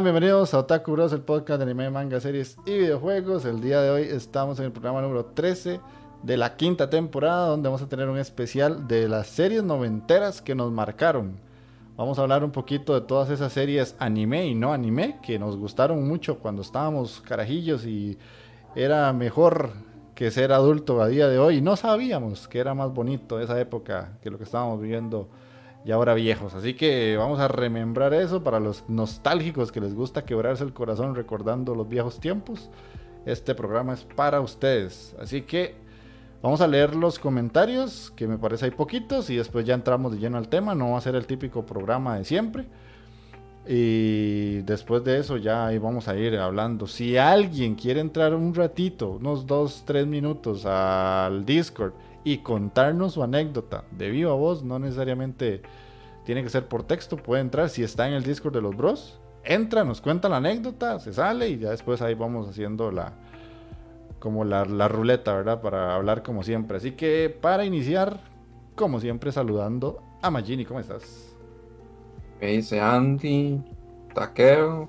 Bienvenidos a Otaku Bros, el podcast de anime, manga, series y videojuegos. El día de hoy estamos en el programa número 13 de la quinta temporada, donde vamos a tener un especial de las series noventeras que nos marcaron. Vamos a hablar un poquito de todas esas series anime y no anime que nos gustaron mucho cuando estábamos carajillos y era mejor que ser adulto a día de hoy. No sabíamos que era más bonito esa época que lo que estábamos viviendo y ahora viejos. Así que vamos a remembrar eso para los nostálgicos que les gusta quebrarse el corazón recordando los viejos tiempos. Este programa es para ustedes. Así que vamos a leer los comentarios, que me parece hay poquitos, y después ya entramos de lleno al tema. No va a ser el típico programa de siempre. Y después de eso ya ahí vamos a ir hablando. Si alguien quiere entrar un ratito, unos 2, 3 minutos al Discord y contarnos su anécdota de viva voz, no necesariamente tiene que ser por texto, puede entrar si está en el Discord de los bros, entra, nos cuenta la anécdota, se sale y ya después ahí vamos haciendo la como la, ruleta, ¿verdad? Para hablar como siempre. Así que para iniciar, como siempre, saludando a Magini, ¿cómo estás? Me dice Andy, Takeo,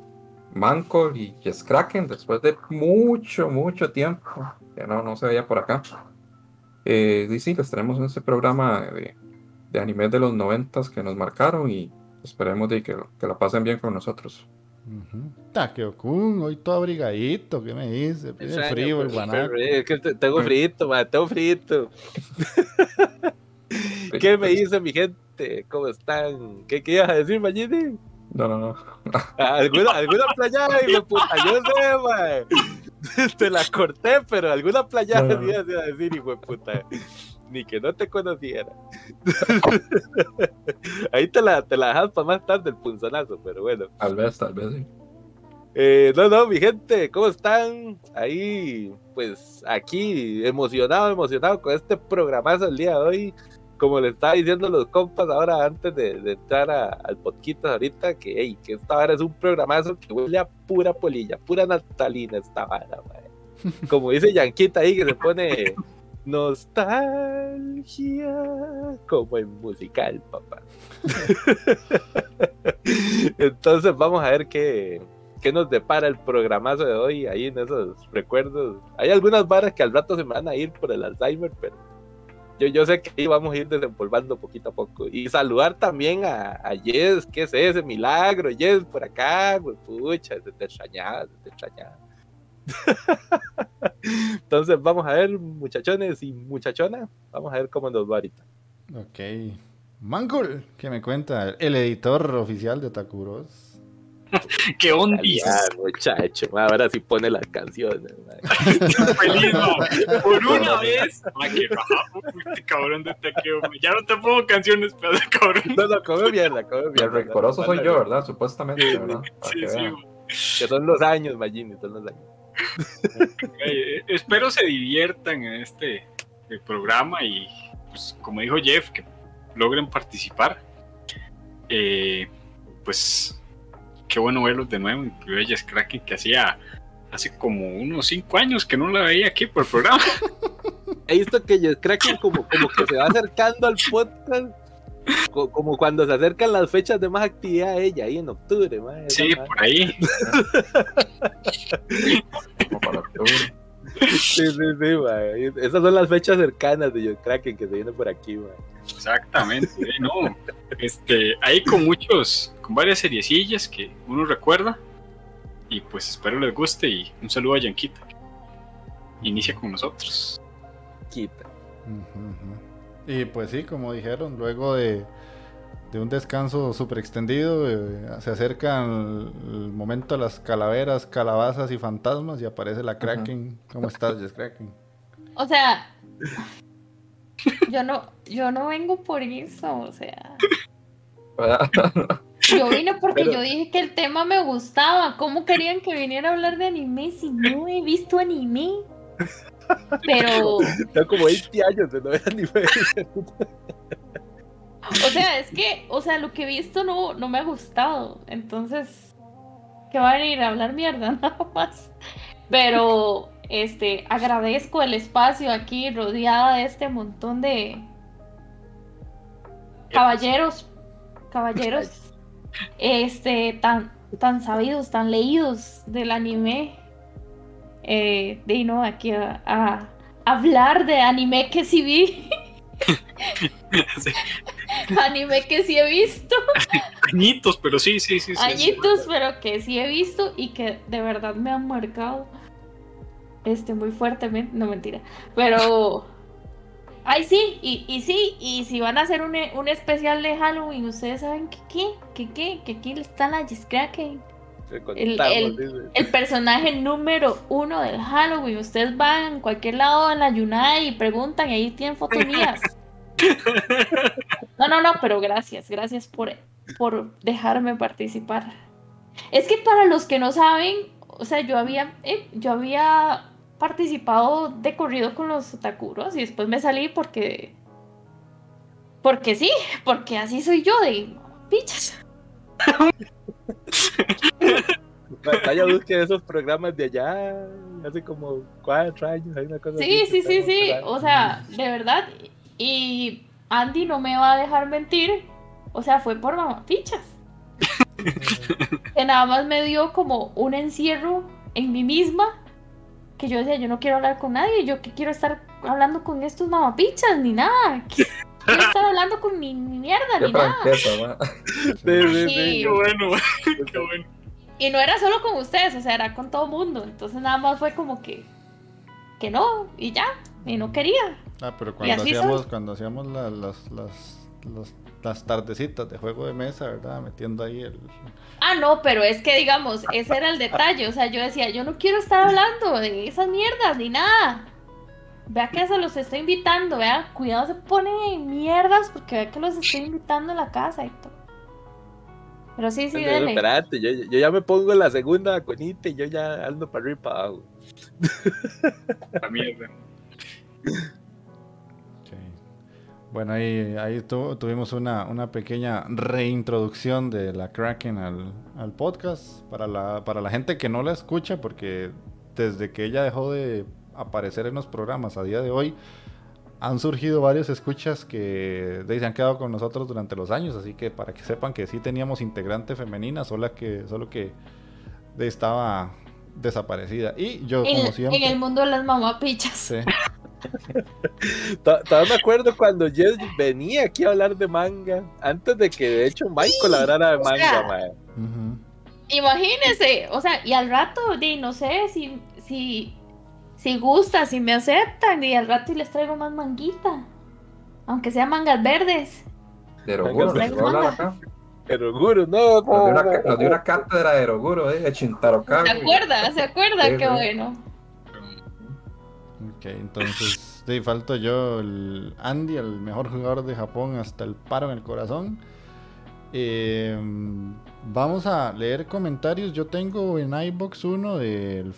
Manco y Kraken después de mucho, mucho tiempo que no, no se veía por acá. Eh, y sí, les tenemos en este programa de, de animes de los noventas que nos marcaron y esperemos de que, que la pasen bien con nosotros. Uh Kun, hoy todo abrigadito, ¿qué me dice? Pide frío el guanaco. Es que tengo frito, man, tengo frito. ¿Qué me dice mi gente? ¿Cómo están? ¿Qué, a decir, Mayini? No, no, no. ¿Alguna, alguna playa? puta, yo sé, man. te la corté, pero alguna playa no, no. a decir, hijo de puta. Ni que no te conociera. Ahí te la, te la dejas para más tarde el punzonazo, pero bueno. Tal vez, tal vez sí. Eh, no, no, mi gente, ¿cómo están? Ahí, pues aquí, emocionado, emocionado con este programazo el día de hoy como le estaba diciendo los compas ahora antes de, entrar al podcast ahorita, que, hey, que esta vara es un programazo que huele a pura polilla, pura natalina esta vara, Como dice Yanquita ahí que se pone nostalgia, como en musical, papá. Entonces vamos a ver qué, qué nos depara el programazo de hoy ahí en esos recuerdos. Hay algunas varas que al rato se me van a ir por el Alzheimer, pero yo, yo sé que vamos a ir desempolvando poquito a poco. Y saludar también a, a Jess, ¿qué es ese milagro? Jess, por acá, güey, pucha, se te extrañaba, se te extrañaba. Entonces vamos a ver, muchachones y muchachona, vamos a ver cómo nos va ahorita. Ok. Mangul, ¿qué me cuenta? El editor oficial de Takuros. ¡Qué ondis! muchacho, ahora sí pone las canciones. Feliz, Por una vez. Este cabrón de taqueo. Ya no te pongo canciones, pero de cabrón. No, no, come mierda, come mierda. El rencoroso soy yo, ¿verdad? Supuestamente, ¿verdad? Sí, sí, Que son los años, Magini, son los años. Eh, espero se diviertan en este eh, programa y, pues, como dijo Jeff, que logren participar. Eh, pues, qué bueno verlos de nuevo, incluido a Jess Kraken, que hacía hace como unos 5 años que no la veía aquí por el programa. He visto que Jess Kraken como, como que se va acercando al podcast. co- Como cuando se acercan las fechas de más actividad de ella, ahí en octubre, esa Sí, por ahí. Como para octubre. Sí, sí, sí, mae. Esas son las fechas cercanas de Jess Kraken que se viene por aquí, mae. Exactamente, eh, no. Este, ahí con muchos, con varias seriecillas que uno recuerda. Y pues espero les guste y un saludo a Yanquita. Inicia con nosotros. Quita. Y pues sí, como dijeron, luego de, de un descanso súper extendido, eh, se acerca el, el momento de las calaveras, calabazas y fantasmas y aparece la Kraken. ¿Cómo estás, Jess Kraken? O sea, yo no, yo no vengo por eso, o sea, yo vine porque Pero- yo dije que el tema me gustaba. ¿Cómo querían que viniera a hablar de anime si no he visto anime? Pero, Tengo como 20 años de no ver anime. o sea, es que, o sea, lo que he visto no, no me ha gustado. Entonces, que van a ir a hablar mierda nada más. Pero, este, agradezco el espacio aquí rodeada de este montón de caballeros, caballeros, este, tan, tan sabidos, tan leídos del anime. Eh, de no, aquí a, a hablar de anime que sí vi, Sí, anime que sí he visto. Añitos, pero sí, sí, sí. sí, añitos, pero que sí he visto y que de verdad me han marcado este muy fuertemente, no mentira, pero ay sí, y, y sí, y si van a hacer un, un especial de Halloween, ustedes saben que qué, que qué, que aquí está la Jess Kraken, Le El- el- el personaje número uno del Halloween, ustedes van a cualquier lado en la Yunai y preguntan y ahí tienen fotos mías. No, no, no, pero gracias, gracias por, por dejarme participar. Es que para los que no saben, o sea, yo había, eh, yo había participado de corrido con los otakuros y después me salí porque, porque sí, porque así soy yo de pichas. Vaya busque esos programas de allá, hace como cuatro años. Hay una cosa Sí, así sí, sí, sí, o sea, de verdad. Y Andy no me va a dejar mentir, o sea, fue por mamapichas. que nada más me dio como un encierro en mí misma, que yo decía, yo no quiero hablar con nadie, yo que quiero estar hablando con estos mamapichas, ni nada. Quiero estar hablando con ni mierda, Qué ni nada. franqueza. Qué bueno, qué bueno. Y no era solo con ustedes, o sea, era con todo mundo. Entonces nada más fue como que, que no, y ya, y no quería. Ah, pero cuando hacíamos, cuando hacíamos la- las, las, los- las tardecitas de juego de mesa, ¿verdad? Metiendo ahí el... Ah, no, pero es que digamos, ese era el detalle. O sea, yo decía, yo no quiero estar hablando de esas mierdas ni nada. Vea que se los estoy invitando, vea, cuidado se ponen en mierdas porque vea que los estoy invitando a la casa y todo. Pero sí, sí, Pero, dele. Espérate, yo, yo ya me pongo en la segunda vacunita y yo ya ando para arriba y para abajo. La mierda. Bueno, ahí, ahí tu- tuvimos una, una pequeña reintroducción de la Kraken al, al podcast para la, para la gente que no la escucha, porque desde que ella dejó de aparecer en los programas a día de hoy, han surgido varios escuchas que se han quedado con nosotros durante los años, así que para que sepan que sí teníamos integrante femenina, solo que, solo que estaba desaparecida. Y yo, como En, siempre... en el mundo de las mamapichas. sí. To- Todavía me acuerdo cuando Jess venía aquí a hablar de manga, antes de que de hecho Michael hablara de manga, sea, mae. Imagínese, o sea, y al rato, di, no sé si, si, si gusta, si me aceptan, y al rato y les traigo más manguita. Aunque sean mangas verdes. De Eroguro, les voy a hablar acá. Pero juro, no, Nos dio una, no, ca- nos dio una cátedra de Eroguro, eh, de Chintaro ¿Se acuerda? ¿Se acuerda? Sí, Qué sí. bueno. Ok, entonces, sí, falto yo, el Andy, el mejor jugador de Japón hasta el paro en el corazón. Eh, vamos a leer comentarios. Yo tengo en iBox uno del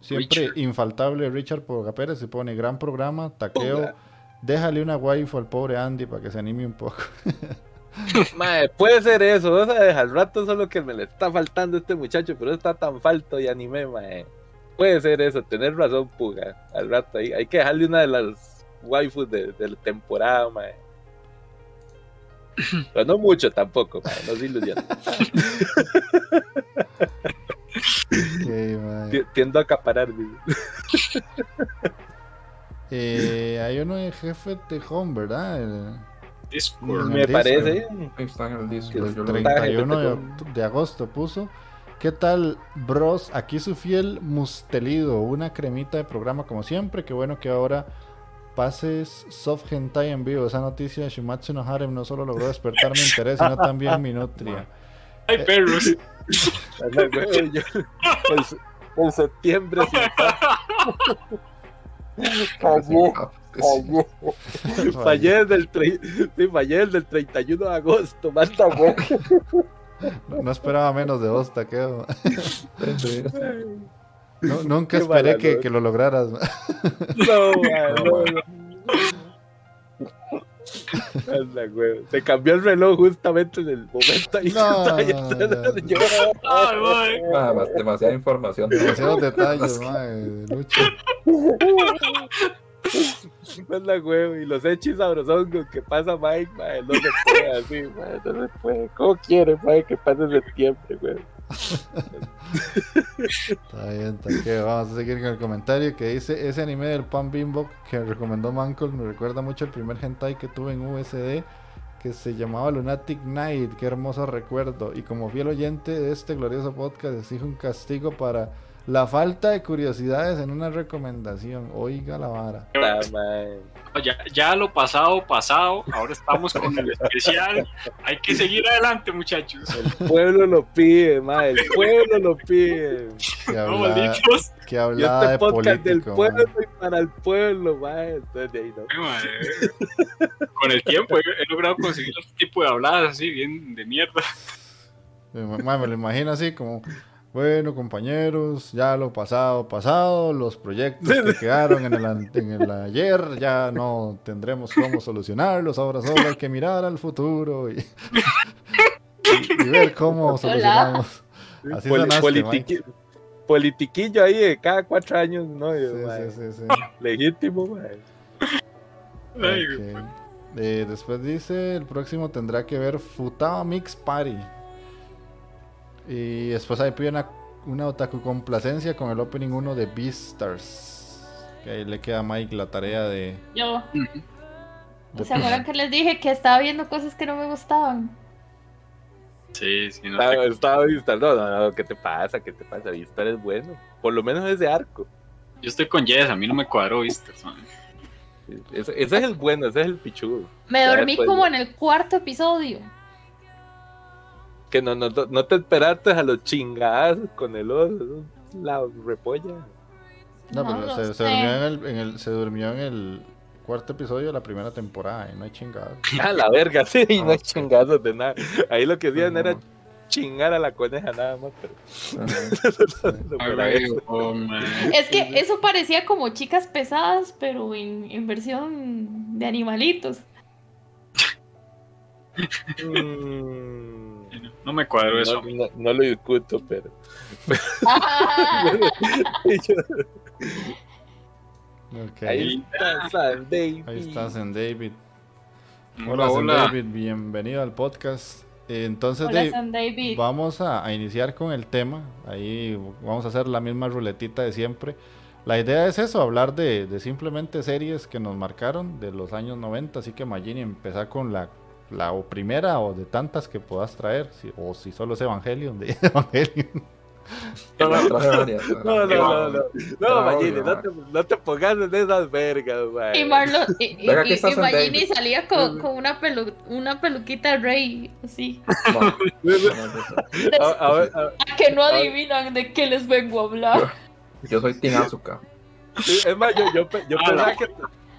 siempre Richard. infaltable Richard Poga Pérez se pone gran programa, taqueo, Poga. déjale una waifu al pobre Andy para que se anime un poco. Mae, puede ser eso, o sea, al rato solo que me le está faltando a este muchacho, pero está tan falto y anime, mae. Puede ser eso, tener razón, Puga. Al rato ahí, hay que dejarle una de las waifus de, de la temporada, mae. Pero no mucho tampoco, mae, no se ilusionen. Tiendo a acaparar, digo. Eh, hay uno de jefe de home, ¿verdad? El, Discord. Me Discord. parece. Ahí está en el disco. Que yo el lo- 31 de, Jefe de oct- de agosto puso. ¿Qué tal, bros? Aquí su fiel mustelido, una cremita de programa como siempre. Qué bueno que ahora pases soft hentai en vivo. Esa noticia de Shumatsu no Harem no solo logró despertar mi interés, sino también mi nutria. Ay, perros. El septiembre Fallé, sí. fallé desde el, tre- sí, fallé desde el 31 de agosto, manda. No, no esperaba menos de vos, Taqueo. No- nunca Qué esperé que, lo lograras. No, man, no. Se cambió el reloj justamente en el momento ahí. No, no. Ah, demasiada información. Demasiados detalles, mae, Lucho. Anda, güey. Y los hechis sabrosongos que pasa Mike, man, no se puede así, man, no se puede. ¿Cómo quiere, Mike, que pase septiembre, güey? Está bien, Taqueo. Vamos a seguir con el comentario que dice: Ese anime del Pan Bimbo que recomendó Manco me recuerda mucho el primer hentai que tuve en USD que se llamaba Lunatic Night. Qué hermoso recuerdo. Y como fiel oyente de este glorioso podcast, exijo un castigo para la falta de curiosidades en una recomendación. Oiga la vara. Ya, ya lo pasado, pasado. Ahora estamos con el especial. Hay que seguir adelante, muchachos. El pueblo lo pide, man. El pueblo lo pide. Que No, habla, malditos. que Y hablaba este de podcast del pueblo y para el pueblo, man. Entonces, de ahí no. Ay, madre. Con el tiempo he, he logrado conseguir este tipo de habladas así, bien de mierda. Me, ma- me lo imagino así como, bueno compañeros, ya lo pasado, pasado, los proyectos que quedaron en el, an- en el ayer ya no tendremos cómo solucionarlos, ahora solo hay que mirar al futuro y, y- y ver cómo solucionamos. Así Poli- politiqui- Politiquillo ahí de cada cuatro años, ¿no? Yo, Sí, sí, sí, sí. Legítimo, man. Eh, después dice, el próximo tendrá que ver Futaba Mix Party. Y después ahí pide una, una otaku complacencia con el opening 1 de Beastars. Que ahí le queda a Mike la tarea de... Yo. de- ¿Se acuerdan que les dije que estaba viendo cosas que no me gustaban? Sí, sí, no Estaba, te- estaba Vistar, no, no, no, ¿qué te pasa? ¿Qué te pasa? Vistar es bueno. Por lo menos ese arco. Yo estoy con Jess, a mí no me cuadró, viste. man. Ese, ese es el bueno, ese es el pichudo. Me Ya dormí después- como en el cuarto episodio. Que no, no, no te esperaste a los chingadas con el otro. La repolla. No, No pero se, durmió en el, en el- se durmió en el cuarto episodio de la primera temporada y no hay chingado. A la verga, sí, y no hay sí. chingazos de nada. Ahí lo que hacían No, era chingar a la coneja nada más, pero. Es que eso parecía como chicas pesadas, pero en, en versión de animalitos. Mm, No me cuadró eso. no, lo discuto, pero. Ok, Ahí Ahí, está San David. estás en David. Hola, Hola, San hola. David, bienvenido al podcast. Entonces, Hola, Dave, San David. Vamos a, a iniciar con el tema. Ahí vamos a hacer la misma ruletita de siempre. La idea es eso, hablar de, de simplemente series que nos marcaron de los años 90. Así que Magini, empezar con la, la o primera o de tantas que puedas traer. si- o si solo es Evangelion, de Evangelion. No, no. No, no, no, no. Magini, no te, no te pongas en esas vergas, güey. Y Marlon, y, y, y- y Magini salía con, con una, pelu, una peluquita rey, así. No, no, no, A, a ver, a- A que no adivinan de qué les vengo a hablar. Yo soy Team Azuka. es más, yo, yo, pe- yo Ah, pensaba no. que.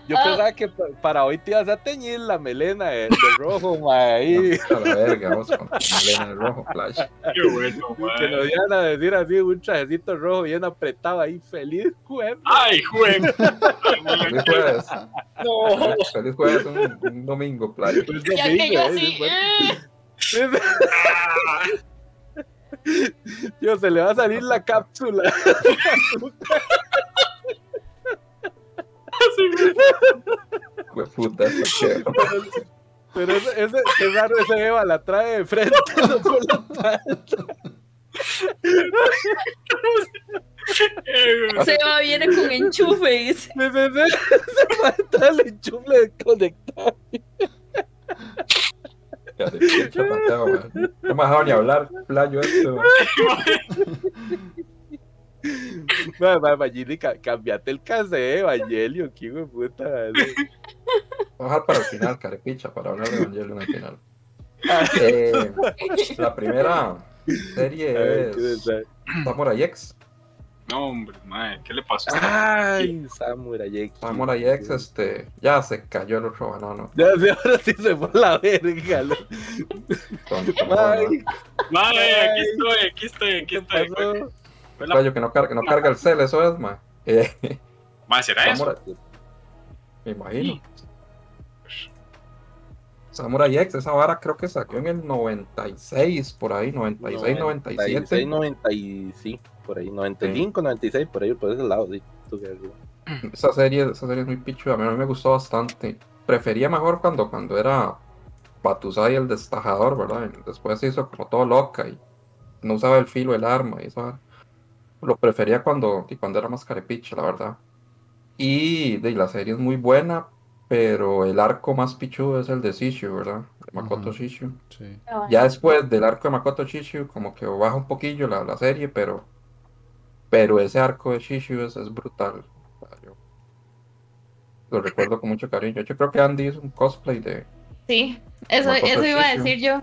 Yo Ah. pensaba que pa- para hoy te ibas a teñir la melena de, de rojo, mae, ahí. A la verga, vamos con melena de rojo, Flash. Qué bueno, Que nos mae. iban a decir así, un trajecito rojo bien apretado ahí, feliz jueves. Ay, juego. Feliz jueves. No. Feliz jueves, un, un domingo, Flash. Pues Ya que domingo, yo ¿eh? así. Sí, eh. Yo, se le va a salir la cápsula. Fue puta, Pero ese, ese, qué raro ese Eva la trae de frente, no por la espalda. Se va viene con enchufe. dice. Se, falta el enchufle de conectar. Ya man. No me ha dejado ni hablar, playo esto. man. Va, va, Magini, ca- cambiate el casé, Evangelio, qué hijo de puta. Vamos a dejar para el final, carepicha, para hablar de Evangelion al final. Eh, la primera serie es. Samurai X. No, hombre, mae, ¿qué le pasó? Ay, Samurai X. Samurai X, este, ya se cayó el otro banano. Ya sé, ahora sí se fue la verga. lo- Mae, aquí estoy, aquí estoy, aquí ¿qué estoy. Playo que no carga, no carga el cel, eso es, ma. Eh, Mae, ¿será eso? Me imagino. Samurai X, esa vara creo que salió en el 96, por ahí, 96, 97. 96, 90 y sí, por ahí, 95, 96, por ahí, por ese lado, sí. Que- Esa serie, esa serie es muy pichuda, a mí, me gustó bastante. Prefería mejor cuando, cuando era Batusai el destajador, ¿verdad? Y después se hizo como todo loca y no usaba el filo del arma y eso. Lo prefería cuando, y cuando era más carepicha, la verdad. Y de, la serie es muy buena, pero el arco más pichudo es el de Shishu, ¿verdad? De Makoto Ujú. Shishu. Sí. Ya después del arco de Makoto Shishu, como que baja un poquillo la, la serie, pero, pero ese arco de Shishu es, es brutal. O sea, yo lo recuerdo con mucho cariño. Yo creo que Andy hizo un cosplay de Sí, eso, eso iba a Shishu. decir yo.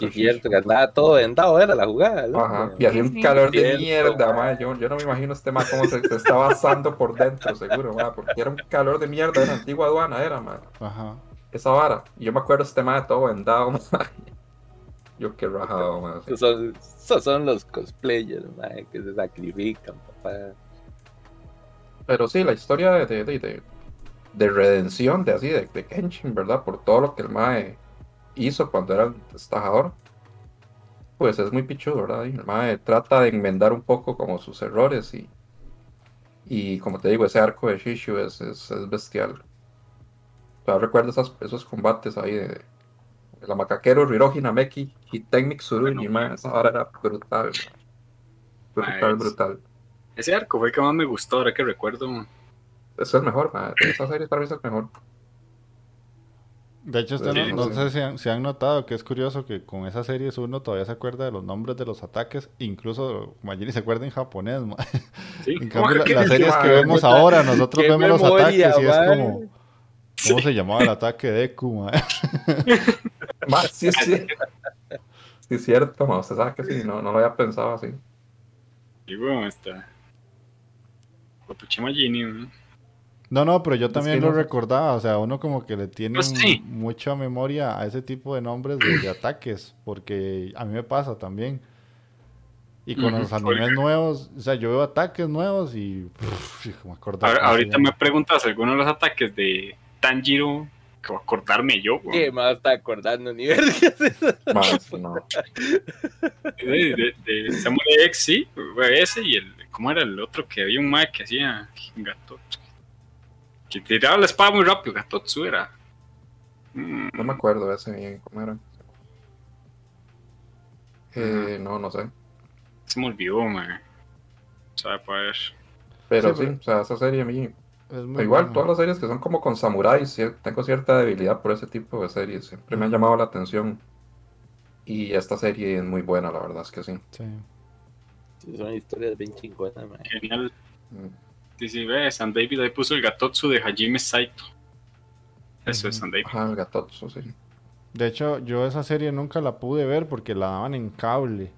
Es cierto, que andaba todo vendado, era la jugada. ¿no? Ajá, y hacía un calor de Cierto, mierda, man. mae. Yo, yo no me imagino este man cómo se, se estaba asando por dentro, seguro, porque era un calor de mierda en la antigua aduana, era, mae. Ajá. Esa vara. Y yo me acuerdo este man todo vendado. Yo qué rajado, mae. Esos son, esos son los cosplayers, mae, que se sacrifican, papá. Pero sí, la historia de, de, de, de- de redención de así, de, de Kenshin, ¿verdad? Por todo lo que el Mae hizo cuando era estajador. Pues es muy pichudo, ¿verdad? Y el Mae trata de enmendar un poco como sus errores y, y como te digo, ese arco de Shishu es, es, es bestial. Todavía recuerdo esas- esos combates ahí de, de la macaquero Riroji Nameki y Technic Tsurugi, mae, esa era brutal. Brutal, Mae, brutal. Ese arco fue el que más me gustó, ahora que recuerdo. Eso es el mejor, mae. Esa serie para mí es el mejor. De hecho, usted Sí, no, sé si han, si han notado que es curioso que con esas series uno todavía se acuerda de los nombres de los ataques, incluso Magini se acuerda en japonés. ma. Sí, En ¿cómo cambio, la- las series que vemos ahora, nosotros vemos los ataques y es como, ¿cómo se llamaba el ataque de Deku? ma? Ma, sí, sí. Sí, es cierto, ma, usted sabe que sí, no, no lo había pensado así. Sí, weón, está. Papuchima Gini, weón. No, no, pero yo también que lo no- recordaba, o sea, uno como que le tiene Pues sí. mucha memoria a ese tipo de nombres de, de ataques, porque a mí me pasa también. Y con los animes nuevos, o sea, yo veo ataques nuevos y hijo, me Ahora- ahorita me preguntas algunos de los ataques de Tanjiro que voy a acordarme yo, weón. ¿Qué más está acordando ni sí, no. De, de, de Samurai X, sí, fue ese y el. ¿Cómo era el otro que había un mae que hacía Gatotsu? Que tiraba la espada muy rápido, Gatotsu era. Mm, No me acuerdo ese bien, ¿cómo era? Eh, no, no sé. se me olvidó. O sea, pues. Pero Sí, sí, pero- o sea, esa serie a mí. Es muy Igual, bueno. todas las series que son como con samuráis, sí, tengo cierta debilidad por ese tipo de series. Siempre me han llamado la atención. Y esta serie es muy buena, la verdad es que sí. Sí. Sí, son historias bien chingonas, mae. Genial. Mm. Sí, sí, ve, San David ahí puso el Gatotsu de Hajime Saito. Eso es. San David. Ajá, el gatotsu, sí. De hecho, yo esa serie nunca la pude ver porque la daban en cable.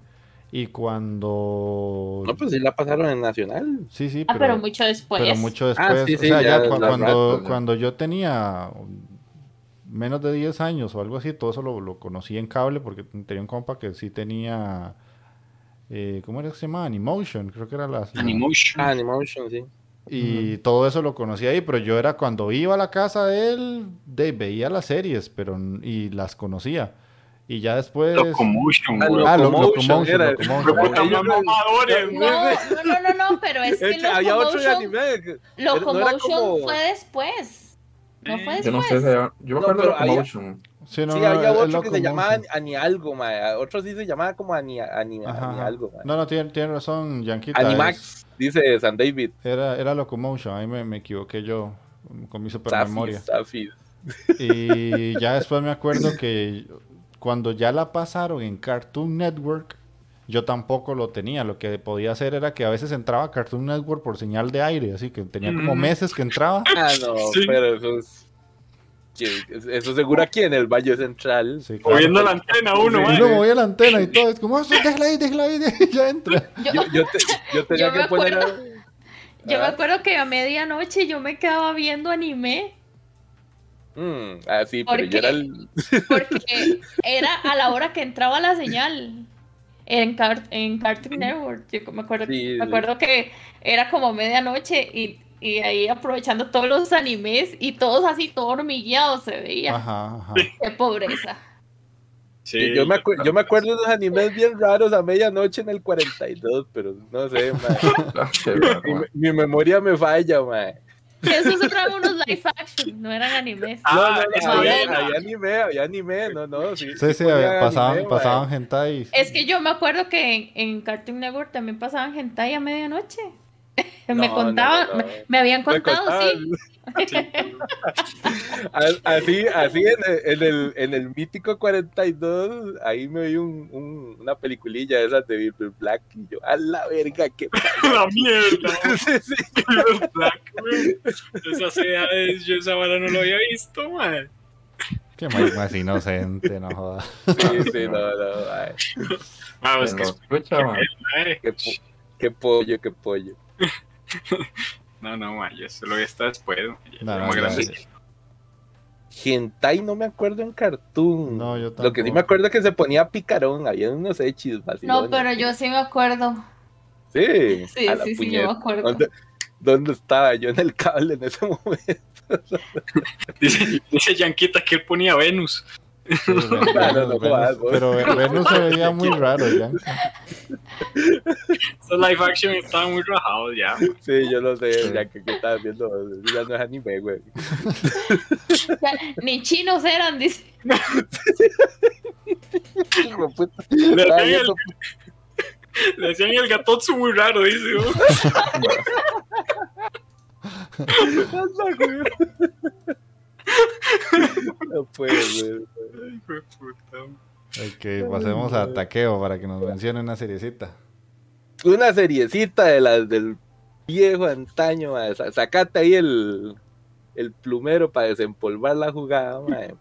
Y cuando... No, pues sí la pasaron en Nacional. Sí, sí, Ah, pero mucho después. pero mucho Ah, después. sí, o sí, sea, ya, ya cu- las cuando, ratos, cuando yo tenía menos de 10 años o algo así, todo eso lo, lo conocí en cable porque tenía un compa que sí tenía... eh, ¿Cómo era que se llama? Animotion, creo que era la... Animotion. Ah, Animation, sí. Y todo eso lo conocí ahí, pero yo era cuando iba a la casa de él, de, veía las series, pero y las conocía. Y ya después... Locomotion, Ah, güey. Ah, lo- Locomotion Locomotion, era. Locomotion. Puta, Ellos más no- No, no, no, pero es que había otro Locomotion, anime. Locomotion no era como- fue después. No fue Yo no después. sé, si había- yo me No, acuerdo de pero había- Locomotion. Sí, no, sí, no, había es otro que se Locomotion. llamaba Ani algo, mae. Otro sí se llamaba como Ani, Ani, Ajá, Ani ajá. algo. No, no, tiene, tiene razón, Yanquita. Animax, dice San David. es- Era, era Locomotion, ahí me, me equivoqué yo con mi super memoria. Safis, Safis. Y ya después me acuerdo que cuando ya la pasaron en Cartoon Network, yo tampoco lo tenía. Lo que podía hacer era que a veces entraba Cartoon Network por señal de aire, así que tenía como meses que entraba. Ah, no, Sí. pero eso es. Eso seguro aquí en el Valle Central. Sí, claro. Moviendo la antena uno, Y güey. uno movía la antena y todo, es como, "Ah, déjala ahí, déjala ahí, ya entra. Yo, Yo, yo, te- yo tenía Yo que poner. a- acuerdo- yo me Ah. acuerdo que a medianoche yo me quedaba viendo anime Mm, ah, sí, pero ¿Por yo era el. porque era a la hora que entraba la señal en, Car- en Cartoon Network. Yo me acuerdo, Sí, me acuerdo que era como medianoche y, y ahí aprovechando todos los animes y todos así, todo hormigueados se veía. Ajá, ajá. Qué pobreza. Sí, yo, me yo me acuerdo de unos animes bien raros a medianoche en el 42, pero no sé, mae. Mi memoria me falla, mae. Que esos eran unos live action, no eran animes. Ah, No, no, no, había, había anime, había anime, no, no, sí. Sí, sí, pasaban, anime, pasaban hentai. Es que yo me acuerdo que en, en Cartoon Network también pasaban hentai a medianoche. me No, contaban, no, no, no. Me, me habían Me contado, contaban. sí. As- Así, así en el, en el, en el mítico 42, ahí me vi un, un- una peliculilla de esas de Bill Black y yo, a la verga, qué la mierda. sí, sí. Black. Esas edades, yo esa vara no lo había visto, man. Qué más, más inocente, no jodas. Sí, sí, no, no, ay, Ah, es que escucha, man. qué, qué pollo, qué pollo. No, no, man, yo eso lo vi hasta después. No, no. Hentai no me acuerdo en Cartoon. No, yo Lo que sí tampoco. me acuerdo es que se ponía picarón, había unos hechis No, pero yo sí me acuerdo. Sí, Sí, a la sí, sí, yo me acuerdo. ¿Dónde, dónde estaba yo en el cable en ese momento? Dice, dice Yanquita que él ponía Venus. Sí, Venus, Claro, no Venus, pero se veía muy raro ya. Esos live action estaban muy rajados ya. Sí, yo lo sé, ya que, que estaba viendo, ya no es anime, güey. Ni chinos eran, dice. Hijo de puta. Le hacían el, le el gatotsu muy raro, dice. ¿no? Puede ser. Ay, hijo de puta. Ok, pasemos a Taqueo para que nos mencione una seriecita. Una seriecita de las del viejo antaño. Sa- Sacate ahí el, el plumero para desempolvar la jugada.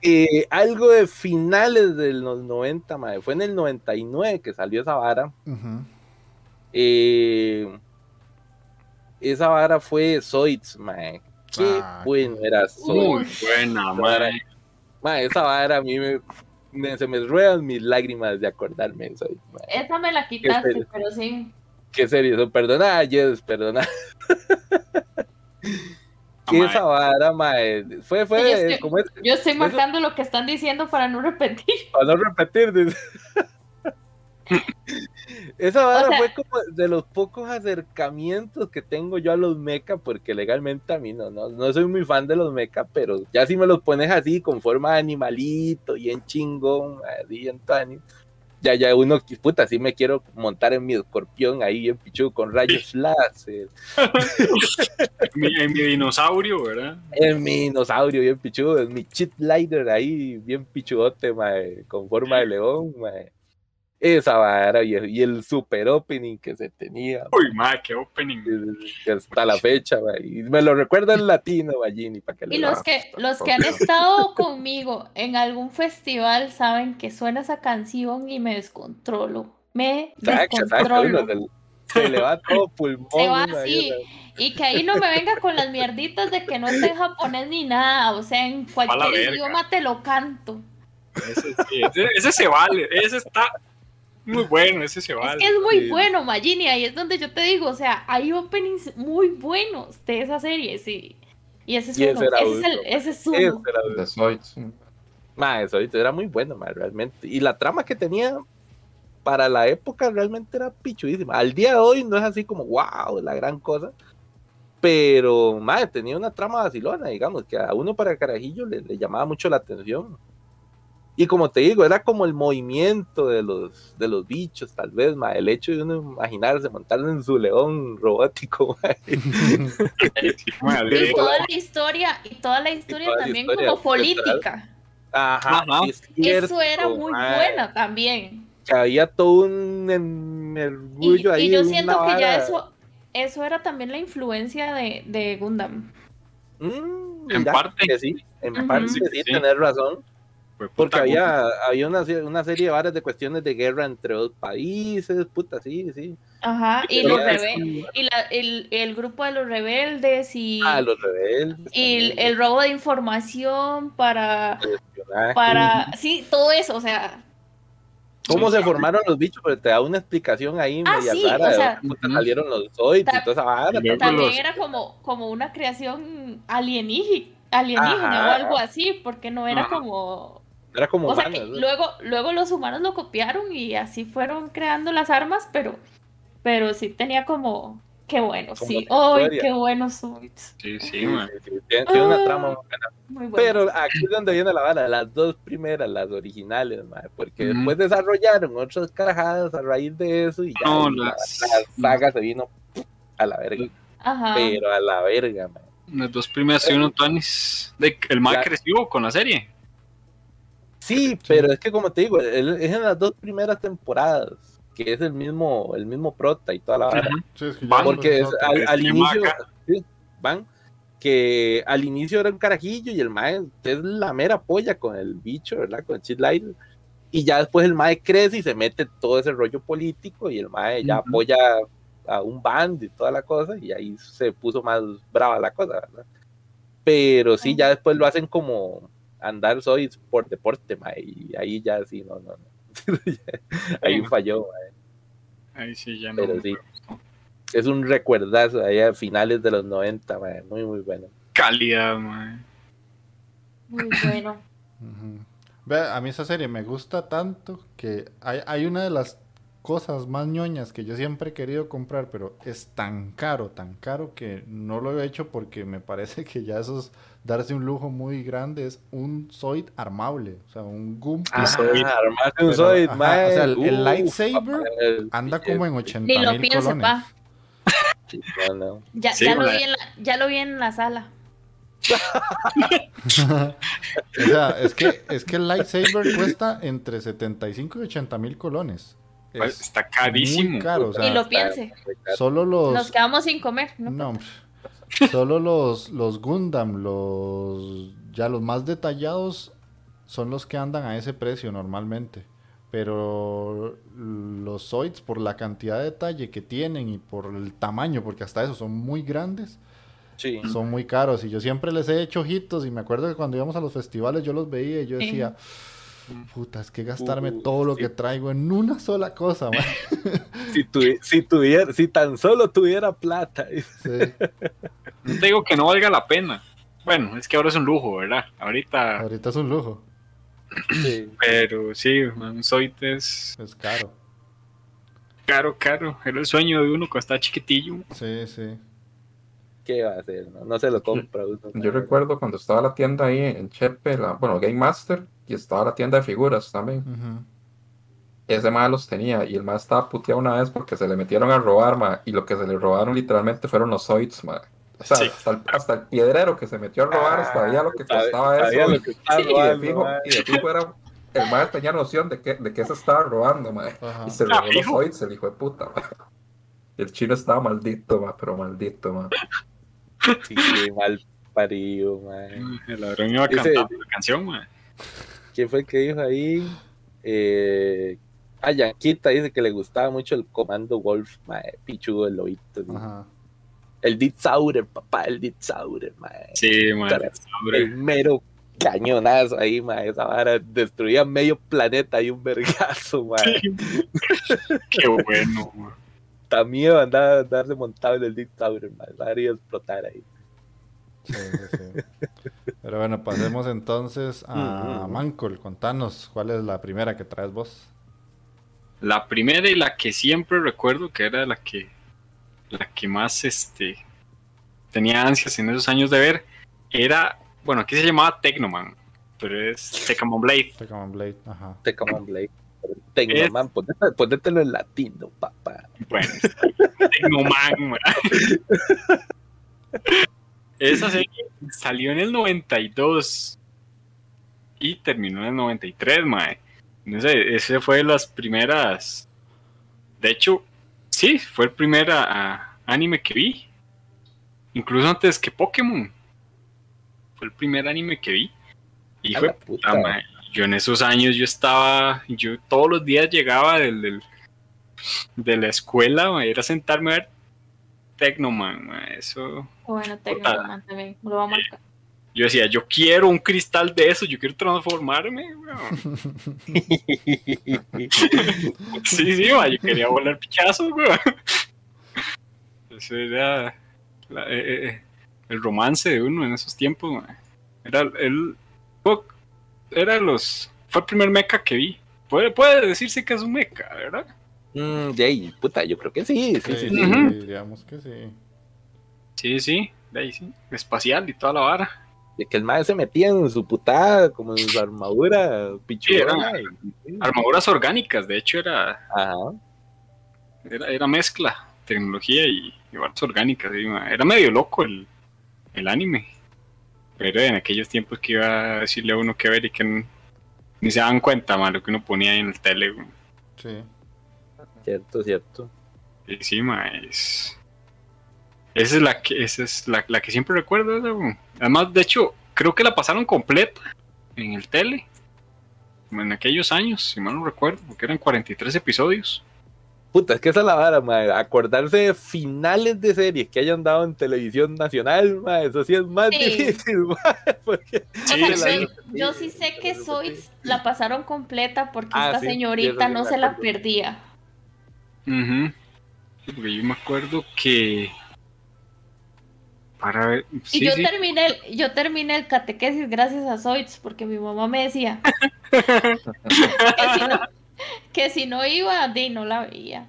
Eh, algo de finales de los 90, mae. Fue en el 99 que salió esa vara. Eh, esa vara fue Zoids, mae. Qué Ah, bueno era Muy Zoids. buena, man. Mae, esa vara a mí me, me- se me ruedan mis lágrimas de acordarme. Esa me la quitaste, pero sí. Qué serio, eso, perdona, Jess, perdona. Que esa vara, mae. Fue, Sí, yo fue, estoy- como es, Yo estoy marcando lo que están diciendo para no repetir. para no repetir. Esa vara O sea- fue como de los pocos acercamientos que tengo yo a los mecha, porque legalmente a mí no, no, no soy muy fan de los mecha, pero ya si me los pones así, con forma de animalito, y en chingón, así en tani, ya, ya uno, puta, sí me quiero montar en mi escorpión ahí en pichu con rayos láser, Mi, en mi dinosaurio, ¿verdad? en mi dinosaurio bien pichudo, en mi cheat lighter ahí bien pichudote, mae, con forma de león, mae. Esa vara y el, y el super opening que se tenía Uy, ma, qué opening. que hasta la fecha, mae, y me lo recuerda en latino, Ballini, para que Y los que, los que han estado conmigo en algún festival saben que suena esa canción y me descontrolo. me descontrolo. Se, se le va todo pulmón. Se va así. Y que ahí no me venga con las mierditas de que no esté en japonés ni nada. O sea, en cualquier idioma te lo canto. Ese, sí, ese, ese se vale, ese está muy bueno, ese se Es vale. que es muy Sí. bueno, Magini. Ahí es donde yo te digo. O sea, hay openings muy buenos de esa serie, sí. Y ese es Y ese uno. era Ese es, el, ese es uno. ese era- De Zoids. Ma, eso era muy bueno, ma, realmente. Y la trama que tenía para la época realmente era pichudísima. Al día de hoy no es así como, wow, la gran cosa. Pero, madre, tenía una trama vacilona, digamos, que a uno para carajillo le, le llamaba mucho la atención. Y como te digo, era como el movimiento de los, de los bichos, tal vez, ma, el hecho de uno imaginarse montarse en su león robótico. Y toda la historia, y toda la historia toda la también historia como política. Ajá, Ajá. es cierto, Eso era muy ma, buena también. Que había todo un mergullo Y, ahí. y yo siento que ya eso, eso era también la influencia de, de Gundam. Mm, En parte. que sí, en parte Sí, sí, sí. tenés razón. Porque había, había una, una serie de varias de cuestiones de guerra entre dos países, puta, sí, sí. Ajá, y los ya rebe- sí, y la- el, el grupo de los rebeldes y, Ah, los rebeldes. y el, el robo de información para, para, sí, todo eso, o sea, ¿Cómo Sí. se formaron los bichos? Pero te da una explicación ahí Ah, media sí, rara o de sea- dónde salieron los Zoids y toda esa vara. También era como, como una creación alienígena, alienígena Ajá. o algo así, porque no era Ajá. como Era como O sea, humanos, que ¿no? luego, luego los humanos lo copiaron y así fueron creando las armas, pero, pero sí tenía como, qué bueno, Como sí, la ¡ay, historia. qué bueno soy! Sí, sí, man. sí, sí, Tiene, tiene una trama muy buena. Muy bueno. Pero aquí es donde viene la vara, las dos primeras, las originales, mae, porque después desarrollaron otras carajadas a raíz de eso y ya No, la, las- la saga se vino a la verga, Ajá. pero a la verga, mae. Las dos primeras tuvieron Tonis. De, el más creció con la serie. Sí, pero es que como te digo, es en las dos primeras temporadas, que es el mismo, el mismo prota y toda la vara. Sí, es que Porque es al, inicio, sí, van, que al inicio era un carajillo y el mae es la mera polla con el bicho, ¿verdad? Con Cheat Light. Y ya después el mae crece y se mete todo ese rollo político y el mae ya apoya a un band y toda la cosa y ahí se puso más brava la cosa, ¿verdad? Pero sí, ya después lo hacen como andar soy por deporte, mae, y ahí ya sí, no, no, no. ahí falló, mae. Ahí sí, ya no. Pero sí. Es un recuerdazo ahí a finales de los 90, mae, muy, muy bueno. Calidad, man. Muy bueno. Vea, a mí esa serie me gusta tanto que hay, hay una de las cosas más ñoñas que yo siempre he querido comprar, pero es tan caro, tan caro que no lo he hecho porque me parece que ya eso es darse un lujo muy grande, es un Zoid armable, o sea, un Gunpla. Ah, Zoid. armarse un Zoid, o sea, el- lightsaber Anda como en Ni 80 lo mil piense, colones. pa. No, no. Ya, Sí, ya, lo vi en la, ya lo vi en la sala. o sea, es que, es que el lightsaber cuesta entre 75 y 80 mil colones. Es Está carísimo. Muy caro, o sea, Ni lo piense. solo los... Nos quedamos sin comer, ¿no? No, hombre. Solo los, los Gundam, los ya los más detallados son los que andan a ese precio normalmente. Pero los Zoids, por la cantidad de detalle que tienen y por el tamaño, porque hasta eso son muy grandes, Sí. son muy caros. Y yo siempre les he hecho ojitos y me acuerdo que cuando íbamos a los festivales yo los veía y yo Sí. Puta, es que gastarme Uh, todo lo sí. que traigo en una sola cosa, man". Si, tuvi- si tuviera, si tan solo tuviera plata. Sí. No te digo que no valga la pena. Bueno, es que ahora es un lujo, ¿verdad? Ahorita. Ahorita es un lujo, Sí. Pero sí, man, Zoid es es caro. caro, caro. Era el sueño de uno cuando estaba chiquitillo. Sí, sí. ¿Qué va a hacer? No, No se lo compra uno. Yo recuerdo cuando estaba la tienda ahí en Chepe, la, bueno, Game Master, y estaba la tienda de figuras también. Ese más los tenía y el más estaba puteado una vez porque se le metieron a robar, ma, y lo que se le robaron literalmente fueron los Zoids, ma. O sea, Sí. hasta, el, hasta el piedrero que se metió a robar sabía lo que costaba Ah, Sabía eso. lo que estaba Y de fijo, y de fijo era, el más tenía noción de que, de que se estaba robando, ma. Y se Ah, robó los fijo. Zoids, el hijo de puta, ma. El chino estaba maldito, ma, pero maldito, ma. Sí, qué mal parido, mae. El ladrón iba Ese- cantando la canción, man. ¿Quién fue el que dijo ahí? Eh, A Yanquita dice que le gustaba mucho el comando Wolf, mae, pichudo el lobito. sí. Ajá. El Ditzaurer, papá, el Ditzaurer, mae. Sí, man. Cara, El mero cañonazo ahí, mae. Esa vara destruía medio planeta y un vergazo, mae. Qué bueno, man. También andaba andarse montado en el Ditzaurer, mae. La haría explotar ahí. Sí, sí, sí. Pero bueno, pasemos entonces a Mm, mm. Mancol. Contanos, ¿cuál es la primera que traes vos? La primera y la que siempre recuerdo que era la que la que más este tenía ansias en esos años de ver era, bueno, aquí se llamaba Tecnoman, pero es Tecamon Blade. Tecaman Blade, ajá. Tecnoman Blade. Tecnoman, ponete- ponételo en latino, papá. Bueno, Tecnoman. man. Esa serie salió en el 92 y terminó en el 93, mae. No sé, ese fue de las primeras. De hecho, sí, fue el primer a- a- anime que vi. Incluso antes que Pokémon. Fue el primer anime que vi. Y fue puta. puta, mae. Yo en esos años yo estaba, yo todos los días llegaba del, del- de la escuela mae, a ir a sentarme a ver Tecnoman, eso. Bueno, Tecnoman también. Me lo voy a marcar. Yo decía, yo quiero un cristal de eso, yo quiero transformarme, weón. Sí, sí, mae, yo quería volar pichazos, weón. Eso era la- eh, eh, el romance de uno en esos tiempos. Era el fue- era los fue el primer mecha que vi. Puede, puede decirse que es un mecha, ¿verdad? Mm, de ahí, puta, yo creo que sí, sí, sí. Sí, sí. Ujú. diríamos que sí. Sí, sí, de ahí sí. Espacial y toda la vara. De que el mae se metía en su putada, como en su armadura y- Armaduras orgánicas, de hecho era, Ajá. era, era mezcla, tecnología y, y varas orgánicas. Era medio loco el, el anime. Pero en aquellos tiempos que iba a decirle a uno que ver y que ni se daban cuenta, lo que uno ponía ahí en el tele. güey. Sí. Cierto, cierto. Y sí, ma, es... Esa es la que, esa es la, la que siempre recuerdo. Además, de hecho, creo que la pasaron completa en el tele. En aquellos años, si mal no recuerdo, porque eran 43 episodios. Puta, es que esa es la vara, mae. Acordarse de finales de series que hayan dado en televisión nacional, mae. Eso sí es más Sí. difícil, mae. Porque O Sí, sea, la- yo, yo sí sé que Zoids la pasaron completa porque Ah, esta sí, señorita no se la perdía. Sí, porque yo me acuerdo que. Para ver. Y yo sí. terminé el, yo terminé el catequesis gracias a Zoids porque mi mamá me decía que si no, que si no iba, de no la veía.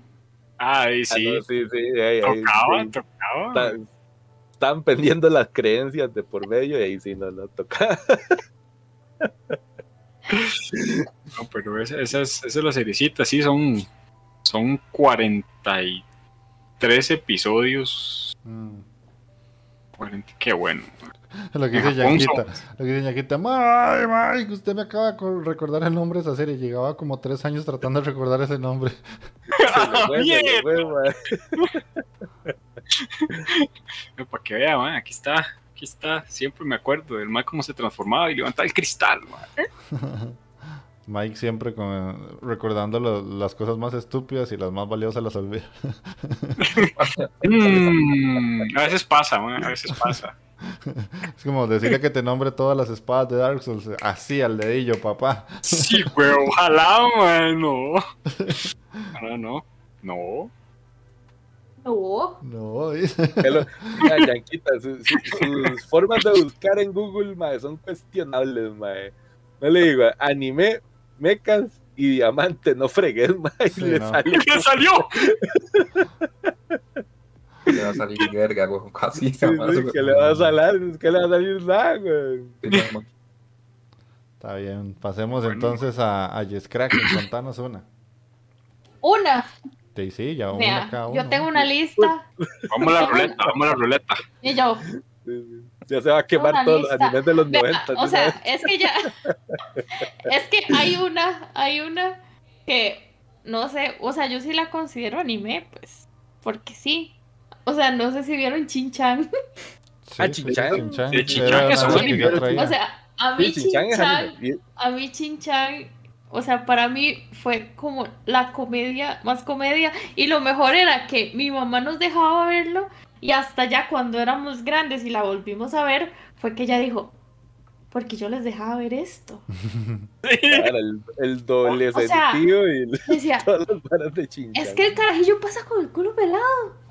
Ay, Ah, sí. no, sí, sí, ahí- tocaba, sí. tocaba. Está- Estaban pendiendo las creencias de por medio y ahí sí no lo tocaba. No, pero esa, esa es, esa es la seriecita, sí, son, son 43 episodios. Mm. 40, qué bueno. Lo que dice. Yanquita. Lo que dice Yanquita. Ay, Mike, usted me acaba de co- recordar el nombre de esa serie. Llevaba como tres años tratando de recordar ese nombre. Se fue, se. Para que vea, man, aquí está, aquí está. Siempre me acuerdo del mal cómo se transformaba y levantaba el cristal. man. Mike siempre con- recordando lo- las cosas más estúpidas y las más valiosas las olvida. Mm, a veces pasa, man, a veces pasa. Es como decirle que te nombre todas las espadas de Dark Souls. Así al dedillo, papá. Sí, güey, ojalá, man, no. No, no, no. No. Yanquita, su- su- sus formas de buscar en Google, mae, son cuestionables, mae. No le digo, anime, mecas y diamante, no fregues, mae, y Sí, le no. sale. ¿Qué salió? Le va a salir verga, güey, casi. Sí, sí, que le va a salir, que le va a salir nada, güey. Está bien. Pasemos Bueno. entonces a, a Yes Kraken. Contanos una. Una. Sí, sí, ya una Vea, cada uno. yo tengo una lista Vamos a la ruleta, vamos a la ruleta. y yo. Ya se va a quemar Una todos los lista. animes de los Vea, 90. o ¿sí sea, sabes? es que ya. es que hay una, hay una que no sé, o sea, yo sí la considero anime, pues, porque sí. O sea, no sé si vieron Chin-Chan. Sí, Ah, sí, Chin-chan. Sí, Chin-chan es un anime. O sea, a mí Sí, Chin-Chan, a mí Chin-Chan, O sea, para mí fue como la comedia, más comedia. Y lo mejor era que mi mamá nos dejaba verlo. Y hasta ya cuando éramos grandes y la volvimos a ver, fue que ella dijo, porque yo les dejaba ver esto. Claro, el, el doble O sea, sentido y el- Decía, todas las varas de chinchán. es que el carajillo pasa con el culo pelado.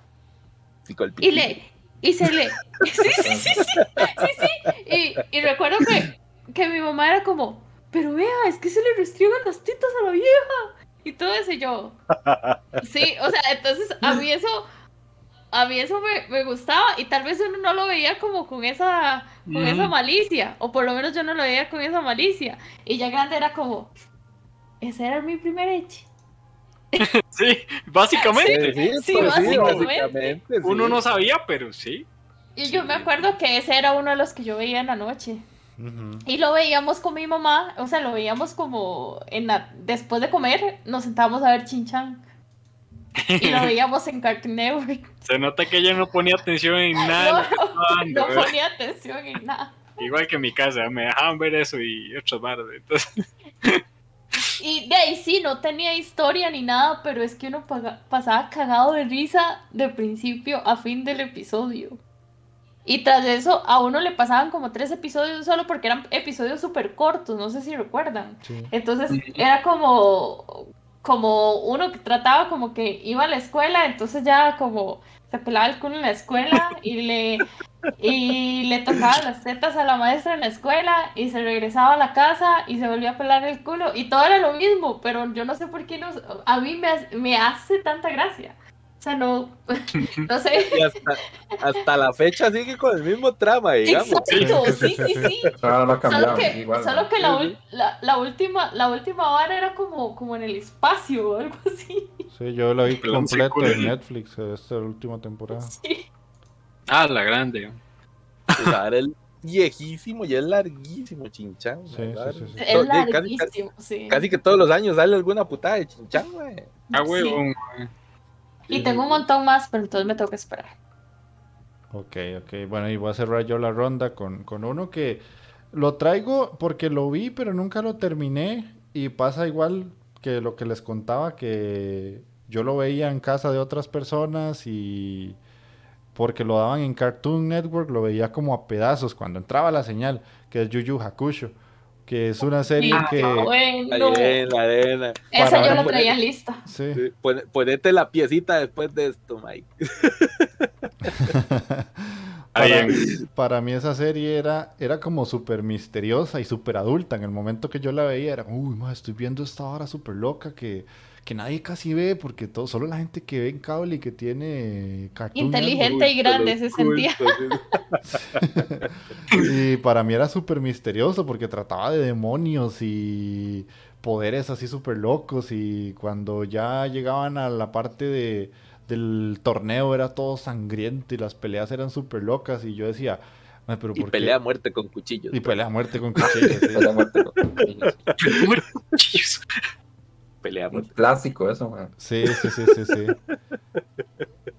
Con el Y le, y se le, sí, sí, sí, sí, sí, sí. Y, y recuerdo que, que mi mamá era como, pero vea, es que se le restriegan las tetas a la vieja. Y todo eso yo. Sí, o sea, entonces a mí eso, a mí eso me, me gustaba y tal vez uno no lo veía como con esa, con esa Ujú. malicia, o por lo menos yo no lo veía con esa malicia. Y ya grande era como, ese era mi primer eche. Sí, básicamente. Sí, Sí, pues básicamente. básicamente, sí. Uno no sabía, pero sí. Y yo me acuerdo que ese era uno de los que yo veía en la noche. Y lo veíamos con mi mamá, o sea, lo veíamos como en la, después de comer, nos sentábamos a ver Chinchan. Y lo veíamos en Cartoon Network. Se nota que ella no ponía atención en nada. No ¿verdad? ponía atención en nada. Igual que en mi casa, me dejaban ver eso y otras varas. Entonces, Y de ahí sí, no tenía historia ni nada, pero es que uno paga- pasaba cagado de risa de principio a fin del episodio. Y tras eso, a uno le pasaban como tres episodios solo porque eran episodios súper cortos, no sé si recuerdan. Sí. Entonces era como, como uno que trataba como que iba a la escuela, entonces ya como se pelaba el culo en la escuela y le, y le tocaba las tetas a la maestra en la escuela y se regresaba a la casa y se volvía a pelar el culo y todo era lo mismo, pero yo no sé por qué no, a mí me, hace- me hace tanta gracia. O sea, no, no sé. Y hasta, hasta la fecha sigue con el mismo trama, digamos. Exacto, Sí, sí, sí, no Solo que, igual, solo ¿no? que la, la, la última, la última vara era como, como en el espacio o algo así. Sí, yo lo vi completo en Netflix esta última temporada. Sí. Ah, la grande. O sea, era el viejísimo y es larguísimo, Chinchán. Sí, sí, sí, sí. Es casi- casi- larguísimo, sí. Casi que todos los años sale alguna putada de Chinchán, güey. Ah, huevón. Y tengo un montón más, pero entonces me tengo que esperar. Ok, ok. Bueno, y voy a cerrar yo la ronda con, con uno que lo traigo porque lo vi, pero nunca lo terminé. Y pasa igual que lo que les contaba, que yo lo veía en casa de otras personas y porque lo daban en Cartoon Network, lo veía como a pedazos cuando entraba la señal, que es Yu Yu Hakusho, que es una serie Y que... bueno. Arena, la arena. Esa para yo la traía lista. Sí. Sí, pone- Ponete la piecita después de esto, Mike. Para mí esa serie era, era como súper misteriosa y súper adulta. En el momento que yo la veía era, uy, ma, estoy viendo esta hora súper loca que, que nadie casi ve porque todo, solo la gente que ve en cable y que tiene Cartoon Inteligente y grande se sentía. Y para mí era súper misterioso porque trataba de demonios y poderes así súper locos y cuando ya llegaban a la parte de, del torneo era todo sangriento y las peleas eran súper locas y yo decía, "Ma, pero Y ¿por qué?". pelea a muerte con cuchillos. Y pelea a muerte con cuchillos. sí. Pelea a muerte con cuchillos. Pelea Un clásico eso, man. Sí, sí, sí, sí, sí.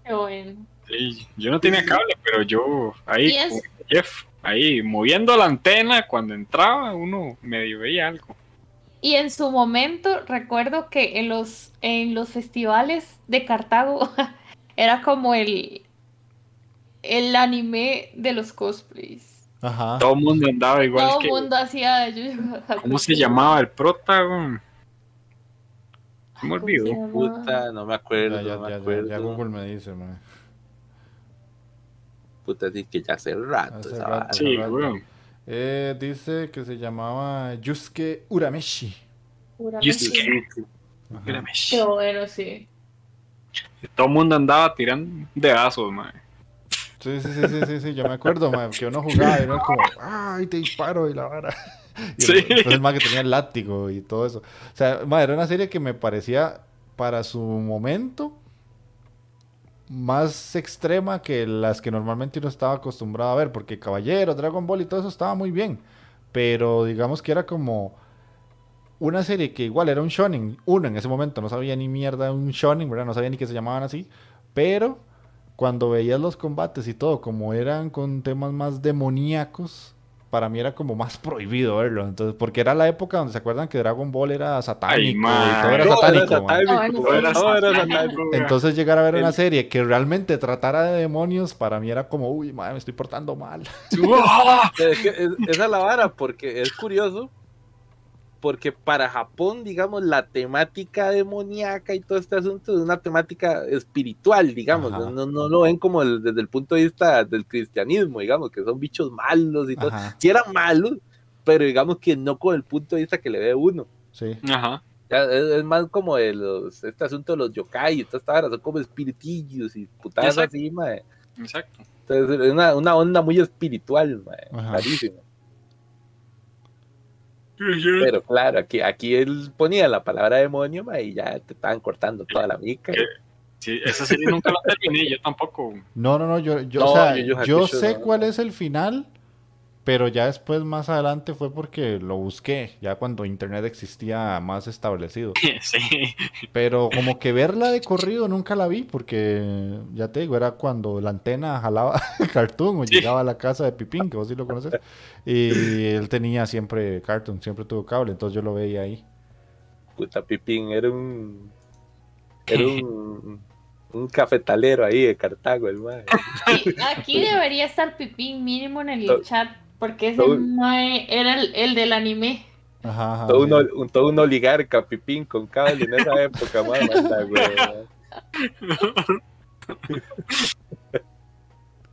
Qué bueno. Sí, yo no tenía cable, pero yo ahí, Jeff, ahí moviendo la antena cuando entraba, uno medio veía algo. Y en su momento recuerdo que en los, en los festivales de Cartago era como el, el anime de los cosplays. Ajá. Todo el mundo andaba igual Todo el mundo hacía. ¿Cómo se llamaba el prota? Puta, no me acuerdo, Ya, ya, no me ya, acuerdo. ya Google me dice, man. Puta, así que ya hace rato. Hace esa rato. Sí, rato. weón. Eh, dice que se llamaba Yusuke Urameshi. Yusuke. Ajá. Espérame. Qué bueno, sí. Todo el mundo andaba tirando dedazos, man. Sí, sí, sí, sí, sí, sí, yo me acuerdo, man, que uno jugaba y uno como, ay, te disparo y la vara. Y Sí. Entonces, más que tenía el látigo y todo eso. O sea, ma, era una serie que me parecía, para su momento, más extrema que las que normalmente uno estaba acostumbrado a ver, porque Caballero, Dragon Ball y todo eso estaba muy bien. Pero digamos que era como una serie que igual era un shonen. Uno en ese momento no sabía ni mierda un shonen, ¿verdad? No sabía ni que se llamaban así. Pero cuando veías los combates y todo, como eran con temas más demoníacos, para mí era como más prohibido verlo. Entonces, porque era la época donde se acuerdan que Dragon Ball era satánico Ay, y ma. todo era satánico. Entonces llegar a ver una serie que realmente tratara de demonios, para mí era como, uy, madre, me estoy portando mal. Es que es- esa es la vara, porque es curioso. Porque para Japón, digamos, la temática demoníaca y todo este asunto es una temática espiritual, digamos. Ajá. No, no lo ven como el- desde el punto de vista del cristianismo, digamos, que son bichos malos y todo. Sí eran malos, pero digamos que no con el punto de vista que le ve uno. sí. Ajá. Es, es más como de los, este asunto de los yokai y toda esta vara, son como espiritillos y putadas Exacto. así, mae. Exacto. Entonces es una, una onda muy espiritual, mae, Ajá. Pero claro, aquí, aquí él ponía la palabra demonio y ya te estaban cortando toda la mica. ¿Qué? Sí, esa serie nunca la terminé, yo tampoco. No, no, no, yo, yo, No, o sea, Yu yo Hakusho, sé no. cuál es el final, pero ya después, más adelante, fue porque lo busqué, ya cuando internet existía más establecido. Sí. Pero como que verla de corrido nunca la vi, porque ya te digo, era cuando la antena jalaba Cartoon o Sí. llegaba a la casa de Pipín, que vos sí lo conoces, y él tenía siempre Cartoon, siempre tuvo cable, entonces yo lo veía ahí. Puta Pipín, era un. Era un. un cafetalero ahí de Cartago, el. Sí, aquí debería estar Pipín mínimo en el chat, porque ese todo- mae era el, el del anime. Ajá, ajá, Todo, un, un, todo un oligarca, Pipín, con cable en esa época, mae.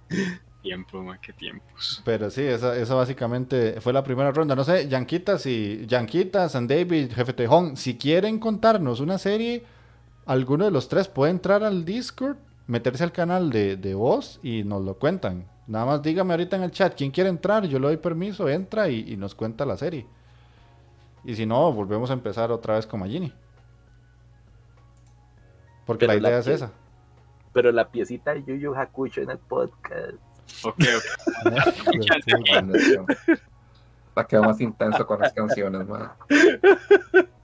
Tiempo, ma, qué tiempos. Pero sí, esa, esa básicamente fue la primera ronda. No sé, Yanquitas y Yanquitas, San David, Jefe Tejón, si quieren contarnos una serie, alguno de los tres puede entrar al Discord, meterse al canal de, de voz y nos lo cuentan. Nada más dígame ahorita en el chat quién quiere entrar, yo le doy permiso, entra y, y nos cuenta la serie. Y si no, volvemos a empezar otra vez con Magini. Porque Pero la idea la es que- esa. Pero la piecita de Yu Yu Hakusho en el podcast. Ok, ok. La quedó más intenso con las canciones, man.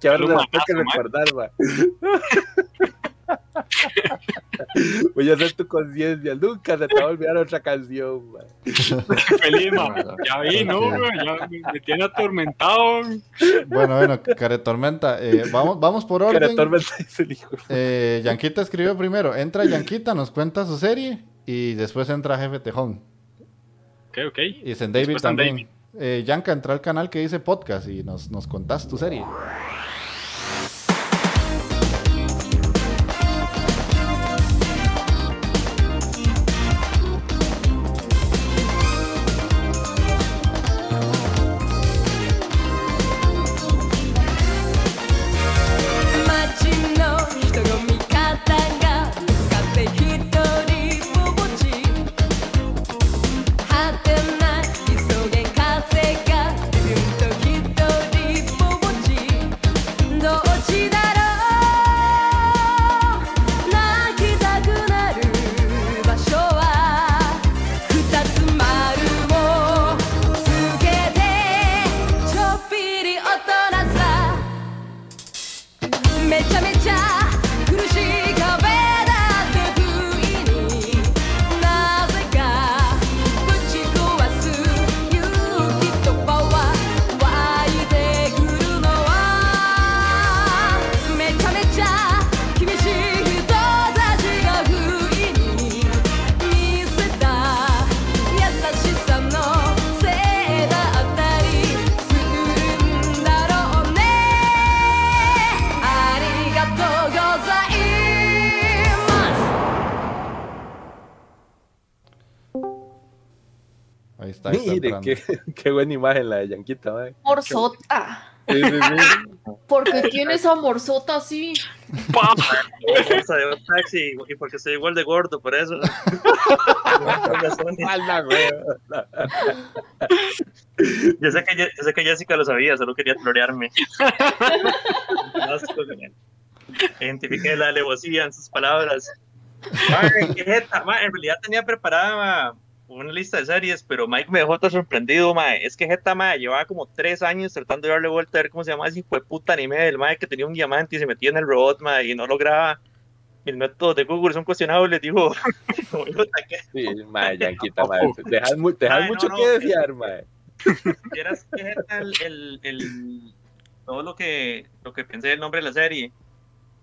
Que ahora que recordar, mae. Voy a hacer tu conciencia. Nunca se te va a olvidar otra canción, mae. Feliz, ma. Ya vi, ¿no? Ya me, me tiene atormentado. Bueno, bueno, Care Tormenta, eh, vamos, vamos por orden. Que Tormenta dice el hijo. Eh, Yanquita escribió primero. Entra Yanquita, nos cuenta su serie. Y después entra Jefe Tejón. Ok, ok. Y Zen David Después también. Eh, Yanka, entra al canal que dice podcast y nos, nos contás tu serie.「qué, qué buena imagen la de Yanquita, mae. Morsota. Sí, sí, sí. Porque tiene esa morsota así. ¡Pam! bolsa de un taxi y porque estoy igual de gordo, por eso. Yo, sé que, yo sé que Jessica lo sabía, solo quería florearme. Identifiqué la alevosía en sus palabras. Mae, qué jeta, mae, en realidad tenía preparada una lista de series, pero Mike me dejó todo sorprendido, mae. Es que Jeta, mae, llevaba como tres años tratando de darle vuelta a ver cómo se llama ese hijo de puta anime del mae que tenía un diamante y se metía en el robot, mae, y no lograba. Mis métodos de Google son cuestionables, ¿qué? Sí, mae, Yanquita, mae. Dejas, mu- dejas Mae, no, mucho no, que desear, mae. vieras que jeta el, el, el- todo lo que, lo que pensé del nombre de la serie.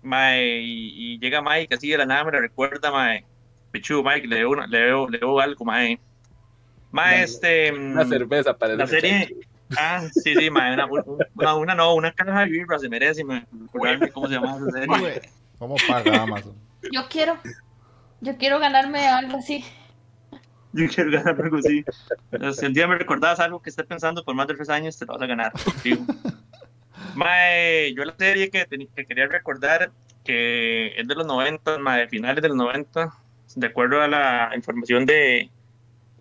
Mae, y, y llega Mike así de la nada, me lo recuerda, Mae. Pichu, Mike, le una- le debo, le debo algo, Mae. Mae, este. Una cerveza para La serie. Ah, sí, sí, mae, una, una, una no, una caja de birra se merece, mae. Cómo se llama esa serie. ¿Cómo paga Amazon? Yo quiero. Yo quiero ganarme algo así. Yo quiero ganar algo así. Si un día me recordás algo que estés pensando por más de tres años, te lo vas a ganar. Mae, yo la serie que, que quería recordar, que es de los 90, mae, finales de los 90, de acuerdo a la información de,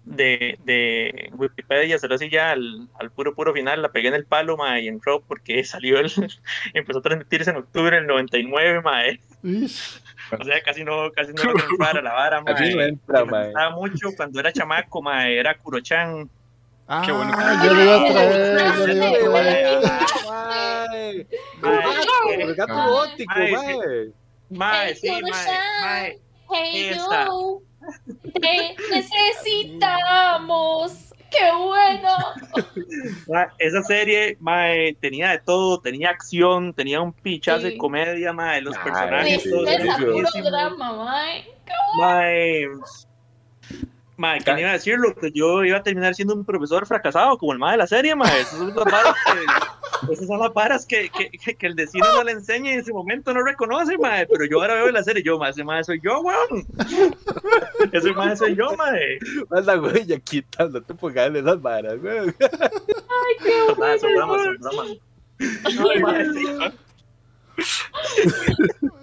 de, de Wikipedia, solo así ya al, al puro, puro final, la pegué en el palo, mae, y entró porque salió el, empezó a transmitirse en octubre del 99, mae. Ish. O sea, casi no, casi no logré entrar a la vara, no entra, Me mae. gustaba mucho cuando era chamaco, mae, era Kurochan. Ah, Qué bueno. yo lo iba a traer, yo lo iba a traer. Mae. Mae, El gato gótico, Mae, mae. mae, mae. Hey Esa. yo, te necesitamos. ¡Qué bueno! mae, Esa serie, mae, tenía de todo, tenía acción, tenía un pichazo de Sí. comedia, mae, los personajes, todos puro drama, mae. Mae, mae, ¿quién iba a decirlo? Que yo iba a terminar siendo un profesor fracasado, como el mae de la serie, mae. Esas son las varas que, esas son las varas que, que, que- que el destino no le enseña y en ese momento no reconoce, mae. Pero yo ahora veo la serie y yo, mae, ese mae soy yo, weón. Ese mae soy yo, mae. Anda, güey, ya quita, no te pongas en esas varas, güey. Son nada, son bromas, son bromas. No, mae, sí.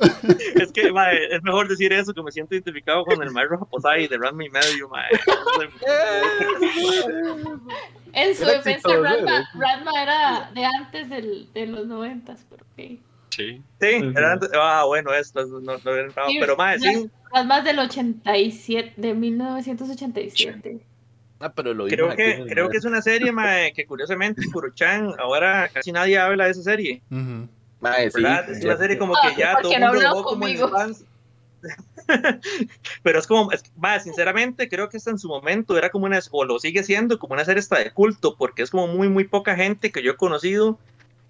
Es que, mae, es mejor decir eso, que me siento identificado con el maestro Japosai de Ranma y medio, mae. En su defensa, ¿eh? Radma era de antes del, de los noventas, pero ok. Sí. Sí, era antes- ah, bueno, esto no, no, no Sí, pero mae, sí, es del 87, de 1987. Ah, pero lo creo que, creo que es una serie, mae, que curiosamente, Kurochan, ahora casi nadie habla de esa serie. Mae. Es una serie como Ah, que ya todo el no mundo como en fans. Pero es como, es, mae, sinceramente, creo que hasta en su momento era como una, o lo sigue siendo, como una serie hasta de culto, porque es como muy, muy poca gente que yo he conocido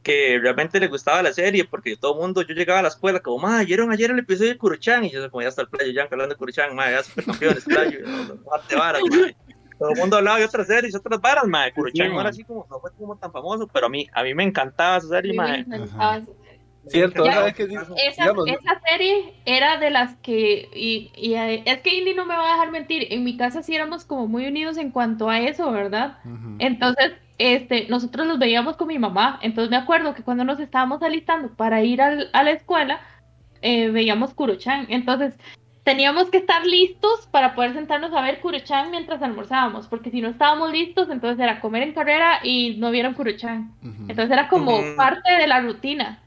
que realmente le gustaba la serie, porque todo el mundo, yo llegaba a la escuela como, ma, ¿vieron ayer el episodio de Kuruchan? Y yo como, ya está el playo, ya hablando de Kuruchan, ma, ya supercampeones, playo, no, no, no, varas, ma. Todo el mundo hablaba de otras series, otras varas, ma, Kuruchan Sí, no era así como, no fue como tan famoso, pero a mí, a mí me encantaba esa serie, ma. Ajá. Cierto. Sí, Esa, digamos, esa serie era de las que, y, y eh, es que Indy no me va a dejar mentir, en mi casa sí éramos como muy unidos en cuanto a eso, ¿verdad? Entonces, este, nosotros los veíamos con mi mamá, entonces me acuerdo que cuando nos estábamos alistando para ir al- a la escuela, eh, veíamos Kuruchan, entonces teníamos que estar listos para poder sentarnos a ver Kuruchan mientras almorzábamos, porque si no estábamos listos, entonces era comer en carrera y no vieron Kuruchan, entonces era como parte de la rutina.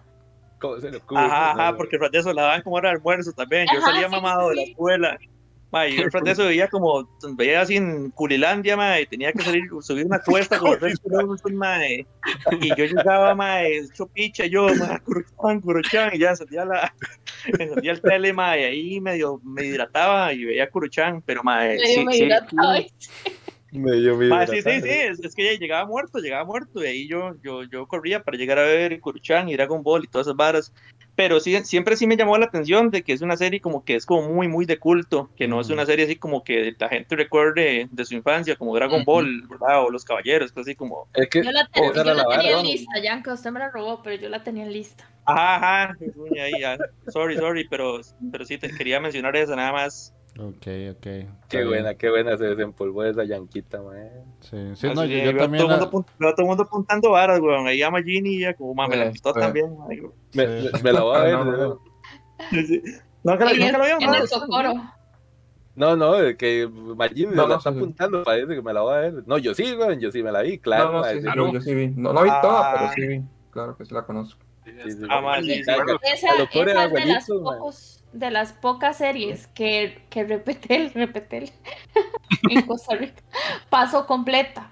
Ajá, ajá, porque eso la daban como de almuerzo también. Yo Ajá, salía sí, mamado de la escuela. Ma, y yo de eso veía como, veía así en Culilandia, ma, y tenía que salir, subir una cuesta como tres kilómetros, ma, y y yo llegaba, ma, hecho picha, yo, ma, curuchan, curuchan, y ya encendía la, encendía el tele, ma, y ahí medio me hidrataba y veía curuchan, pero, ma, Medio sí, me sí, hidrataba. Medio Ma, sí, sí, sí, es, es que ya llegaba muerto, llegaba muerto, y ahí yo, yo, yo corría para llegar a ver Kuruchan y Dragon Ball y todas esas varas. Pero sí, siempre sí me llamó la atención de que es una serie como que es como muy, muy de culto, que no es Ujú. una serie así como que la gente recuerde de su infancia, como Dragon Ujú. Ball, ¿verdad? O Los Caballeros, así como, Es que, Yo la, ten- esa yo la la tenía vara, lista, Yanka, usted me la robó, pero yo la tenía lista. ajá, ajá, ahí, ah, sorry, sorry, pero, pero sí te quería mencionar eso nada más. Ok, ok. Qué buena, qué buena se desempolvó esa yanquita, man. Sí, sí, no, yo, que yo veo también. todo, el la- mundo, apunt- veo todo el mundo apuntando varas, weón. Ahí llama Ginny y ya como, mami, me la Eh, gustó eh. también. weón. Me, Sí. me- me la voy a ver. No, no, ¿no? Nunca, la- nunca el visto. Socorro. No, no, es que Magin No, me la está sí, sí. apuntando, parece que me la voy a ver. No, yo sí, weón, yo sí me la vi, claro. No, no, sí, yo, no. yo sí vi. No, no vi toda, Ah. pero sí vi. Claro que sí la conozco. sí, sí. Ah, ma, sí, sí. La- Esa, La esa de es de las, man. pocos, de las pocas series que, que Repetel, Repetel, en Costa Rica, pasó completa.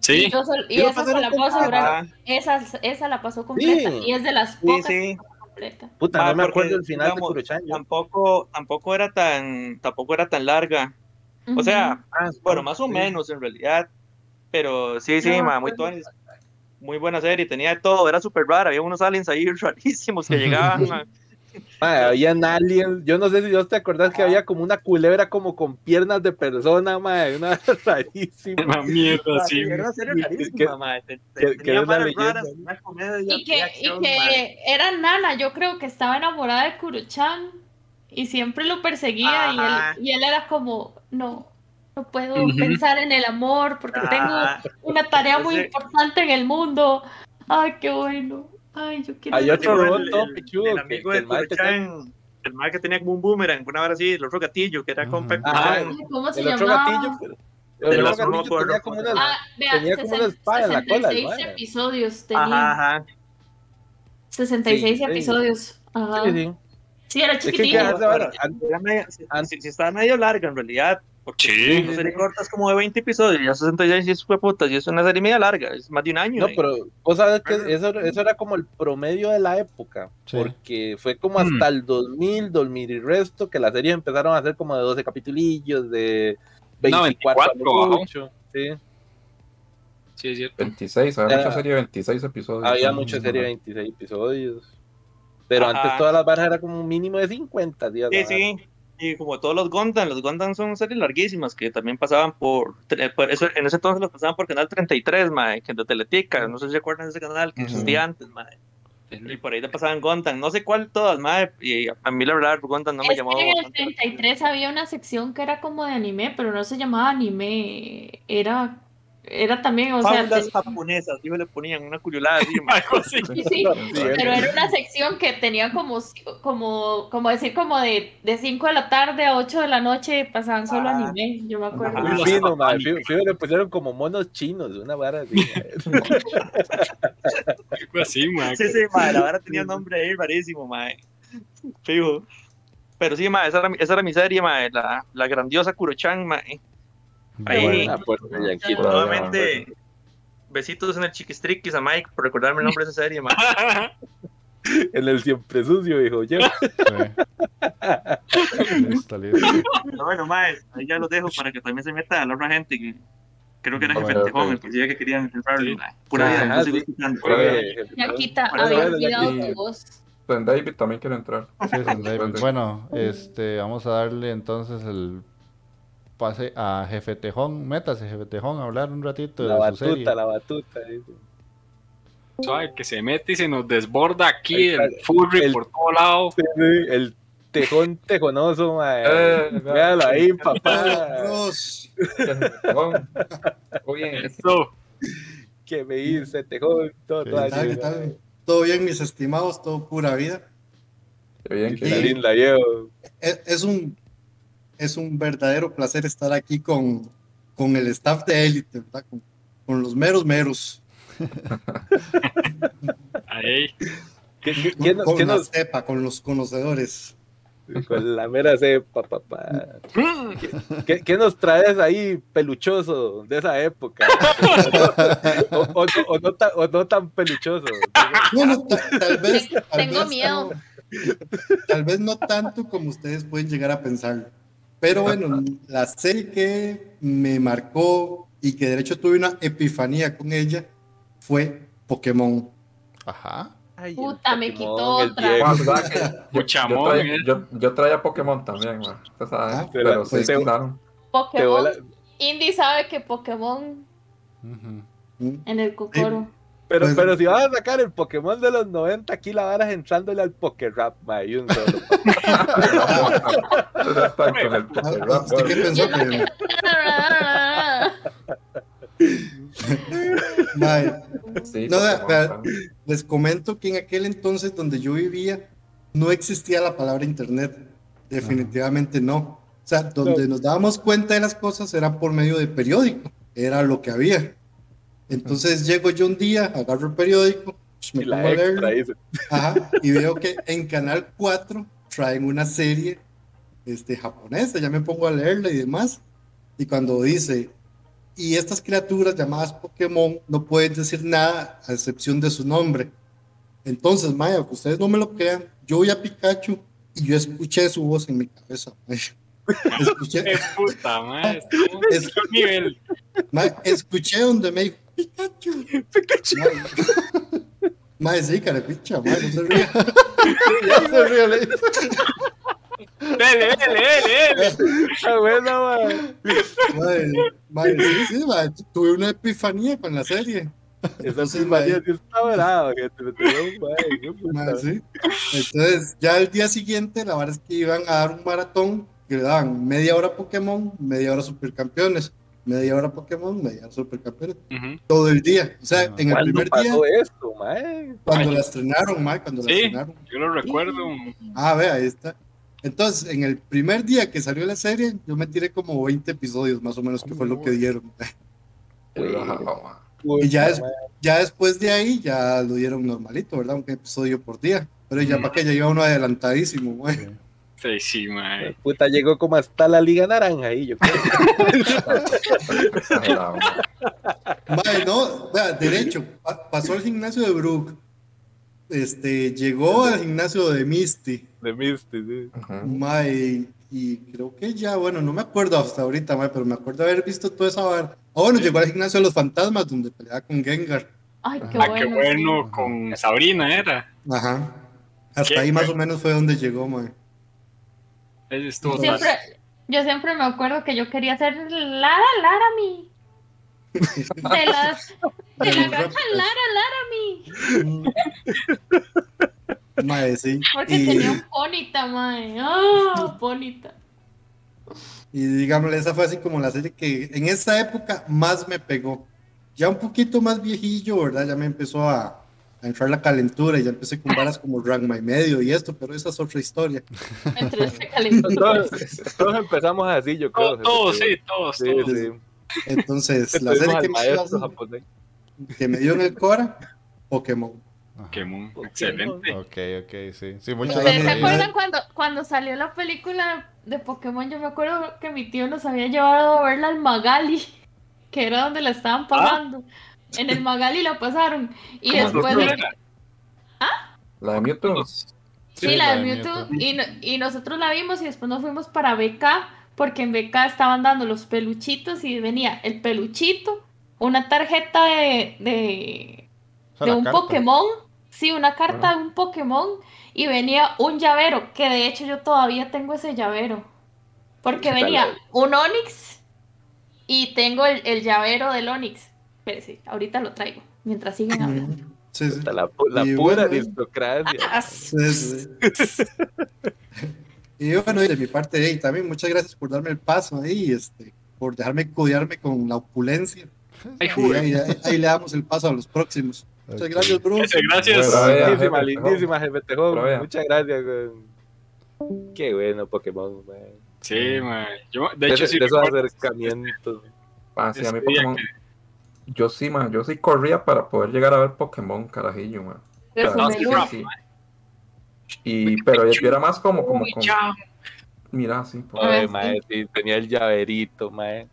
Sí, Y, yo sol- y Sí, esa se la puedo asegurar. Ah, Esa, esa la pasó completa. Sí. Y es de las sí, pocas sí. que pasó completa. Puta, Ma, no me porque, acuerdo el final digamos, de. Tampoco, tampoco era tan, tampoco era tan larga. O sea, Ah, bueno, más o sí. menos en realidad. Pero sí, sí, No, ma, muy tuanis. Muy buena serie, tenía de todo, era súper rara. Había unos aliens ahí rarísimos que llegaban. Ma. Mae, habían aliens. Yo no sé si vos te acordás que había como una culebra como con piernas de persona, mae, una rarísima. Una mierda así. Era una serie que- rarísima, ma. Te- te- que- que Tenía era una varas leyenda, raras, ¿no? una comedia Y que, y que era Nana, yo creo que estaba enamorada de Kuruchan y siempre lo perseguía y él, y él era como, no, no puedo pensar en el amor porque Ajá. tengo una tarea muy Sí. importante en el mundo. Ay, qué bueno. Ay, yo quiero... Hay otro robot el- todo el- pichudo El amigo que de el el mae que tenía como un boomerang, una vara así, el otro gatillo, que era con. Kuruchan. Ay, ¿Cómo se El otro gatillo, el las- otro gatillo tenía como una- Ah, vea, Tenía como una 60 espada en la cola, el 66 mae. episodios tenía. Ajá, ajá. 66 Sí, episodios. Ajá. Sí, sí. Sí, era Es que chiquitillo. Era medio- si, si estaba medio larga en realidad, porque Sí. una serie corta es como de 20 episodios, ya 66 y es fue puta, y es una serie media larga, es más de un año. No, eh. pero vos sabes que eso, eso era como el promedio de la época, Sí. porque fue como Mm. hasta el 2000, 2000 y resto, que las series empezaron a hacer como de 12 capitulillos, de 24 a lo 24 bajó. mucho, sí. Sí, es cierto. 26, había mucha serie de 26 episodios. Había mucha serie de sí. 26 episodios, pero Ajá. antes todas las barras era como un mínimo de 50 días. Sí, sí. Y como todos los Gundam, los Gundam son series larguísimas que también pasaban por, por eso, en ese entonces los pasaban por Canal 33, mae, que de Teletica, no sé si se acuerdan de ese canal que Ujú. existía antes, mae. Y por ahí te pasaban Gundam, no sé cuál todas, mae, y a mí la verdad Gundam no me llamó que en el bastante la 33 había una sección que era como de anime, pero no se llamaba anime. Era, era también, o sea, Fábulas te- japonesas, me le ponían una curiolada así, así. sí, sí, pero era una sección que tenía como, como, como decir, como de, de 5 de la tarde a 8 de la noche pasaban solo Ah. anime, yo me acuerdo. Fijo, fijo, le pusieron como monos chinos, una vara así. así, man. Sí, sí, mae, la verdad tenía un nombre ahí rarísimo, mae. Fijo. Pero sí, mae, esa era, mi- esa era mi serie, mae, la, la grandiosa Kurochan, mae. Ahí. Bueno, Ah, pues, Yanquito. Bueno, Nuevamente, besitos en el chiquistriquis a Mike por recordarme el nombre de esa serie, mae. En el siempre sucio, dijo yo. sí. listo, listo. Pero bueno, mae, ahí ya los dejo para que también se meta a la otra gente que creo que era jefe Tejón, el que decía que querían entrarle, mae. Pura vida, no sigo escuchando. Había olvidado tu voz. Don David también quiere entrar. Sí, David. Bueno, este, vamos a darle entonces el pase a Jefe Tejón. Métase, Jefe Tejón, a hablar un ratito La de su serie. batuta, la batuta. dice. Suave, que se mete y se nos desborda aquí el está. furry El- por todo lado. Sí, sí, El tejón tejonoso, mae. Eh, Véalo ahí, papá. Bien. Eso. Que me dice tejón, todo, ¿Qué todo ¿qué tal? así, ¿Qué tal? ¿Todo bien, mis estimados? ¿Todo pura vida? Qué bien que La llevo. Es, es un, es un verdadero placer estar aquí con, con el staff de élite, ¿verdad? Con, con los meros meros. Ahí. ¿Qué, qué, qué nos- con qué la nos, cepa, con los conocedores. con la mera cepa, papá. ¿Qué, qué nos traes ahí peluchoso de esa época? o, o no- o no tan, o no tan peluchoso. Bueno, tal vez, tal Tengo vez miedo. tal vez no tanto como ustedes pueden llegar a pensar. Pero bueno, la serie que me marcó y que de hecho tuve una epifanía con ella fue Pokémon. Ajá. Ay, Puta, me quitó otra. Diego. Ah, ¿verdad que yo, traía, eh. yo, yo traía Pokémon también, man. Sabe, Ah, pero, pero sí, pues, claro. Te Pokémon. Indy sabe que Pokémon. ¿Mm? en el Cocoro. Pero, Pues- pero si vas a sacar el Pokémon de los 90, aquí la vara es entrándole al Pokérap, ma, y un solo. Ah, Pokérap, ¿Usted qué güey. pensó? Que, Mae, Sí, No, les comento que en aquel entonces donde yo vivía no existía la palabra internet. Definitivamente no. O sea, donde nos dábamos cuenta de las cosas era por medio de periódico. Era lo que había. Entonces llego yo un día, agarro el periódico, pues, me Y pongo a leerlo. Ajá, y veo que en Canal 4 traen una serie este, japonesa, ya me pongo a leerla y demás. Y cuando dice, y estas criaturas llamadas Pokémon no pueden decir nada a excepción de su nombre. Entonces, Maya, que ustedes no me lo crean, yo voy a Pikachu y yo escuché su voz en mi cabeza. mae. Escuché, puta. Estamos Es- nivel. escuché donde me dijo Pikachu. Pikachu. Mae, sí, carapicha, mae, no se ría. Ya se ríe, le. Dele, dele, dele, dele. Ah, bueno, mae. Mae, mae, sí, sí, mae, tuve una epifanía con la serie. Esa pismanía mae, sí está brava, gente. Me tengo un mae, mae, sí. Entonces, ya el día siguiente, la verdad es que iban a dar un maratón que le daban media hora Pokémon, media hora Supercampeones, media hora Pokémon, media hora Supercampeones, Ujú. todo el día. O sea, en el ¿Cuándo primer día, pasó esto, mae? cuando la estrenaron, mae, cuando la Sí. estrenaron. Yo lo recuerdo. Ah, ve, ahí está. Entonces, en el primer día que salió la serie, yo me tiré como 20 episodios, más o menos, que fue lo que dieron. Y ya es-. Ya después de ahí, ya lo dieron normalito, ¿verdad? Un episodio por día. Pero ya Mm. para que ya iba uno adelantadísimo, güey. Sí, sí, madre. Puta, llegó como hasta la Liga Naranja ahí, yo creo. Mae, no, vea, derecho, pa- pasó al gimnasio de Brook. Este, llegó al gimnasio de Misty. De Misty, sí. Mae, y creo que ya, bueno, no me acuerdo hasta ahorita, mae, pero me acuerdo haber visto toda esa vara. Ah, bueno, llegó al gimnasio de los fantasmas, donde peleaba con Gengar. Ay, qué Ah, bueno. qué bueno. Con Sabrina era. Ajá. Hasta Qué ahí más o menos fue donde llegó, mae. Estuvo. Siempre, yo siempre me acuerdo que yo quería ser Lara Laramie. De las de la gacha. Lara Laramie. Mae, sí. Porque Y- tenía un ponita, mae. Ah, ponita. Y digámosle, esa fue así como la serie que en esa época más me pegó. Ya un poquito más viejillo, ¿verdad? Ya me empezó a, a entrar la calentura y ya empecé con varas como Ranma y medio y esto, pero esa es otra historia. Entre calentón. Todos, todos empezamos así, yo creo. Todos, todos, sí, todos, Sí, todos. sí. Entonces, la serie que me, que me dio en el Cora, Pokémon. Pokémon, Pokémon. excelente. Ok, ok, sí. Sí, ¿Ustedes se acuerdan cuando, cuando salió la película de Pokémon? Yo me acuerdo que mi tío nos había llevado a verla al Magali, que era donde la estaban pasando. En el Magali la pasaron. Y ¿Cómo después de, La de Mewtwo. Sí, la de Mewtwo. Y, no- y nosotros la vimos y después nos fuimos para BK, porque en BK estaban dando los peluchitos y venía el peluchito, una tarjeta de, de, O sea, de la un carta. Pokémon, sí, una carta de un Pokémon y venía un llavero, que de hecho yo todavía tengo ese llavero, porque venía un Onix y tengo el, el llavero del Onix. Espérese, ahorita lo traigo, mientras siguen hablando. Sí, La, pura bueno, aristocracia. Ah, Sí, sí. y bueno, y de mi parte, hey, también muchas gracias por darme el paso ahí, este, por dejarme cuidarme con la opulencia. Ay, Y joder. ahí, ahí- ahí le damos el paso a los próximos. Muchas gracias, bro. Ese, Gracias. Lindísima, lindísima, jefe. Muchas gracias, güey. Qué bueno Pokémon, güey. Sí, man. Yo, de De, hecho, sí de esos acercamientos. Ah, sí, a mí Pokémon. Yo sí, man. Yo sí corría para poder llegar a ver Pokémon, carajillo, man. Ah, me sí, sí, sí. Y, pero yo, era más como, como chao. Mira, sí. por- Ah, Ay, mae, sí, tenía el llaverito, mae.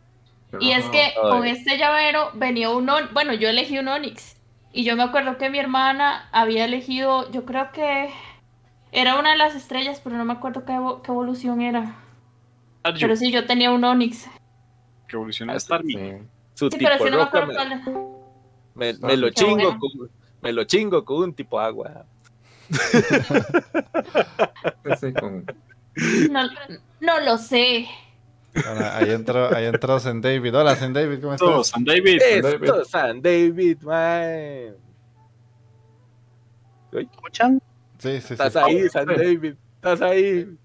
Y es no, que con este llavero venía un on- bueno, yo elegí un Onix y yo me acuerdo que mi hermana había elegido, yo creo que era una de las estrellas, pero no me acuerdo qué, evo- qué evolución era. Pero sí, yo tenía un Onix. que evolucionó a Starmie. Sí. Su Sí, tipo pero sí no me roca acuerdo me, cuál me- me lo chingo con, me lo chingo con un tipo agua. No, no lo sé. Bueno, ahí entró, ahí entró Zen David. Hola, Zen David, ¿cómo estás? San David. Esto San David, mae. ¿Escuchan? Sí, sí, sí. Estás ahí, San David. Estás ahí.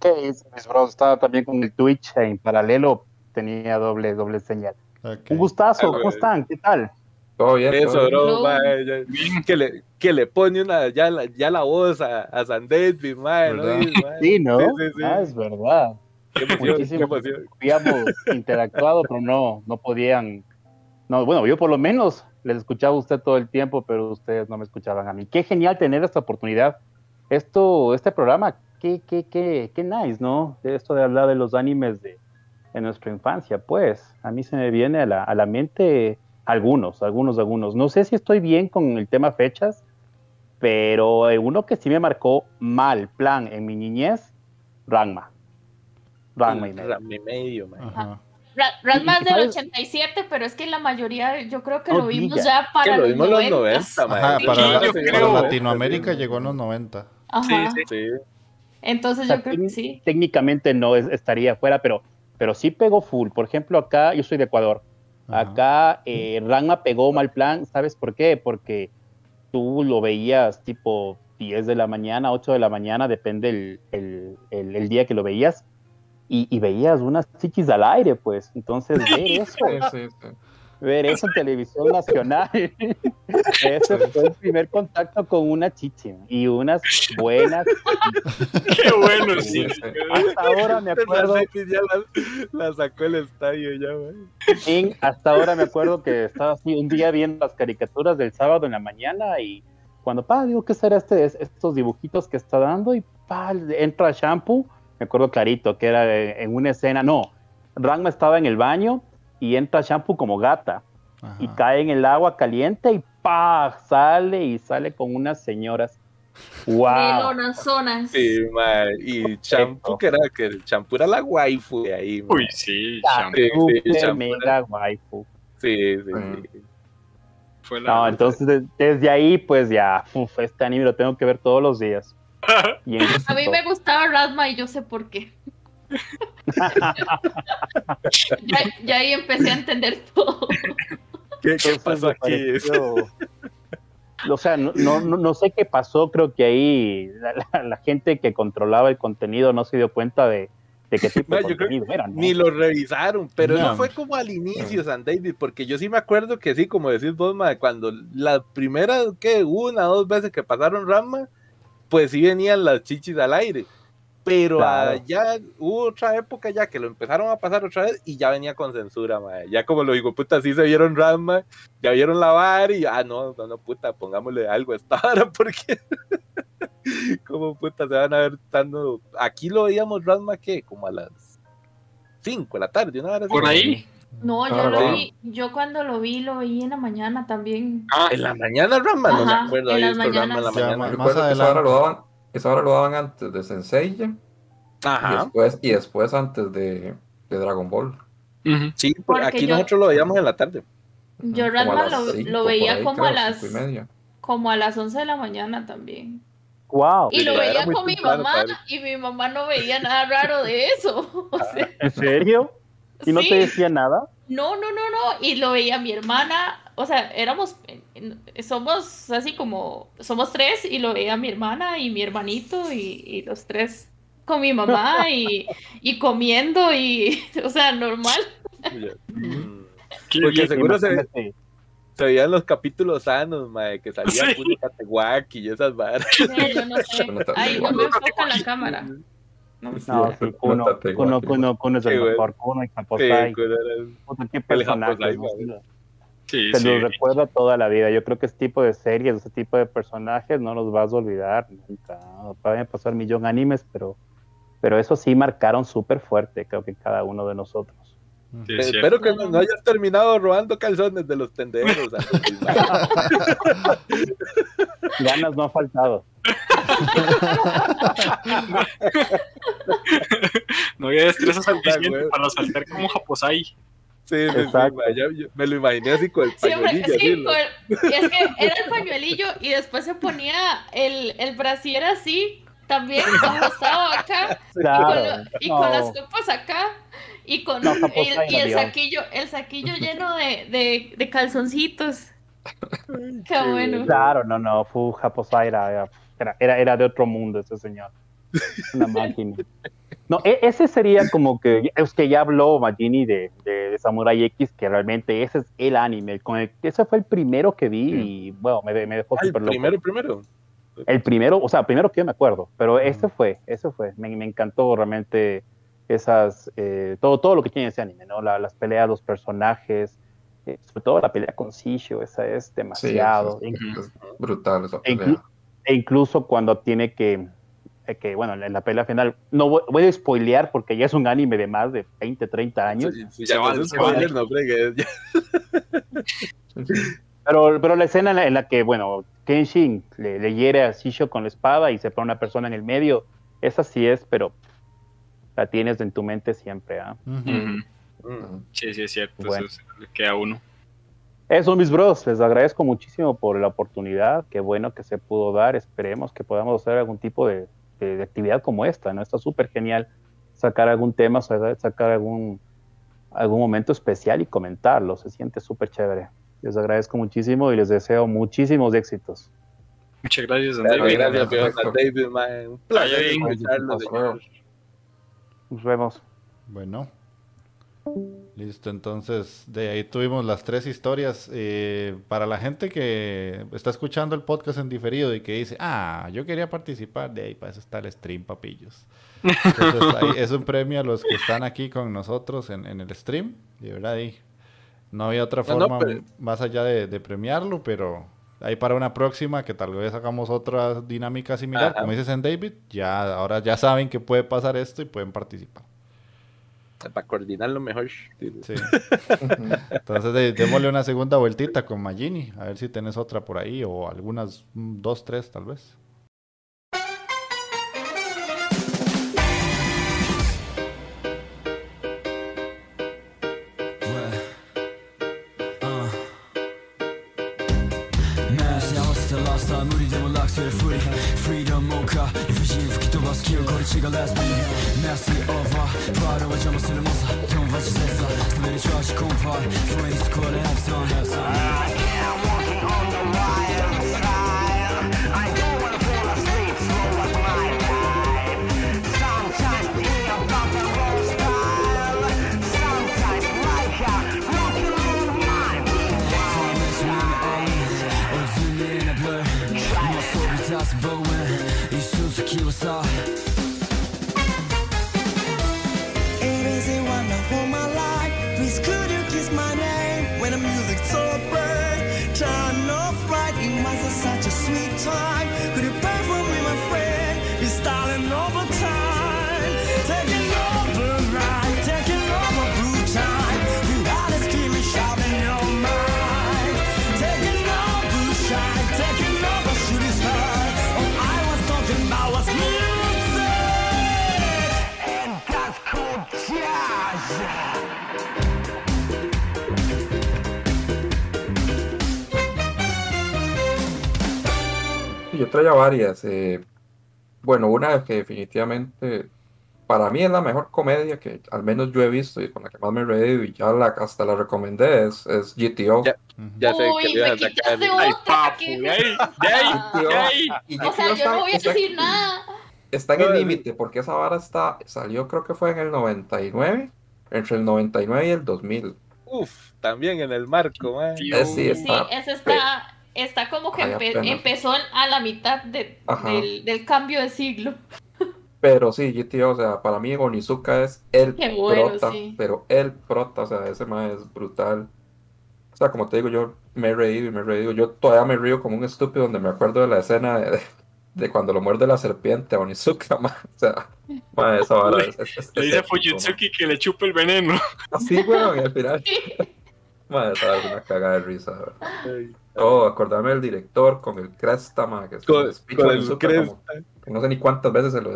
¿Qué es, mis bros? Estaba también con el Twitch en paralelo, tenía doble, doble señal. Ok. Un gustazo, ¿cómo güey. están? ¿Qué tal? Todo bien. Eso, bro, No. mae, ya- Que le, que le pone una, ya, la, ya la voz a, a San David, mae, ¿no? Mae? Sí, ¿no? Sí, sí, sí. Ah, es verdad. Qué emoción, qué Muchísimo. emoción. Habíamos interactuado, pero no, no podían. No, bueno, yo por lo menos les escuchaba a usted todo el tiempo, pero ustedes no me escuchaban a mí. Qué genial tener esta oportunidad. Esto, este programa, qué, qué, qué, qué nice, ¿no? Esto de hablar de los animes de, de nuestra infancia, pues. A mí se me viene a la, a la mente algunos, algunos, algunos. No sé si estoy bien con el tema fechas, pero uno que sí me marcó mal, plan, en mi niñez, Ranma. Ranma y medio. Ranma y medio, Ranma es ¿Y del sabes? 87, pero es que la mayoría, yo creo que Oh, lo vimos ya para Que lo los vimos en los 90. 90, mae. Ajá, Sí, para, yo para creo. Latinoamérica llegó en los 90. Ajá. Sí, Sí. Entonces O sea, yo creo que sí. Técnicamente no es- estaría afuera, pero, pero sí pegó full. Por ejemplo, acá, yo soy de Ecuador. Ajá. Acá eh, Ranma pegó mal plan, ¿sabes por qué? Porque tú lo veías tipo 10 de la mañana, 8 de la mañana, depende el, el- el- el día que lo veías, y, y veías unas chichis al aire, pues. Entonces, ver eso, Sí, sí, sí. Ver eso en televisión nacional, ese fue el primer contacto con una chichi, y unas buenas. Qué bueno, sí. Hasta ahora me acuerdo. Ya la, la sacó el estadio ya. En- hasta ahora me acuerdo que estaba así un día viendo las caricaturas del sábado en la mañana y cuando, pa, digo, ¿qué será este, estos dibujitos que está dando? Y, pa, entra Shampoo, me acuerdo clarito que era en una escena, no, Ranma estaba en el baño y entra Shampoo como gata Ajá. y cae en el agua caliente y, pa, sale y sale con unas señoras. ¡Wow! Melonas zonas. Sí, mae. Y champú, que era que el champú era la waifu de ahí. Uy, sí, Ah, Champ. Sí, sí, mega waifu. Sí, sí, Mm. sí. Fue la- No, entonces de- desde ahí, pues ya, uf, este anime lo tengo que ver todos los días. Y A mí me gustaba Rasma y yo sé por qué. Ya, ya ahí empecé a entender todo. ¿Qué, qué pasó aquí? O sea, no, no, no- no sé qué pasó, creo que ahí la, la- la gente que controlaba el contenido no se dio cuenta de, de qué tipo de No, yo creo contenido era, ¿no? Ni lo revisaron, pero No. eso fue como al inicio, San David, porque yo sí me acuerdo que sí, como decís vos, cuando la primera, que una o dos veces que pasaron Rama, pues sí venían las chichis al aire. Pero Claro. ya hubo otra época ya que lo empezaron a pasar otra vez y ya venía con censura, mae. Ya como lo digo, puta, sí se vieron Rama, ya vieron la bar y ah, no, no, no, puta, pongámosle algo a esta hora porque como puta se van a ver dando. Aquí lo veíamos Rasma que como a las 5 de la tarde, una hora así. Por ahí. No, yo Ah, lo vi, yo cuando lo vi, lo vi en la mañana también. Ah, En la mañana, Rama, no me acuerdo. en las en la mañanas. Ya, mañana. ma- Recuerdo que esa hora lo daban, antes de Senseiya y Ajá. después, y después antes de, de Dragon Ball. Sí, por- Porque aquí yo- nosotros lo veíamos en la tarde. Yo las lo, cinco, lo por veía ahí, como a las y como a las 11 de la mañana también. ¡Wow! Y lo veía con mi mamá y mi mamá no veía nada raro de eso. O sea, ¿En serio? ¿Y no sí. te decía nada? No, no, no, no. Y lo veía mi hermana. O sea, éramos, somos así como, somos tres y lo veía mi hermana y mi hermanito y, y los tres con mi mamá y, y comiendo y, o sea, normal. Porque seguro se, veían los capítulos sanos, mae, que salía Sí. puro Catewaki y esas varas. Eh, Yo no sé. Ay, no me enfoca la cámara. No, No, sí, no Kuno, Kuno. Kuno, Kuno es el mejor, Kuno y el- Puta, qué personaje, Japosai. Sí, Te sí. los recuerda toda la vida. Yo creo que este tipo de series, este tipo de personajes no los vas a olvidar nunca. Pueden pasar millón animes, pero, pero eso sí marcaron súper fuerte, creo que cada uno de nosotros. Sí, Eh. Espero que no, no hayas terminado robando calzones de los tenderos. Ganas no ha faltado. No había destreza suficiente para saltar como Japosai. Sí, sí, sí, Exacto. ya- yo me lo imaginé así con el Siempre, pañuelillo. así, sí, con- es que era el pañuelillo y después se ponía el, el brasier así, también ajustado acá, y con, Claro. lo- y No. con las copas acá, y con No, el, y el saquillo, el saquillo lleno de, de, de calzoncitos. Qué bueno. Claro, no, no, Japosai era, era, era, era de otro mundo ese señor. Una máquina. No, e- ese sería como que, es que ya habló Magini de, de, de Samurai X, que realmente ese es el anime, con el, ese fue el primero que vi y, bueno, me, me dejó Ah, el súper loco. primero, primero. El primero, o sea, primero que yo me acuerdo, pero ese fue, ese fue, me, me encantó realmente esas, eh, todo, todo lo que tiene ese anime, ¿no? La- las peleas, los personajes, eh, sobre todo la pelea con Shisho, esa es Sí, demasiado. es, Inclu- es brutal esa E, pelea. e incluso cuando tiene que, que, bueno, en la pelea final, no voy, voy a spoilear porque ya es un anime de más de 20, 30 años, pero, pero la escena en la, en la que, bueno, Kenshin le, le hiere a Shisho con la espada y se pone una persona en el medio, esa sí es, pero la tienes en tu mente siempre. ¿ah? Mm. Sí, sí, es cierto. Bueno. Eso se le queda uno. Eso, mis bros, les agradezco muchísimo por la oportunidad. Qué bueno que se pudo dar. Esperemos que podamos hacer algún tipo de, de- de actividad como esta, ¿no? Está súper genial sacar algún tema, sa- sacar algún, algún momento especial y comentarlo. Se siente súper chévere. Les agradezco muchísimo y les deseo muchísimos éxitos. Muchas gracias, Gracias, André. gracias. Jonathan David. Un placer escucharlo. Nos vemos. Bueno. Listo, entonces de ahí tuvimos las tres historias. Eh, para la gente que está escuchando el podcast en diferido y que dice, ah, yo quería participar, de ahí para eso está el stream, papillos. Entonces, ahí es un premio a los que están aquí con nosotros en, en el stream. De verdad, ahí no había otra No, no, forma pero- más allá de, de premiarlo, pero ahí para una próxima que tal vez hagamos otra dinámica similar, Ajá. como dices en David, ya ahora ya saben que puede pasar esto y pueden participar para coordinarlo mejor. Entonces de, démosle una segunda vueltita con Magini, a ver si tenés otra por ahí o algunas mm, dos, tres tal vez. Paro lasciamo se ne mossa, non faccio senza Sta bene ciò ci compare, fuori scuole, have some, Yo traía varias. eh, bueno, una que definitivamente para mí es la mejor comedia que al menos yo he visto y con la que más me he y ya la, hasta la recomendé es, es GTO. Ya. Sé Uy, que me quitaste Ay, otra papu, que- de ahí, de ahí, de ahí. Y O sea, yo no voy a está- decir nada. Está en el límite porque esa vara está, salió creo que fue en el 99, entre el 99 y el 2000. Uf, también en el marco. Tío. Eh, sí, Sí, está, ese está, está como que Ay, empe- apenas. empezó a la mitad de- del, del cambio de siglo. pero sí, GTO, o sea, para mí Onizuka es el Qué bueno, prota, sí. pero el prota, o sea, ese man es brutal. O sea, como te digo, yo me he reído y me he reído. Yo todavía me río como un estúpido donde me acuerdo de la escena de, de cuando lo muerde la serpiente a Onizuka, man. O sea, man, esa vara es, es- es- Le dice a épico, man. Fujitsuki que le chupe el veneno. Así, weón, y al final, man, esa es una cagada de risa. Oh, acordarme del director con el Cresta, man, que se lo Con, el cresta. como- no sé ni cuántas veces se lo.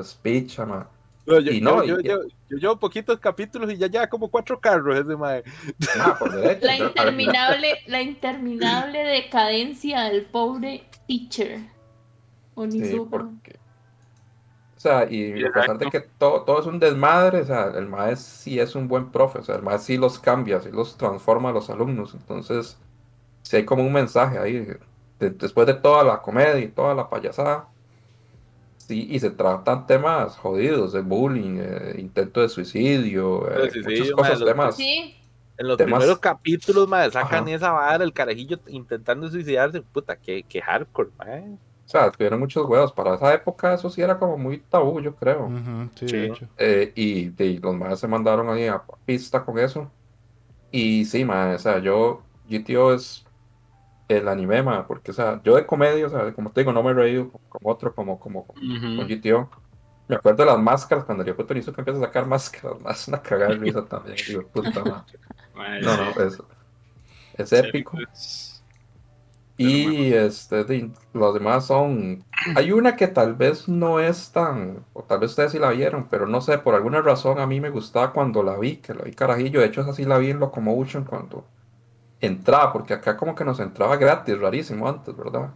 No, yo, Y no, yo, y- yo, yo, yo llevo poquitos capítulos y ya ya como cuatro carros ese mae. Ah, por derecho. La interminable, la interminable decadencia del pobre teacher. Sí, Onizuka. porque. Sea, y a pesar de Exacto. que todo, todo es un desmadre, o sea, el maestro sí es un buen profe, o sea, el maestro sí los cambia, sí los transforma a los alumnos. Entonces, sí hay como un mensaje ahí. de- después de toda la comedia y toda la payasada, sí, y se tratan temas jodidos, de bullying, eh, intento de suicidio, eh, De suicidio, muchas cosas, temas. Sí, En los Temas- primeros capítulos, mae, sacan Ajá. esa vara, el carajillo intentando suicidarse. Puta, qué, qué hardcore, mae. O sea, tuvieron muchos huevos. Para esa época eso sí era como muy tabú, yo creo. Sí, Sí. de hecho. Eh, y, y los más se mandaron ahí a pista con eso. Y sí, ma, o sea, yo, GTO es el anime, ma, porque, o sea, yo de comedia, o sea, como te digo, no me he reído como otro, como, como con. GTO. Me acuerdo de las máscaras, cuando yo puto hizo que empieza a sacar máscaras, más una cagada de risa también. Digo, puta madre. Mae, No, sí. no, es, es Sí, épico. Y este, di- los demás son Hay una que tal vez no es tan, o tal vez ustedes sí la vieron, pero no sé, por alguna razón a mí me gustaba cuando la vi, que la vi carajillo. De hecho, esa sí la vi en Locomotion cuando entraba, porque acá como que nos entraba gratis, rarísimo antes, ¿verdad?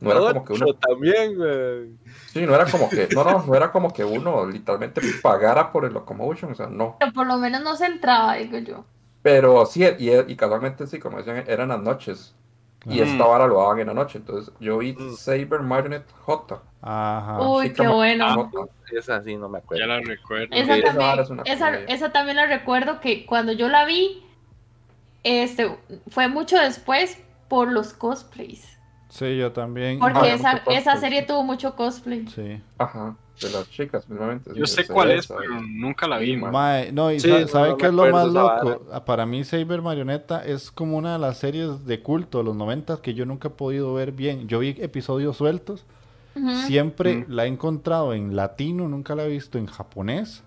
No era como que uno, también, güey. sí, no era como que, no, no, no era como que uno literalmente pagara por el Locomotion, o sea, no. Pero por lo menos no se entraba, digo yo. Pero sí, y, y casualmente sí, como decían, eran las noches. Y Mm. esta vara lo daban en la noche. Entonces yo vi Mm. Saber Marionette J. Ajá. Uy, qué bueno. J. Esa sí no me acuerdo. Ya la recuerdo. Esa Sí, esa vara también, es esa, esa también la recuerdo que cuando yo la vi, este, fue mucho después por los cosplays. Sí, yo también. Porque había esa, esa serie tuvo mucho cosplay. Sí. Ajá, de las chicas, mismamente. sí, Yo sé cuál es, pero nunca la vi. Sí, man. Mae, no, y Sí, sa- no, ¿sabe no qué es lo más vara. loco? Ah, Para mí, Saber Marioneta es como una de las series de culto de los 90 que yo nunca he podido ver bien. Yo vi episodios sueltos. Siempre la he encontrado en latino, nunca la he visto en japonés.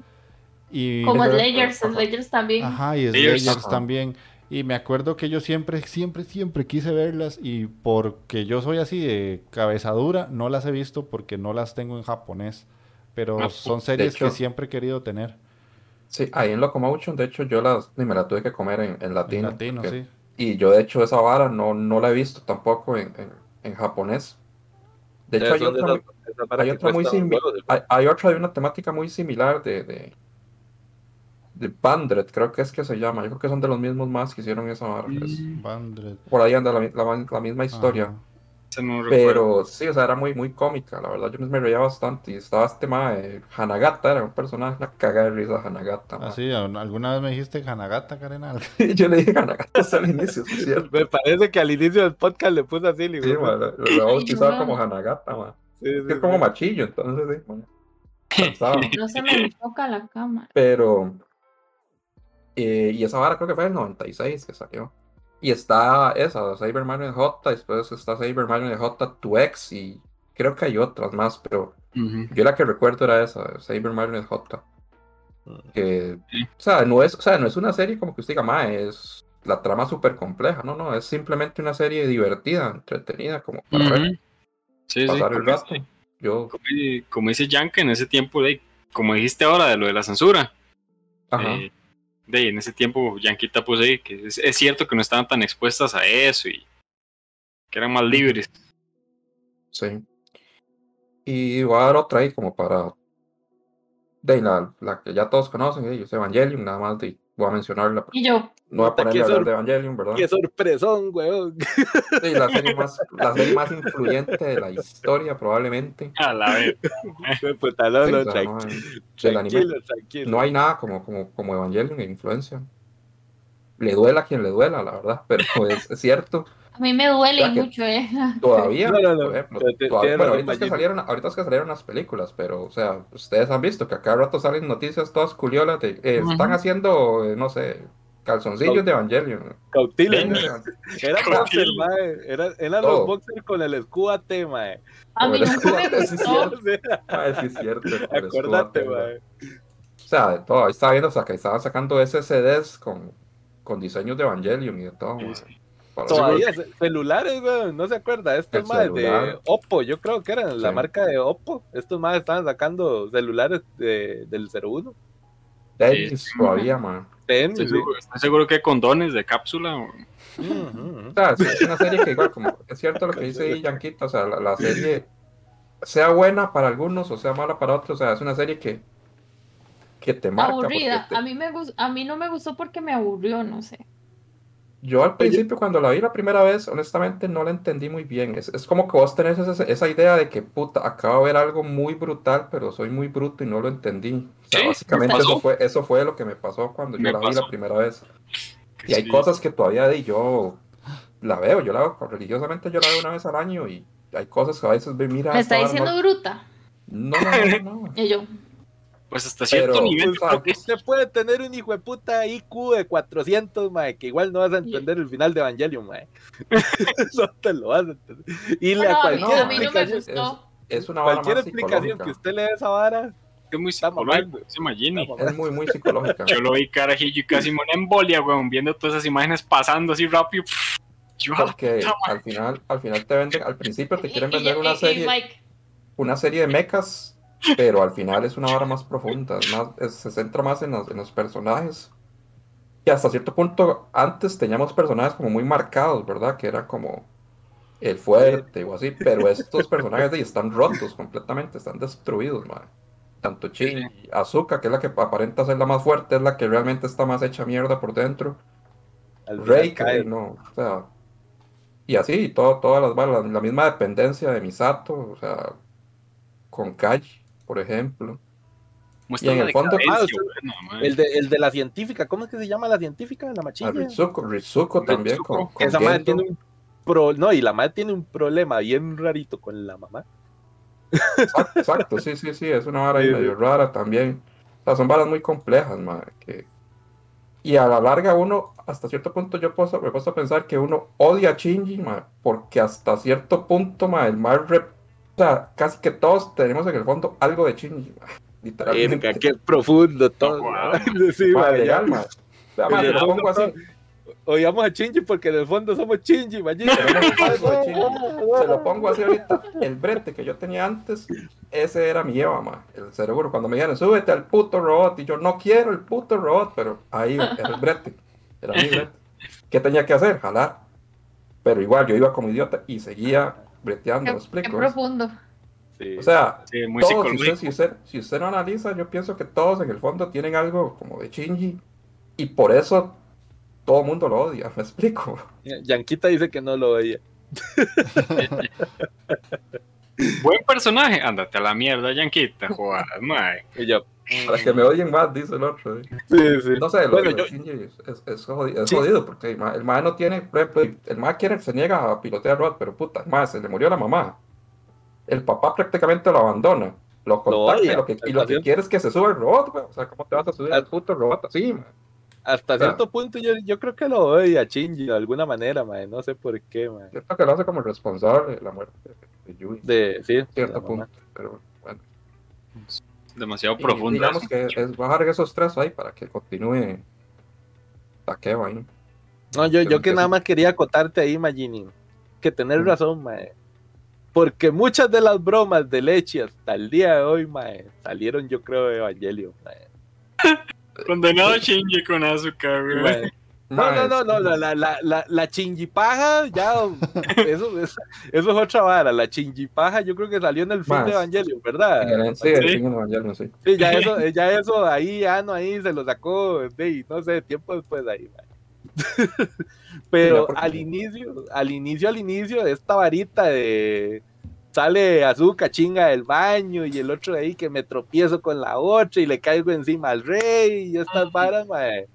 Y, Como. Slayers, Slayers también. ajá, y Slayers. Slayers Ajá. también. Y me acuerdo que yo siempre, siempre, siempre quise verlas y porque yo soy así de cabeza dura, no las he visto porque no las tengo en japonés. Pero Ah, son de series que siempre he querido tener Sí, ahí en Locomotion, de hecho, yo las, ni me la tuve que comer en, en en latino. latino, porque- sí. Y yo, de hecho, esa vara no, no la he visto tampoco en, en, en japonés. De hecho, hay de otra, esas varas hay otra muy similar. huevos, Hay, hay otra de una temática muy similar de, de, de Bandred, creo que es que se llama. Yo creo que son de los mismos más que hicieron esa vara. es- Mm, Bandred. por ahí anda la, mi- la- la misma historia. Ajá. Ese no recuerdo. Pero sí, o sea, era muy, muy cómica, la verdad, yo me reía bastante. Y estaba este tema de Hanagata, era un personaje, una cagada de risa Hanagata. Ah, sí, ¿al- ¿alguna vez me dijiste Hanagata, Karenal? yo le dije Hanagata hasta el inicio, es cierto. Me parece que al inicio del podcast le puse así, le Sí, digo, ma, lo, lo bautizaba como Hanagata, ma. sí, Es sí, que es sí. como machillo, entonces, sí. No se me enfoca la cámara. Pero, eh, y esa vara creo que fue en el 96 que salió. Y está esa, Saber Mario J, después está Saber Mario J 2X y creo que hay otras más, pero yo la que recuerdo era esa, Saber Mario J. Que, Sí. o sea, no es, o sea, no es una serie como que usted diga, ma, es la trama súper compleja, no, no, es simplemente una serie divertida, entretenida, como para ver- Sí, sí, pasar el como rato. Yo, como dice- Como dice Yanka, en ese tiempo, de, como dijiste ahora de lo de la censura, ajá, eh, de, en ese tiempo Yanquita puso ahí que es, cierto que no estaban tan expuestas a eso y que eran más libres. sí. Y voy a dar otra ahí como para de la, la que ya todos conocen, ellos, Evangelion, nada más de, voy a mencionarla. porque Y yo, No voy a ponerle a hablar de Evangelion, ¿verdad? Qué sorpresón, weón. Sí, la serie más, la serie más influyente de la historia, probablemente. A la vez. Puta, no, Sí, no, o sea, tran- no, hay- del anime. tranquilo, tranquilo. no hay nada como, como, como Evangelion en influencia. Le duela a quien le duela, la verdad, pero es, es cierto. A mí me duele Ya que- mucho, eh. Todavía, No, no, no, por ejemplo, te- te- todavía- tienes bueno, ahorita es, que salieron, ahorita es que salieron las películas, pero, o sea, ustedes han visto que a cada rato salen noticias todas culiolas de, eh, están haciendo, eh, no sé, calzoncillos de Evangelion. Cautiles, Venga, Era boxer, mae. Era, eran Todo. los boxers con el escudo AT, mae. A mí nunca me sí, gustó. Sí, es cierto. el Acordate, mae. O sea, de todo. Ahí estaba viendo, o sea, que estaban sacando SSDs con, con diseños de Evangelion y de todo. Sí, mae. Todavía, ce- celulares, weón, no se acuerda. Estos más de. Oppo, yo creo que eran la marca de Oppo. Estos más estaban sacando celulares de- del 01. Tenis Sí. todavía, man. Tenis, Estoy sí. seguro, estoy seguro que condones de cápsula. o- Ujú, ujú. O sea, es, una serie que igual, como es cierto lo que dice ahí Yanquita, o sea, la, la serie sea buena para algunos o sea mala para otros, o sea, es una serie que, que te marca. Aburrida. te- A mí me a mí no me gustó porque me aburrió, no sé. Yo al principio cuando la vi la primera vez, honestamente no la entendí muy bien. Es, es como que vos tenés esa, esa idea de que, puta, acabo de ver algo muy brutal, pero soy muy bruto y no lo entendí. O sea, Sí, básicamente eso fue, eso fue lo que me pasó cuando yo Me la vi pasó. la primera vez. Y hay Sí. cosas que todavía de yo la veo, yo la veo religiosamente, yo la veo una vez al año y hay cosas que a veces ve, mira. Me está diciendo no, bruta. no, no, no, no. Y yo, Pues hasta cierto Pero, nivel, creo que Usted puede tener un hijo de puta IQ de 400, mae, que igual no vas a entender el final de Evangelion, mae. no te lo vas a entender. Y la no, a cualquier a mí no me explicación, gustó. Es una vara cualquier más explicación que usted le dé a esa vara, es muy psicológico. Se imagine. Es muy, muy psicológica. Yo lo vi carajillo y casi me una embolia, weón, viendo todas esas imágenes pasando así rápido. Yo, ah, Porque puta al final, al final te venden, al principio te quieren Y- y- vender una y- y serie. Mike, una serie de mechas, pero al final es una vara más profunda, más, es- se centra más en los, en los personajes. Y hasta cierto punto, antes teníamos personajes como muy marcados, ¿verdad? Que era como el fuerte o así, pero estos personajes de ahí están rotos completamente, están destruidos, man. Tanto Chin y Azuka, que es la que aparenta ser la más fuerte, es la que realmente está más hecha mierda por dentro. Al Rey, cae. que no, o sea, y así, todo, todas las balas, la misma dependencia de Misato, o sea, con Kai, por ejemplo. Y en el fondo- Ah, bueno. El de, el de la científica, ¿cómo es que se llama la científica? La A machilla. Ritsuko, Ritsuko también, con, con Esa madre tiene un pro, no, y la madre tiene un problema bien rarito con la mamá. Exacto, exacto, sí, sí, sí, es una vara ahí Sí, medio sí. rara también. O sea, son varas muy complejas, madre, que... Y a la larga uno, hasta cierto punto yo puedo, me a pensar que uno odia a Shinji, madre, porque hasta cierto punto, madre, el mal rep... O sea, casi que todos tenemos en el fondo algo de Shinji, literalmente. Qué profundo todo. wow. Sí, Madre, madre, ya. legal, madre. O sea, madre, En el lo pongo fondo, así. Odiamos a Chinji porque en el fondo somos Chinji, Shinji. Se lo pongo así ahorita. El brete que yo tenía antes, ese era mi Eva, ma. El cerebro. Cuando me dijeron, súbete al puto robot. Y yo no quiero el puto robot, pero ahí era el brete. Era mi brete. ¿Qué tenía que hacer? Jalar. Pero igual, yo iba como idiota y seguía breteando, Qué, ¿me qué explico? profundo. Sí. O sea, Sí, muy todos, si usted, si, usted, si usted no analiza, yo pienso que todos en el fondo tienen algo como de Shinji. Y por eso todo el mundo lo odia, ¿me explico? Yanquita dice que no lo oye. Buen personaje. Ándate a la mierda, Yanquita. Joder, mae. Y yo, Para que me odien más, dice el otro. ¿eh? sí, sí. No sé, lo Bueno, yo- Shinji es, jodido, es Sí. jodido, porque el ma no tiene, por ejemplo, el ma quiere, se niega a pilotear Rod, pero puta, el ma se le murió la mamá. El papá prácticamente lo abandona, lo contacta y lo que, y lo que estación. quiere es que se suba el robot, güey. O sea, ¿cómo te vas a subir al puto robot así, ma? Hasta O sea, cierto punto yo, yo creo que lo odia a Chinji de alguna manera, mae. No sé por qué, mae. Siento que lo hace como responsable de la muerte de Yui, De, sí, cierto mamá. punto, pero bueno. Demasiado Y profundo. digamos que es bajar esos tres ahí para que continúe Takeo ahí. No, yo, yo que nada más quería acotarte ahí, Magini. Que tener Mm. razón, mae. Porque muchas de las bromas de leche hasta el día de hoy, mae, salieron yo creo de Evangelio, mae. Condenado Shinji con azúcar, güey. No, no, no, no, la, la, la, la, la chingipaja, ya, eso, eso, eso es otra vara. La chingipaja yo creo que salió en el fin Más. de Evangelio, ¿verdad? en el- Sí, el Sí. fin de Evangelion, sí. Sí, ya eso, ya eso ahí, ya no ahí se lo sacó, no sé, tiempo después de ahí. Pero al inicio, al inicio, al inicio esta varita de sale azúcar chinga del baño y el otro de ahí que me tropiezo con la otra y le caigo encima al rey y estas varas, mae.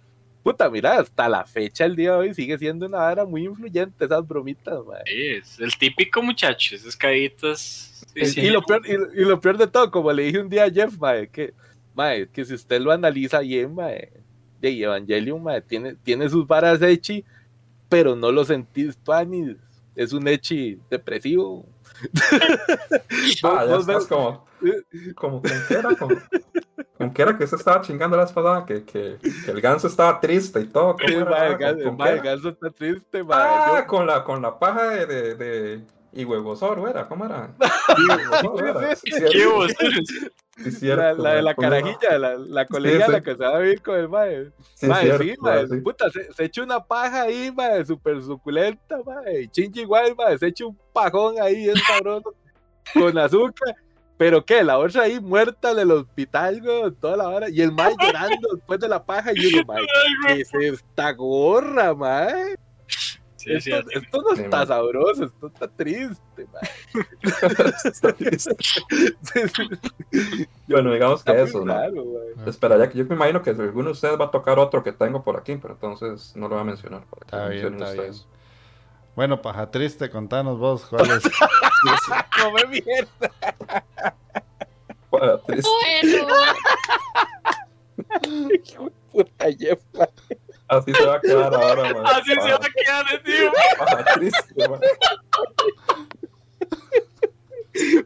Puta, mira, hasta la fecha, el día de hoy, sigue siendo una vara muy influyente esas bromitas, mae. Sí, es el típico muchacho, esas caritas. sí, Y- sí. Y, lo peor, y, y lo peor de todo, como le dije un día a Jeff, mae, que, mae, que si usted lo analiza bien, mae, de Evangelion, tiene, tiene sus varas echi, pero no lo sentís tuanis. Es un echi depresivo. Ah, ya Vos ves- estás como, como con qué era, que se estaba chingando la espada, que, que, que el ganso estaba triste y todo. ¿cómo Sí, era? mae, el ganso está triste, mae. Ah, Yo- con la, con la paja de, de, de y huevosoro era, ¿cómo era? Sí, sí, la, la de la carajilla, la, la colega sí. la que se va a vivir con el mae. Sí, Mae, sí, sí. puta, se, se echa una paja ahí, mae, súper suculenta, mae, Chingy igual, mae, se echa un pajón ahí, es sabroso, con azúcar, pero qué, la otra ahí muerta del hospital, güey, toda la hora, y el mae llorando después de la paja, y uno, mae, ¿qué es esta gorra, mae? Sí, sí, esto, sí. esto no Sí, está sabroso, esto está triste, mae. Está triste. bueno, digamos que Está eso, ¿no? raro, mae. Esperaría que yo me imagino que alguno de ustedes va a tocar otro que tengo por aquí, pero entonces no lo voy a mencionar. para que Está lo bien, mencionen está bien. Bueno, paja triste, contanos vos cuál es. Come mierda. Para triste. Bueno, Hijo de puta Jeff, mae. Así se va a quedar ahora, man. Así se va a quedar, tío. Para triste, man.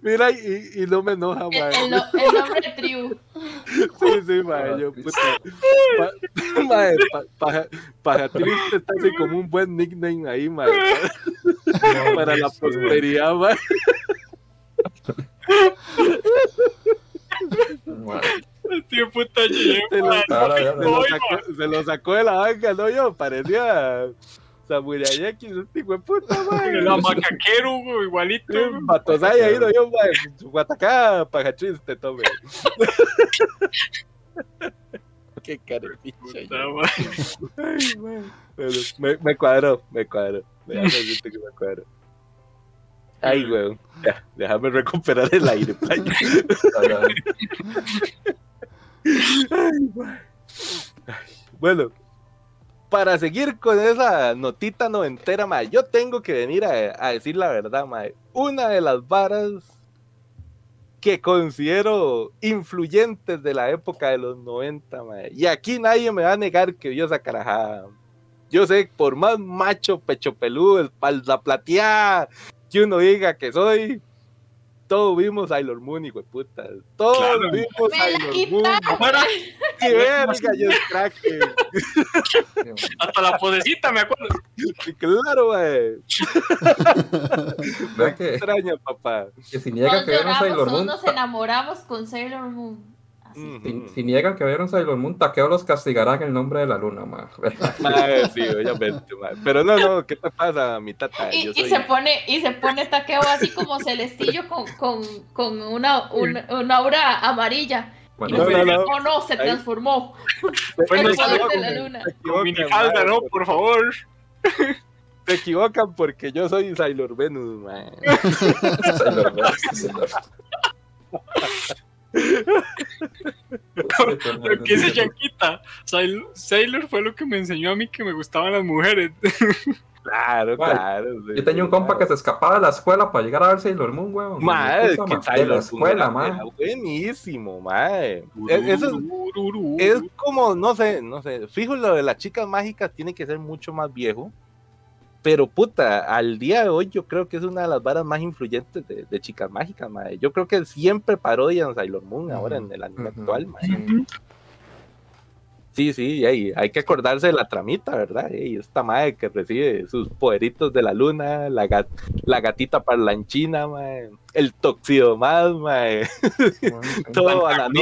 Mira, y, y no me enoja, el, mae. el no- el nombre de tribu. Sí, sí, mae, yo, puta. Pa, paja, paja triste está así como un buen nickname ahí, mae. Para la Sí, man. prosperidad, mae. Mae, Tío puta Jeff, Se lo, se lo sacó, se lo sacó de la banca, ¿no? Yo parecía Samurai X, este hijo de puta, mae. La macaquero, güey, igualito. Batosai ahí, no yo, mae. Guatacá, paja triste, tome. Qué carepicha. Ay. Bueno, me, me cuadró, me cuadró. Déjame decirte que me cuadró. Ay, weón. Ya, déjame recuperar el aire, playa. Ay, Bueno, para seguir con esa notita noventera, mae, yo tengo que venir a, a decir la verdad, mae. Una de las varas que considero influyentes de la época de los 90, mae. Y aquí nadie me va a negar que vio esa carajada. Yo sé, por más macho, pecho peludo, espalda plateada, que uno diga que soy, todos vimos Sailor Moon, hijo de puta. Todos Claro. vimos Sailor Moon. ¡Qué verga, yo craque! Hasta la podecita, me acuerdo. Claro, wey. Vea que, Extraña, papá. que si que Sailor Moon, nos enamoramos con Sailor Moon. Así. Si, si niegan que vieron Sailor Moon, Taqueo los castigará en el nombre de la luna, mae. Mae, sí, obviamente. Pero no, no, ¿qué te pasa, mi tata? Y, Yo y soy... se pone y se pone taqueo así como celestillo con, con, con una, un- una aura amarilla. Bueno, No, no, no. oh no, se Ahí. transformó. Fue El poder de la luna. se minifalda. ¿no? Por favor. Se equivocan porque yo soy Sailor Venus, mae. Sailor Moon, sí, señor. Lo que dice Yanquita, Sailor, fue lo que me enseñó a mí que me gustaban las mujeres. Claro, claro. sí, Yo tenía un compa claro. que se escapaba de la escuela para llegar a ver Sailor Moon, weón. Puta, que de la escuela, era buenísimo, mae. E- Eso es, Ururú. es como, no sé, no sé. Fijo, lo de las chicas mágicas tiene que ser mucho más viejo. Pero puta, al día de hoy yo creo que es una de las varas más influyentes de, de chicas mágicas, mae. Yo creo que siempre parodian Sailor Moon ahora en el anime actual, mae. Sí. Sí, sí, ey, hay que acordarse de la tramita, ¿verdad? Ey, esta madre que recibe sus poderitos de la luna, la, gat- la gatita parlanchina, mae, el toxido más, mae, todo bananón,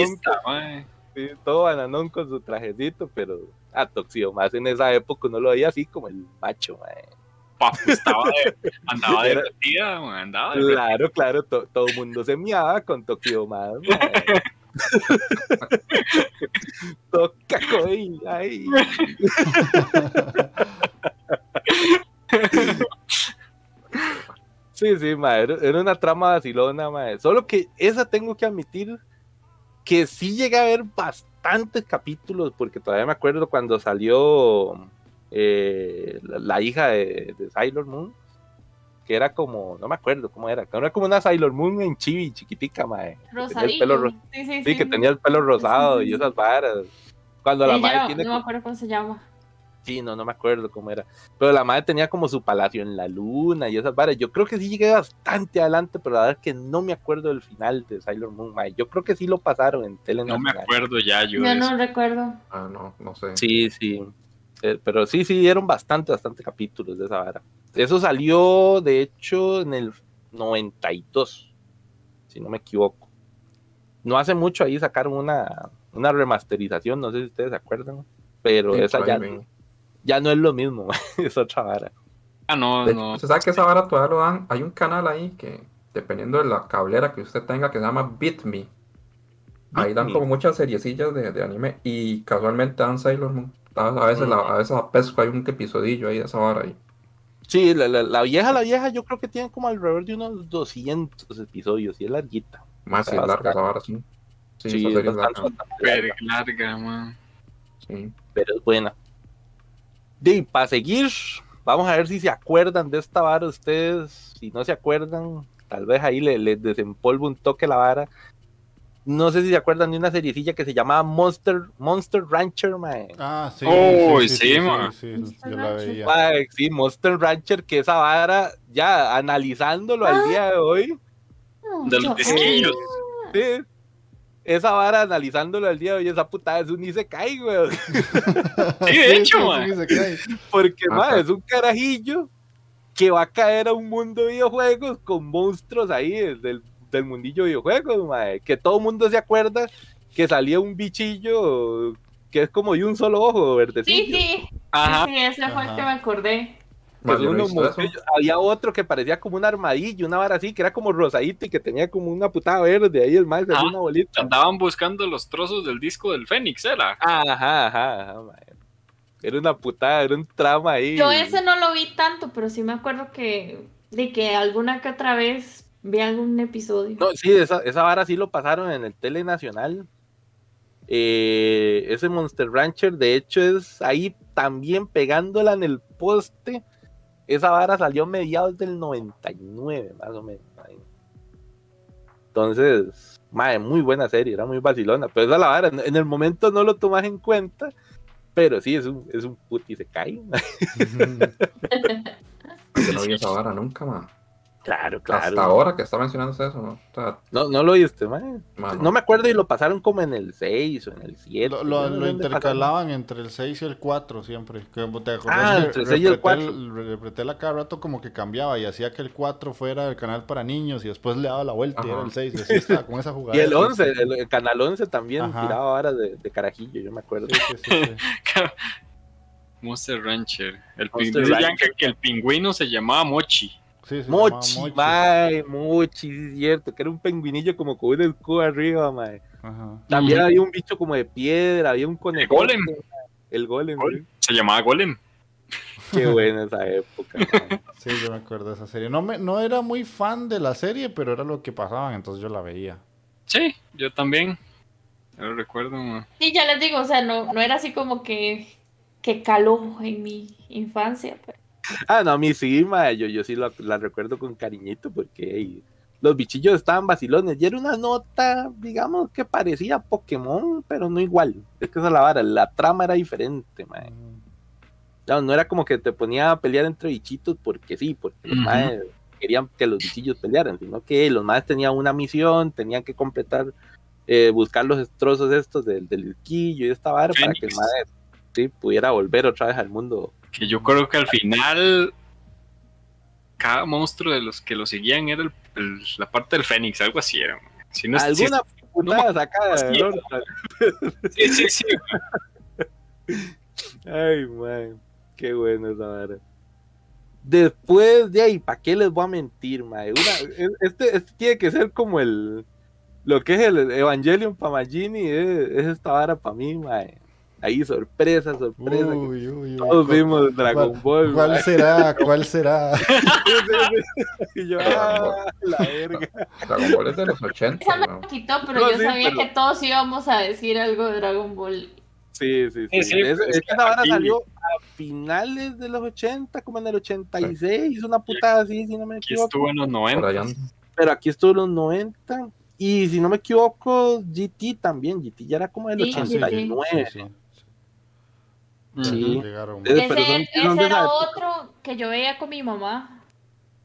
sí, todo bananón con su trajecito, pero a toxido más en esa época no lo veía así como el macho, mae. Papu estaba de, andaba derretida, mae, andaba derretida. Claro, claro, to- todo el mundo se miaba con toxido más. Toca coin, ay. Sí, sí, ma, era, una trama vacilona, ma. Solo que esa tengo que admitir que sí llegué a ver bastantes capítulos, porque todavía me acuerdo cuando salió eh, la, la hija de, de Sailor Moon, que era como, no me acuerdo cómo era, que era como una Sailor Moon en chibi, chiquitica, ma. que tenía el pelo Rosadillo. ro- Sí, sí, Sí, que tenía el pelo rosado y esas varas. Cuando la madre no, tiene. no me acuerdo cómo se llama. Sí, no, no me acuerdo cómo era. Pero la madre tenía como su palacio en la luna y esas varas. Yo creo que sí llegué bastante adelante, pero la verdad es que no me acuerdo del final de Sailor Moon. mae. Yo creo que sí lo pasaron en tele No me acuerdo ya yo. Yo no recuerdo. Ah, no, no sé. Sí, sí. Eh, pero sí, sí, dieron bastante, bastante capítulos de esa vara. Eso salió, de hecho, en el 92, si no me equivoco. No hace mucho ahí sacaron una, una remasterización, no sé si ustedes se acuerdan, pero Sí, esa ya, ven. ya no es lo mismo, es otra vara. Ah, no, De hecho, no. usted sabe que esa vara todavía lo dan. Hay un canal ahí que, dependiendo de la cablera que usted tenga, que se llama BitMe. Ahí dan como muchas seriecillas de, de anime y casualmente dan Sailor Moon. A a veces, la, a veces a pesco hay un episodillo ahí de esa vara ahí. Sí, la, la- la vieja, la vieja, yo creo que tiene como alrededor de unos 200 episodios y es larguita. Más si es larga esa vara, sí. Sí, Sí, esa es larga. Verga larga, man. Sí. pero es buena. Y para seguir, vamos a ver si se acuerdan de esta vara ustedes. Si no se acuerdan, tal vez ahí les le desempolvo un toque la vara. No sé si se acuerdan de una seriecilla que se llamaba Monster, Monster Rancher, mae. Ah, sí. Uy, sí, ma. sí, sí, yo la veía. Mae, sí, Monster Rancher, que esa vara, ya analizándolo al día de hoy, De los disquillos. sí, esa vara analizándolo al día de hoy, esa putada es un Isekai, güey. Sí, de hecho, man. cae. Porque, mae, es un carajillo que va a caer a un mundo de videojuegos con monstruos ahí del, del del mundillo de videojuegos, mae, que todo el mundo se acuerda que salía un bichillo que es como de un solo ojo, verdecillo. Sí, sí. Ajá. Sí, sí, ese fue el que me acordé. Había otro que parecía como un armadillo, una vara así, que era como rosadito y que tenía como una putada verde, ahí el más de Ah. una bolita. Andaban buscando los trozos del disco del Fénix, ¿era? Ajá, ajá, ajá. Era una putada, era un trama ahí. Yo ese no lo vi tanto, pero sí me acuerdo que de que alguna que otra vez vi algún episodio. No, sí, esa, esa vara sí lo pasaron en el Tele Nacional. Eh, ese Monster Rancher, de hecho, es ahí también pegándola en el poste. Esa vara salió a mediados del 99, más o menos. ahí. Entonces, madre, muy buena serie, era muy vacilona. Pero esa es la vara, en el momento no lo tomas en cuenta. Pero sí, es un, es un puti, se cae. Yo no vi esa vara nunca, man. Claro, Hasta claro. ahora que está mencionando eso, ¿no? O sea, No, no lo viste, mae. mano, No me acuerdo y lo pasaron como en el 6 o en el 7. Lo, lo- lo intercalaban entre el 6 y el 4 siempre. Que, ¿Te acordás Ah, entre el 6 y el Repretel- Repretel a cada rato como que cambiaba y hacía que el 4 fuera el canal para niños y después le daba la vuelta y Ajá. era el 6 y así estaba con esa jugada. Y el 11, el, el canal 11 también Ajá. tiraba varas de, de carajillo, yo me acuerdo. Sí, sí, sí, sí. Monster Rancher. El, Monster decían Rancher. que el pingüino se llamaba Mochi. Sí, Mochi, Mochi. mae, Mochi, sí es cierto, que era un pingüinillo como con un escudo arriba, mae. Ajá. También había un bicho como de piedra, había un conejo. golem. El golem, Golem. güey. Se llamaba Golem. Qué buena esa época. Sí, yo me acuerdo de esa serie. No, me, no era muy fan de la serie, pero era lo que pasaban, entonces yo la veía. Sí, yo también. Yo lo recuerdo. ma. Sí, ya les digo, o sea, no, no era así como que, que caló en mi infancia. pues. Ah, no, a mí sí, mae, yo, yo sí la, la recuerdo con cariñito porque los bichillos estaban vacilones y era una nota, digamos, que parecía Pokémon, pero no igual. Es que esa es la vara, la trama era diferente, mae. No, no era como que te ponía a pelear entre bichitos porque sí, porque los maes querían que los bichillos pelearan, sino que los maes tenían una misión, tenían que completar, eh, buscar los trozos estos del, del quillo y esta vara para que el Fénix. Sí, pudiera volver otra vez al mundo. Que yo creo que al final cada monstruo de los que lo seguían era el- el- la parte del Fénix, algo así era. Si no es- si- Alguna putada sacada de sí. Sí, sí, sí, Ay, man, qué bueno esa vara. Después de ahí, ¿para qué les voy a mentir, mae? Este, este tiene que ser como el lo que es el Evangelion para Magini, es, es esta vara para mí, mae. Ahí sorpresa, sorpresa. que Uy, uy, uy. Todos ¿Cuál- vimos Dragon cuál- Ball. ¿Cuál será? ¿Cuál será? y yo, ah, la verga. Dragon Ball es de los 80, Esa me ¿no? quitó, pero No, yo sí, sabía pero- que todos íbamos a decir algo de Dragon Ball. Sí, sí, sí. Sí, sí, Es, que esa vara aquí- salió a finales de los 80, como en el 86, una putada así, si no me aquí equivoco. estuvo en los Por 90. allá. pero aquí estuvo en los 90. Y si no me equivoco, GT también. GT ya era como del Sí, Ah, sí, 89. sí, sí. Sí. Llegaron. Es- Ese, era otro que yo veía con mi mamá.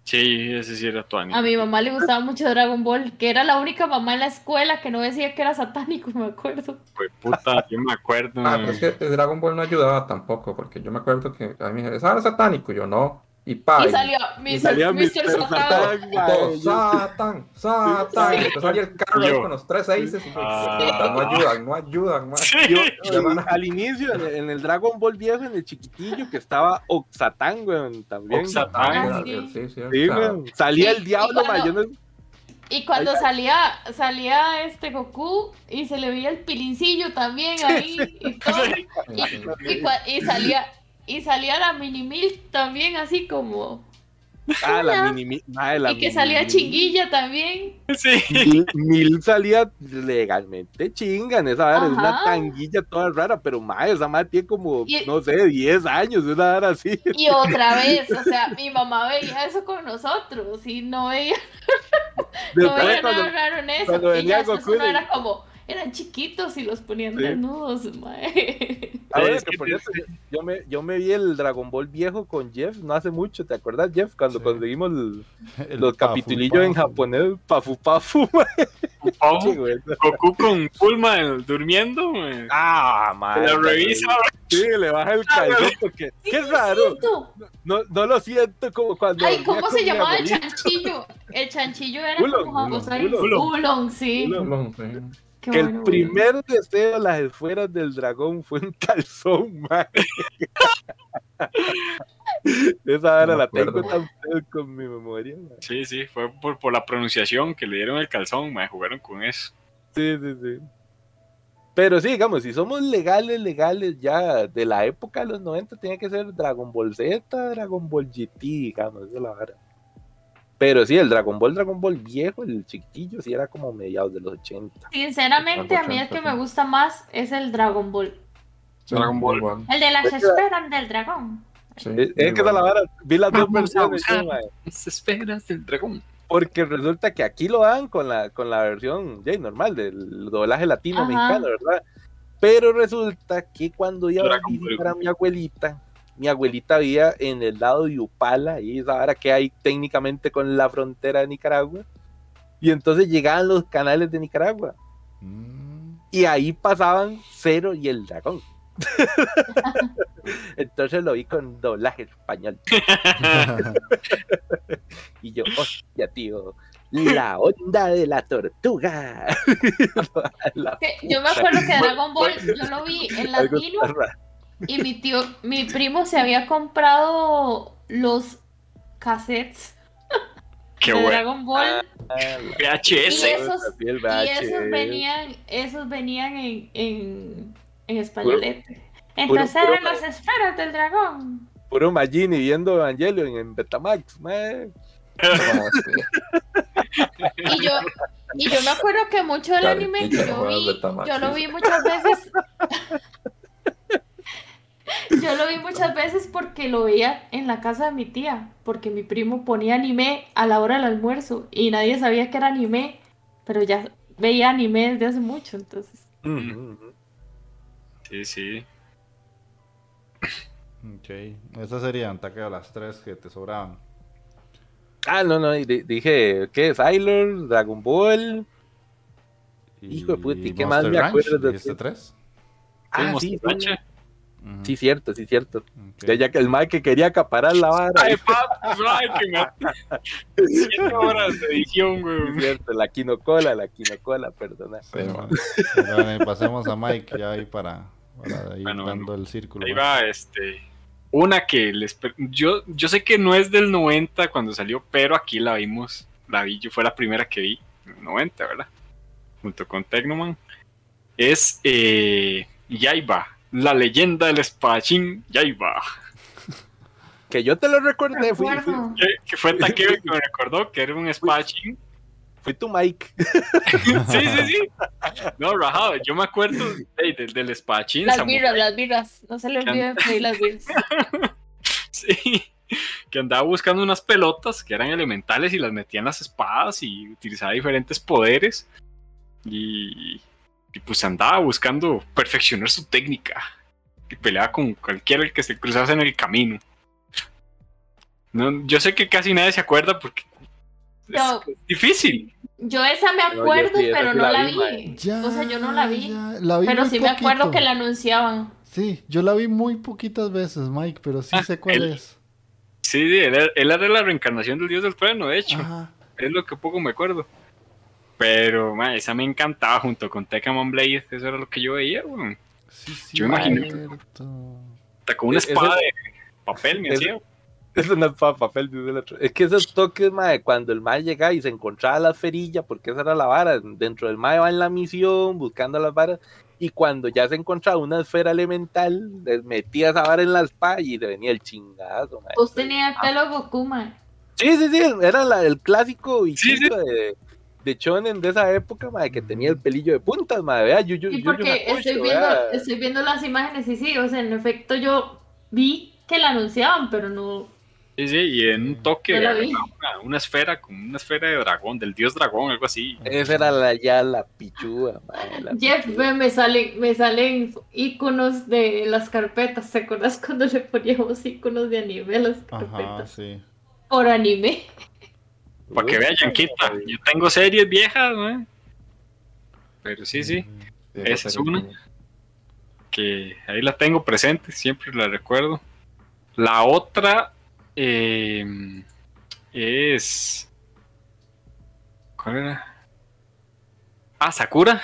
Sí, ese sí era tu anime. A mi mamá le gustaba mucho Dragon Ball, que era la única mamá en la escuela que no decía que era satánico, me acuerdo. Fue puta, yo me acuerdo. Ah, pero es que Dragon Ball no ayudaba tampoco, porque yo me acuerdo que a mí me dijeron, ¿esa era satánico? Yo no. Y Y salió Y Mr. salía Mr. Mr. Satan. Satan, Satan, el carro ahí Yo. con los tres yo, Ah. No ayudan, no ayudan, man. Sí. yo- al inicio, en el, en el Dragon Ball viejo, en el chiquitillo, que estaba Oxatán, weón, también. Oxatán. Ah, Sí, sí. sí. Salía el diablo, y cuando- no- Y cuando salía, salía este Goku y se le veía el pilincillo también ahí todo. y salía, y salía la mini Milk también así como. Ah, la mini, la y que mini- salía chinguilla también. Sí. Mil, Mil salía legalmente chinga en esa es una tanguilla toda rara, pero mae, esa madre tiene como, Y- no sé, 10 años, una vara así. Y otra vez, o sea, mi mamá veía eso con nosotros y no veía, no cuando- nada raro en eso. cuando Y venía Goku uno y- era como, eran chiquitos y los ponían Sí. desnudos, mae. Ahora Es que que por cierto, yo- me, yo me vi el Dragon Ball viejo con Jeff no hace mucho, ¿te acuerdas Jeff? Cuando Sí. conseguimos el- El los pafu, capitulillos en pafu. japonés, pafu pafu, mae. Goku con Bulma eh, durmiendo. eh. Ah, madre. La revisa. Sí, le baja el calzón porque. Qué raro. No, no lo siento como cuando. Ay, ¿cómo se llamaba el chanchillo? El chanchillo era Ulong, como Ulong, José Ulong. Ulong, sí. Ulong. Sí. Qué Que el bueno, primer deseo de las esferas del dragón fue un calzón, man. Esa hora No la tengo acuerdo. tan con mi memoria. man. Sí, sí, fue por, por la pronunciación que le dieron el calzón, me jugaron con eso. Sí, sí, sí. Pero sí, digamos, si somos legales, legales ya de la época de los 90, tenía que ser Dragon Ball Z, Dragon Ball GT, digamos, esa es la vara. Pero sí, el Dragon Ball, Dragon Ball viejo, el chiquitillo, sí era como mediados de los 80. Sinceramente, a mí el que me gusta más es el Dragon Ball. Dragon Ball. El de las Es que- esferas del dragón. Sí, Es, es que esa es la vara, vi las dos versiones. Las esferas del dragón. porque resulta que aquí lo dan con la, con la versión ya, normal del doblaje latino Ajá. mexicano, ¿verdad? Pero resulta que cuando iba a Dragon Ball. visitar a mi abuelita, mi abuelita vivía en el lado de Upala, y esa vara que hay técnicamente con la frontera de Nicaragua. Y entonces llegaban los canales de Nicaragua. Mm. Y ahí pasaban Cero y el Dragón. entonces lo vi con doblaje español. Y yo, hostia, tío, la onda de la tortuga. La Yo me acuerdo que Dragon Ball yo lo vi en latino. Y mi tío, mi primo se había comprado los cassettes Qué de bueno. Dragon Ball Ah, y VHS. esos, y esos venían, esos venían en, en, en españolete. puro- Entonces puro- eran las esferas del dragón. Puro Magini viendo Evangelion en Betamax, man. Y yo, y yo me acuerdo que mucho del Claro, anime que yo vi, yo lo vi muchas veces. Yo lo vi muchas veces porque lo veía en la casa de mi tía, porque mi primo ponía anime a la hora del almuerzo y nadie sabía que era anime, pero ya veía anime desde hace mucho, entonces. Sí, sí. Ok. Esas serían, taqueo, las tres que te sobraban. Ah, no, no, dije, ¿qué? Sailor, Dragon Ball. Hijo de puta, ¿y qué más me acuerdo de tres? Ah, sí, a Sí, cierto, sí, cierto. Ya, ya que el mal que quería acaparar la vara. Ay, papi, ay, que me... Siete horas de edición, Sí, güey. cierto, la quinocola, la quinocola, perdona. Sí. Bueno, pasemos a Mike ya ahí para, para ir Bueno, dando el círculo. Ahí va, este. Una que les. Yo, yo sé que no es del 90 cuando salió, pero aquí la vimos. La vi, yo fue la primera que vi. en el 90, ¿verdad? Junto con Tecnoman. Es. Eh, Yaiba. La leyenda del espadachín Yaiba. Que yo te lo recordé, fui. Que, que fue Takeo que me recordó que era un espadachín. fui tu Mike. Sí, sí, sí. No, rajado. Yo me acuerdo del, del espadachín. Las samurái. birras, las birras, no se le olviden pedir las birras. Sí, que andaba buscando unas pelotas que eran elementales y las metía en las espadas y utilizaba diferentes poderes. Y, y pues andaba buscando perfeccionar su técnica. Y peleaba con cualquiera el que se cruzase en el camino. No, yo sé que casi nadie se acuerda porque es No. difícil. Yo esa me yo acuerdo, sí, pero sí no la la vi, vi. mae. Ya, O sea, yo no la vi. ya, la vi Pero sí me acuerdo que la anunciaban. Sí, yo la vi muy poquitas veces, Mike, pero sí Ah, sé cuál él- es. Sí, él, era- él era la reencarnación del dios del trueno, de hecho. Ajá. Es lo que poco me acuerdo. Pero, ma, esa me encantaba junto con Tekamon Blade. Eso era lo que yo veía, weón. Sí, sí, Yo imagino. cierto. Hasta con una espada de papel me hacía. Es para papel, dice el otro. Es que esos toques, mae, cuando el mae llegaba y se encontraba la ferilla, porque esa era la vara, dentro del mae va en la misión, buscando las varas, y cuando ya se encontraba una esfera elemental, les metía esa vara en la espada y le venía el chingazo, mae. Vos tenías el pelo Goku. Sí, sí, sí, era la- el clásico Sí, sí. bichito de, de Shonen de esa época, mae, que tenía el pelillo de puntas, mae, vea, Yu, Yu, Y Yu Yu porque Hakusho, estoy vea. viendo, estoy viendo las imágenes y sí, o sea, en efecto yo vi que la anunciaban, pero no. Sí, sí, y en un toque Yo una, una esfera, como una esfera de dragón, del dios dragón, algo así. Esa era la, ya la pichúa, mae, la Jeff, pichúa. ve, me salen, me salen iconos de las carpetas. ¿Te acuerdas cuando le poníamos iconos de anime a las Ajá, carpetas? sí. Por anime. Para que Uy, vean, Yanquita. Yo tengo series viejas, ¿no? Pero sí, sí, Esa es una. que ahí la tengo presente, siempre la recuerdo. La otra eh, es. ¿Cuál era? Ah, Sakura.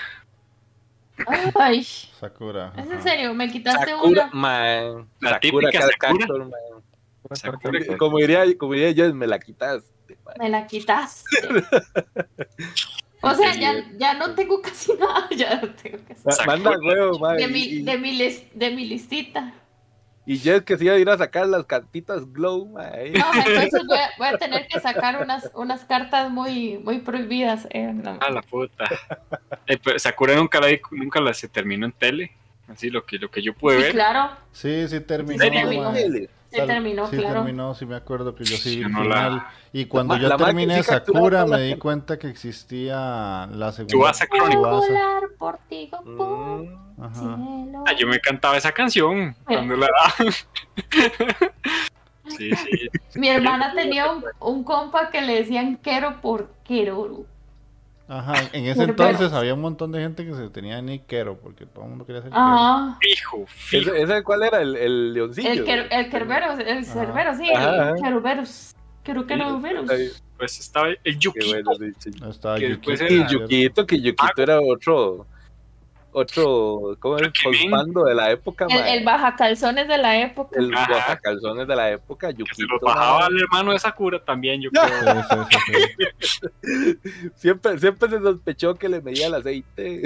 Ay, Sakura. es en serio, me quitaste Sakura, una. man. La Sakura, típica Sakura. Sakura. Como diría, como diría yo, me la quitaste. Me la quitaste. O sea, ya, ya no tengo casi nada. Ya no tengo casi. Manda huevo, man. de mi, de mi, lis- de mi listita. y Jess que se iba a ir a sacar las cartitas Glow, man. ahí. No, entonces voy a, voy a tener que sacar unas, unas cartas muy, muy prohibidas. eh, no. Ah, la puta. Eh, pero Sakura nunca la, nunca la se terminó en tele. Así lo que, lo que yo pude Sí, ver. claro, Sí, sí terminó. Sí, terminó. Se terminó, sí claro. terminó, sí me acuerdo que yo sí vi la-. Y cuando yo la terminé Sakura me la di cuenta que existía la segunda. Volar por ti, Mm. Ah, yo me cantaba esa canción cuando la daban. Sí, sí. Mi hermana tenía un, un compa que le decían Quero por Queroru. Ajá, en ese Pero- entonces había un montón de gente que se tenía Nickero porque todo el mundo quería ser Quero. Ajá. Fijo, fijo. ¿Ese, ese cuál era? ¿El, el leoncillo? El, quer, el Kerbero, el Cerbero, sí, Ajá, el. Ay, Pues estaba el Qué Yukito. bueno, sí, sí. Estaba Que Yukito, después Y era- ¿cierto? Yukito, que Yukito era otro, otro, ¿cómo es? Postbando de la época, El, el baja calzones de la época. El Ajá. guajacalzones de la época, Que se Yukito. los bajaba al hermano de Sakura también, yo creo. Sí, sí, sí, sí. Siempre, siempre se sospechó que le medía el aceite.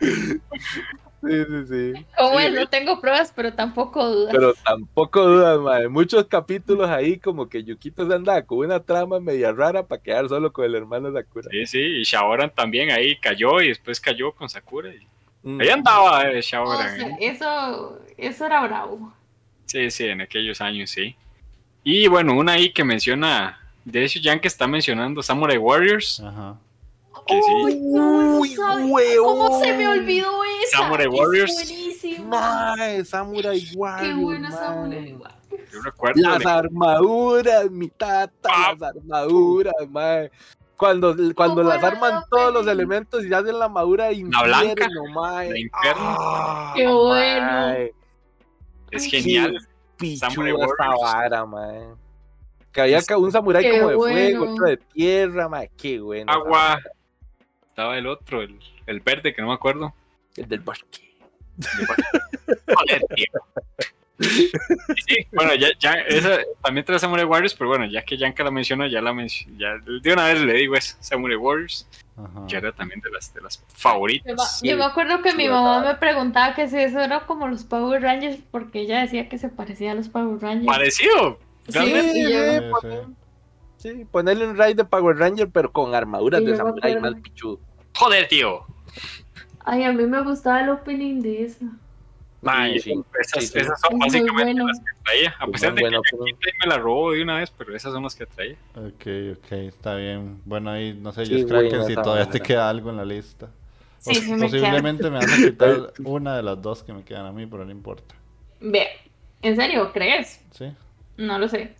Sí, sí, sí. Como es, no tengo pruebas, pero tampoco dudas. Pero tampoco dudas, mae. Muchos capítulos ahí como que Yukito se andaba con una trama media rara para quedar solo con el hermano Sakura. Sí, sí. Y Shaoran también ahí cayó y después cayó con Sakura. y- Mm. Ahí andaba eh, O Shaoran. sea, ¿eh? eso, eso era bravo. Sí, sí, en aquellos años, sí. Y bueno, una ahí que menciona. De hecho, Jan que está mencionando Samurai Warriors. Ajá. Que sí. Uy, ¿cómo, sabe- huevón. ¿Cómo se me olvidó esa? Samurai Es Warriors. buenísima. Mae, Samurai Qué Warriors, buena mae. Samurai Warriors. Yo recuerdo. Las de- armaduras, mi tata, Ah. las armaduras, mae. Cuando, cuando ¿Cómo las arman la todos los elementos y hacen la armadura de La blanca, infierno, mae. la infierno. Ah, Qué bueno. mae. es genial. Samurai esta Warriors. vara, mae. Que había un samurái Qué como de fuego, bueno. otro de tierra, mae. Qué bueno. Agua. Estaba el otro, el, el verde, que no me acuerdo. El del bosque. Joder, tío. Sí, bueno, ya, ya, esa también trae Samurai Warriors, pero bueno, ya que Yanka la menciona, ya la menciono, ya de una vez le digo es Samurai Warriors, Ajá. que era también de las, de las favoritas. yo me acuerdo que mi mamá me preguntaba que si eso era como los Power Rangers, porque ella decía que se parecía a los Power Rangers. Parecido. Sí, Realmente. Sí, poner- sí. Sí, ponerle un raid de Power Ranger, pero con armaduras Sí, de acuerdo. más pichudo. Joder, tío. Ay, a mí me gustaba el opening de esa. Mae, Y sí, esas, sí, esas son básicamente bueno. las que traía. A pesar de que bueno, pero- me la robó de una vez, pero esas son las que traía. Ok, ok, está bien. Bueno, ahí no sé, yo Kraken, buena si todavía te queda algo en la lista. Sí, Pos- sí me queda. posiblemente me vas a quitar una de las dos que me quedan a mí, pero no importa. Ve, ¿en serio? ¿Crees? ¿Sí? No lo sé.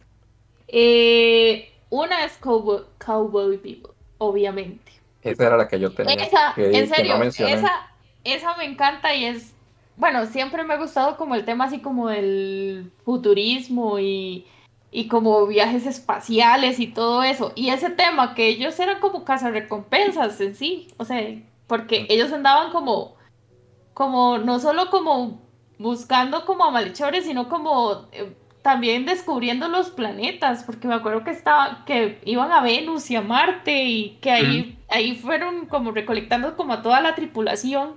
Eh, una es Cowboy, Cowboy Bebop, obviamente. Esa era la que yo tenía. Esa, que, en serio, no esa, esa me encanta y es, bueno, siempre me ha gustado como el tema así como del futurismo y, y como viajes espaciales y todo eso. Y ese tema que ellos eran como cazarrecompensas en sí, o sea, porque ellos andaban como, como, no solo como buscando como a malhechores, sino como eh, también descubriendo los planetas, porque me acuerdo que estaba, que iban a Venus y a Marte y que ahí, ahí fueron como recolectando como a toda la tripulación,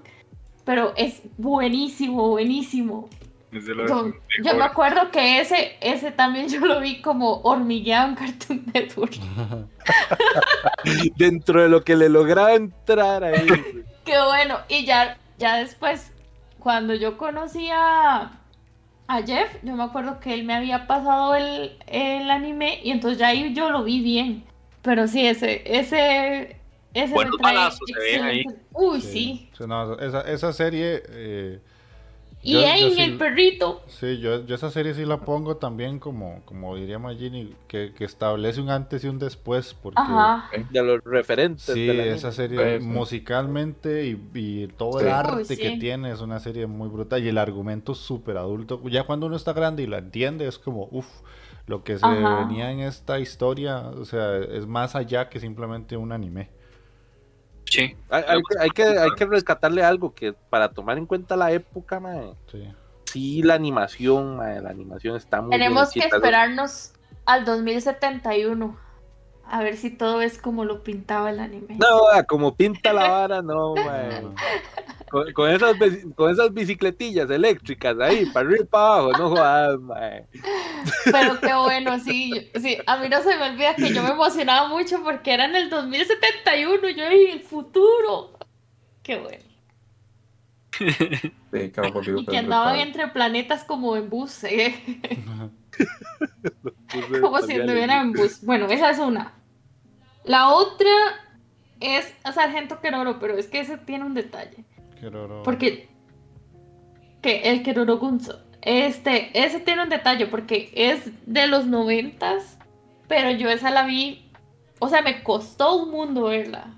pero es buenísimo, buenísimo. Yo, yo me acuerdo que ese, ese también yo lo vi como hormigueado en Cartoon Network. Dentro de lo que le lograba entrar ahí. Qué bueno. Y ya, ya después, cuando yo conocí a, Jeff, yo me acuerdo que él me había pasado el, el anime y entonces ya ahí yo lo vi bien. Pero sí, ese, ese, ese Buenos balazos se ven ahí. Uy, sí. Sí, no, esa, esa serie, eh, Y Yo- yo en sí- el perrito. Sí, yo, yo esa serie sí la pongo también como, como diría Magini, que, que establece un antes y un después, porque Ajá. De los referentes. sí, de la esa serie Sí, sí. musicalmente y, y todo Sí. el arte Uy, que sí. tiene es una serie muy brutal y el argumento súper adulto. Ya cuando uno está grande y la entiende es como, uff, lo que se Ajá. venía en esta historia, o sea, es más allá que simplemente un anime. Sí. Hay, hay que, hay, que, hay que rescatarle algo que para tomar en cuenta la época, mae, Sí. sí, la animación, mae, la animación está muy Tenemos que bien hecha. esperarnos al 2071. A ver si todo es como lo pintaba el anime. No, ah, como pinta la vara, no, no. Con, con esas, con esas bicicletillas eléctricas ahí, para arriba y para abajo, no jodas, mae. Pero qué bueno, sí, yo- sí. A mí no se me olvida que yo me emocionaba mucho porque era en el 2071. Yo en el futuro. Qué bueno. Sí, Y que andaban entre planetas como en bus, ¿eh? Puse como si estuvieran en bus. Bueno, esa es una. La otra es Sargento Keroro, pero es que ese tiene un detalle. Keroro. Porque. Que el Keroro Gunso. Este, ese tiene un detalle porque es de los noventas, pero yo esa la vi. O sea, me costó un mundo verla.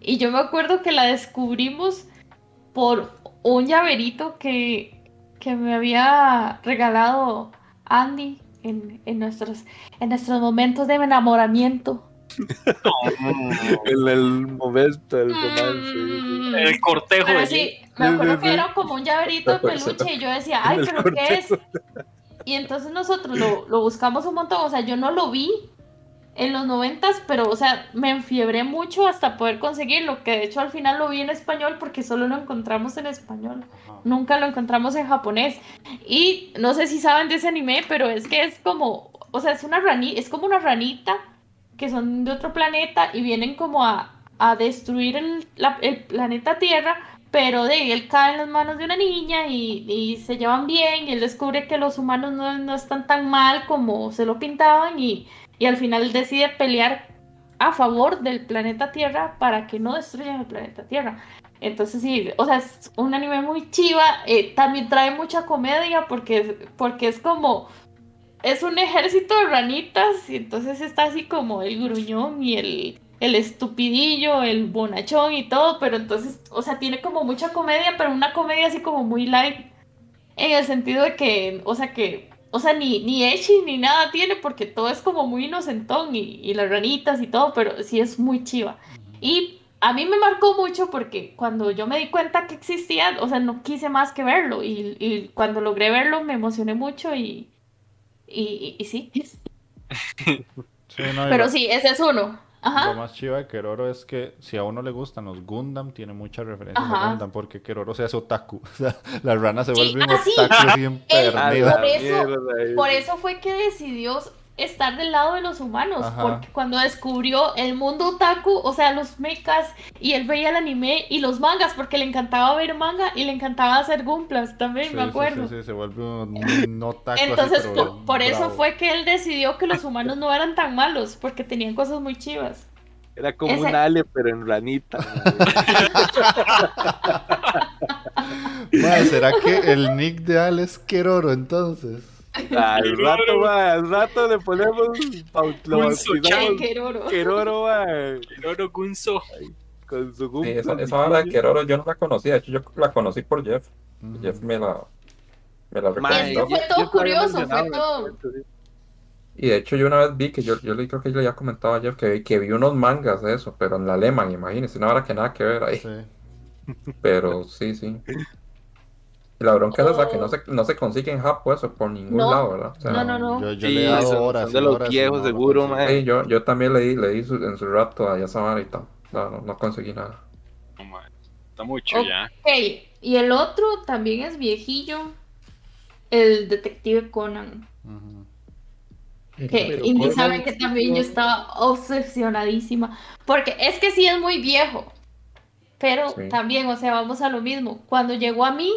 Y yo me acuerdo que la descubrimos por un llaverito que, que me había regalado Andy en, en nuestros, en nuestros momentos de enamoramiento. En el momento del Mm. romance. El cortejo Pero sí, me acuerdo que era como un llaverito de peluche y yo decía, ay, pero ¿qué es? Y entonces nosotros lo, lo buscamos un montón, o sea, yo no lo vi en los noventas, pero, o sea, me enfiebré mucho hasta poder conseguirlo, que de hecho al final lo vi en español porque solo lo encontramos en español, nunca lo encontramos en japonés. Y no sé si saben de ese anime, pero es que es como, o sea, es una ranita, es como una ranita que son de otro planeta y vienen como a, a destruir el, la- el planeta Tierra, pero de él cae en las manos de una niña y, y se llevan bien y él descubre que los humanos no, no están tan mal como se lo pintaban y, y al final decide pelear a favor del planeta Tierra para que no destruyan el planeta Tierra. Entonces sí, o sea, es un anime muy chiva, eh, también trae mucha comedia porque, porque es como, es un ejército de ranitas y entonces está así como el gruñón y el, el estupidillo, el bonachón y todo, pero entonces, o sea, tiene como mucha comedia, pero una comedia así como muy light, en el sentido de que, o sea, que, o sea, ni, ni Echi ni nada tiene porque todo es como muy inocentón y, y las ranitas y todo, pero sí es muy chiva. Y a mí me marcó mucho porque cuando yo me di cuenta que existía, o sea, no quise más que verlo y, y cuando logré verlo me emocioné mucho y, y, y- y sí. Sí, no, Pero sí, ese es uno. Lo más chiva de Keroro es que si a uno le gustan los Gundam, tiene muchas referencias Ajá. a Gundam, porque Keroro se hace otaku. O sea, la rana se Sí, vuelve un ah, sí. otaku empedernida. por eso- Por eso fue que decidió estar del lado de los humanos, Ajá. porque cuando descubrió el mundo otaku, o sea, los mechas, y él veía el anime y los mangas, porque le encantaba ver manga y le encantaba hacer gumplas también, Sí, me acuerdo. sí, sí, se vuelve un, otaku Entonces, por, por eso fue que él decidió que los humanos no eran tan malos, porque tenían cosas muy chivas. Era como Ese- un ale, pero en ranita. ¿será que el nick de Al es Keroro entonces? Al rato, ma, al rato le ponemos. Qué Keroro. Keroro, ma, Keroro Gunso. con su Sí, cumpla. esa, esa vara de Keroro yo no la conocía, de hecho yo la conocí por Jeff. Ujú. Jeff me la, me la recomendó. fue todo yo curioso, fue todo. sí. Y de hecho yo una vez vi que yo, yo le creo que yo le había comentado a Jeff que, vi- que vi unos mangas de eso, pero en alemán, imagínense, una hora que nada que ver ahí. Sí. Pero sí, sí. Y la bronca es esa que no se, no se consigue en Japón eso por ningún No. lado, ¿verdad? O sea, No, no, no. Yo, yo Sí, le he dado son- horas. son de los horas viejos, seguro, consigo. ma. sí, yo, yo también leí, leí su- en su rato a esa vara y tal. No, no, no conseguí nada. No, man, Está mucho Ok. ya. Ok, y el otro también es viejillo, el detective Conan. Ujú. Que, Pero y ni Conan- saben que también yo estaba obsesionadísima. Porque es que sí es muy viejo. Pero Sí. también, o sea, vamos a lo mismo. Cuando llegó a mí,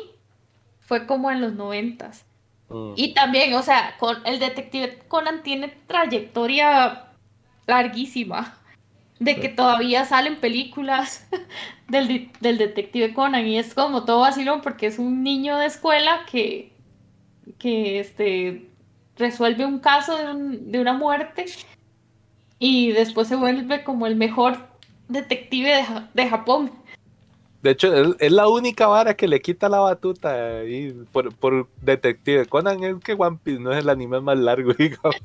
fue como en los noventas. Mm. Y también, o sea, con el detective Conan tiene trayectoria larguísima. de que todavía salen películas del, del detective Conan y es como todo vacilón porque es un niño de escuela que, que este, resuelve un caso de, un- de una muerte y después se vuelve como el mejor detective de, de Japón. De hecho, es, es la única vara que le quita la batuta ahí por, por Detective Conan. Es que One Piece no es el anime más largo, digamos.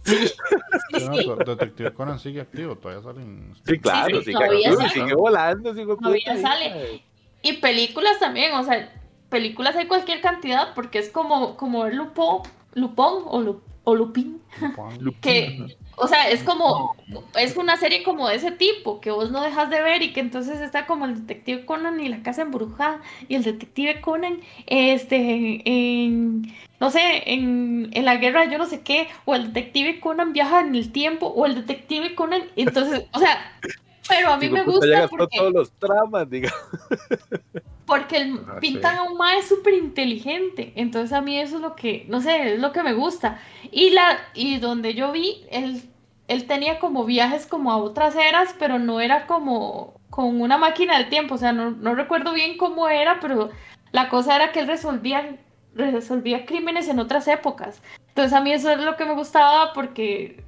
No, Detective Conan sigue activo, todavía salen. Sí, claro, sí, sí, todavía claro, sale. sigue volando, sigue Todavía sale. Y películas también, o sea, películas hay cualquier cantidad porque es como, como ver Lupón, Lupón o, Lu- o Lupín. que, o sea, es como, es una serie como de ese tipo, que vos no dejas de ver y que entonces está como el detective Conan y la casa embrujada y el detective Conan, este, en, no sé, en, en la guerra yo no sé qué, o el detective Conan viaja en el tiempo, o el detective Conan, entonces, o sea, pero a mí me gusta porque... todos los tramas, digamos. Porque el, Ah, pintan sí. a un mae súper inteligente. Entonces a mí eso es lo que, no sé, es lo que me gusta. Y la, y donde yo vi, él, él tenía como viajes como a otras eras, pero no era como con una máquina del tiempo. O sea, no, no recuerdo bien cómo era, pero la cosa era que él resolvía, resolvía crímenes en otras épocas. Entonces a mí eso es lo que me gustaba porque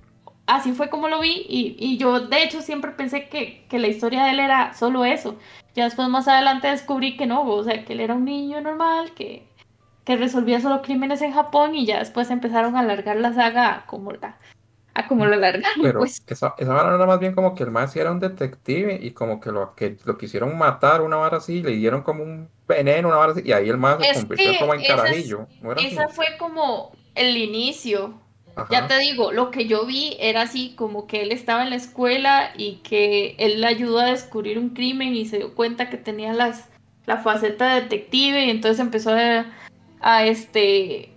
así fue como lo vi. Y, y yo de hecho siempre pensé que, que la historia de él era solo eso. Ya después más adelante descubrí que no, o sea, que él era un niño normal, que, que resolvía solo crímenes en Japón y ya después empezaron a alargar la saga a como la, a como la alargaron, Pero pues. esa, esa vara era más bien como que el más era un detective y como que lo, que lo quisieron matar, una vara así, le dieron como un veneno, una vara así, y ahí el más se convirtió como en carajillo. ¿no así? Esa fue como el inicio. Ajá. Ya te digo, lo que yo vi era así como que él estaba en la escuela y que él le ayudó a descubrir un crimen y se dio cuenta que tenía las, la faceta de detective y entonces empezó a, a, este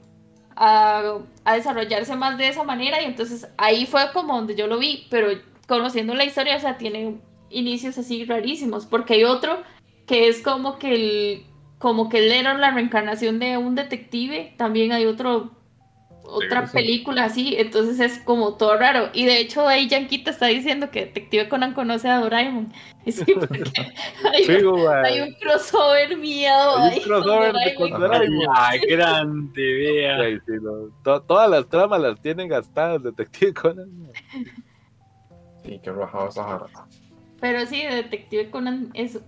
a, a desarrollarse más de esa manera y entonces ahí fue como donde yo lo vi, pero conociendo la historia, o sea, tiene inicios así rarísimos, porque hay otro que es como que el como que él era la reencarnación de un detective, también hay otro otra sí. película así, entonces es como todo raro. Y de hecho ahí Yanquita está diciendo que Detective Conan conoce a Doraemon. Y sí, porque hay, un- hay un crossover miedo Hay un crossover de con con Doraemon. Ah, grande, vea. Ay, sí, no. To- todas las tramas las tienen gastadas Detective Conan. Sí, qué rajado esa. Pero sí, Detective Conan es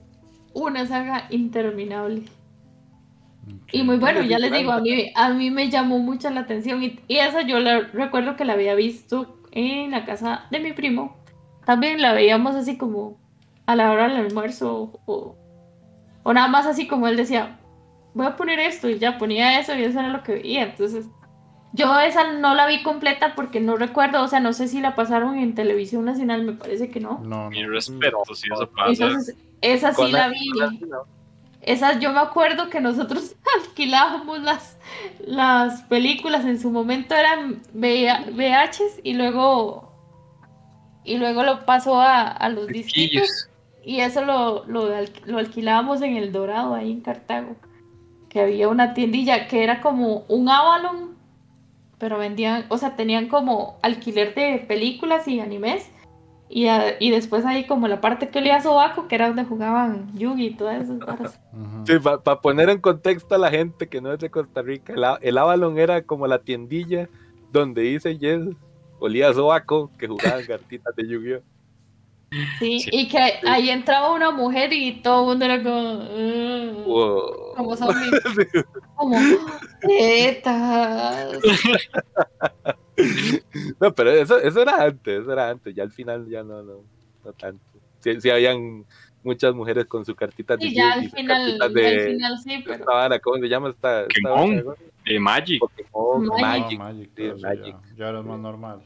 una saga interminable. Y muy bueno, ya les digo, a mí, a mí me llamó mucho la atención y, y esa yo la, recuerdo que la había visto en la casa de mi primo. También la veíamos así como a la hora del almuerzo o, o nada más así como él decía, voy a poner esto y ya ponía eso y eso era lo que veía. Entonces, yo esa no la vi completa porque no recuerdo, o sea, no sé si la pasaron en televisión nacional, me parece que no. No, Mi respeto, si eso pasa. Entonces, esa sí la vi. Esas yo me acuerdo que nosotros alquilábamos las, las películas, en su momento eran VH VHs y luego y luego lo pasó a, a los disquitos y eso lo, lo, lo alquilábamos en El Dorado, ahí en Cartago, que había una tiendilla que era como un Avalon, pero vendían, o sea, tenían como alquiler de películas y animes. Y, a- y después ahí como la parte que olía a sobaco, que era donde jugaban Yugi y todas esas varas. Ujú. Sí, para poner en contexto a la gente que no es de Costa Rica, el, el Avalon era como la tiendilla donde dice Yes, olía a sobaco, que jugaban cartitas de Yu-Gi-Oh! Sí, Sí. y que ahí entraba una mujer y todo el mundo era como. "Mm", Wow. como zombies. Como. "Tetas". No, pero eso, eso era antes, eso era antes, ya al final ya no, no, no tanto. Sí, sí habían muchas mujeres con su cartita de Y ya al final, ya al de final sí, pero. esta ¿cómo se llama esta? esta Pokémon. Eh, Magic. Pokémon, Magic. Magic. No, Magic, sí, sí, Magic. Ya, ya era más normal.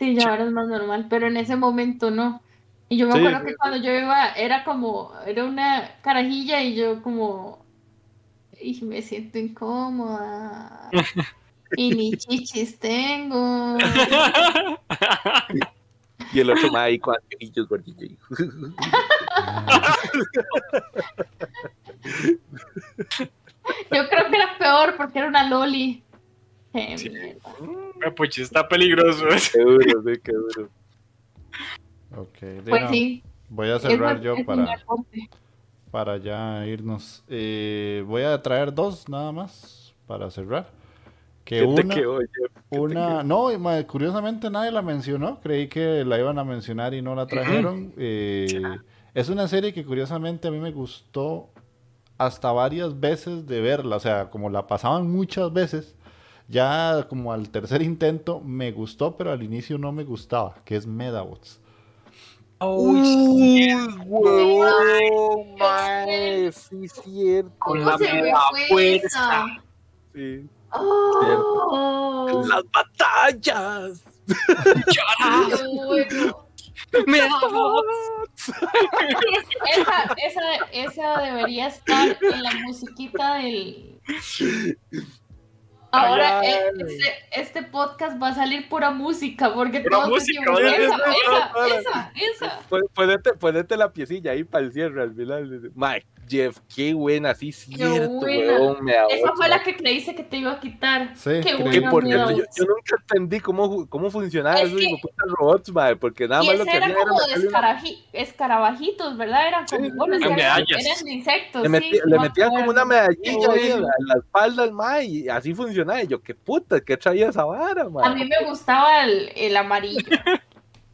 Sí, ya ahora es más normal, pero en ese momento no. Y yo me Sí, acuerdo sí, que sí. cuando yo iba, era como, era una carajilla y yo como, y me siento incómoda. Y ni chichis tengo. Y el otro más ahí con anillos gordillos. Yo creo que era peor porque era una loli. Qué Sí. mierda. Pues está peligroso. Qué duro, sí, qué duro. Ok. de Pues sí. Voy a cerrar yo para, para ya irnos. Eh, voy a traer dos nada más para cerrar. Que ¿Qué te una, una, no, curiosamente nadie la mencionó. Creí que la iban a mencionar y no la trajeron. Eh, es una serie que curiosamente a mí me gustó hasta varias veces de verla. O sea, como la pasaban muchas veces, ya como al tercer intento me gustó, pero al inicio no me gustaba, que es Medabots. Uy, huevón, mae, sí, cierto. Con ¿Cómo la mera fue fuerza. Sí. Oh, Las batallas. Me. Esa, esa, esa debería estar en la musiquita del. Ahora, este, este podcast va a salir pura música, porque Pura todos música, ¿verdad? esa, esa, esa, esa. Pon- Ponete, ponete la piecilla ahí para el cierre al final. Mike, Jeff, qué buena, sí, cierto, buena. huevón, me Esa fue la que creíste que te iba a quitar. Sí, Qué buena por me cierto, da yo, nunca entendí cómo, cómo funcionaba Es eso que- robots, mae, porque nada Y más lo ese que era como de escaraji- escarabajitos, ¿verdad? Eran como, Sí, bueno, eran eran, medallas. eran de insectos. le, sí, metí- sí le me metían como una medallilla ahí en la, en la espalda al mae y así funcionaba. Y yo, qué puta, ¿qué traía esa vara, mae? A mí me gustaba el, el amarillo.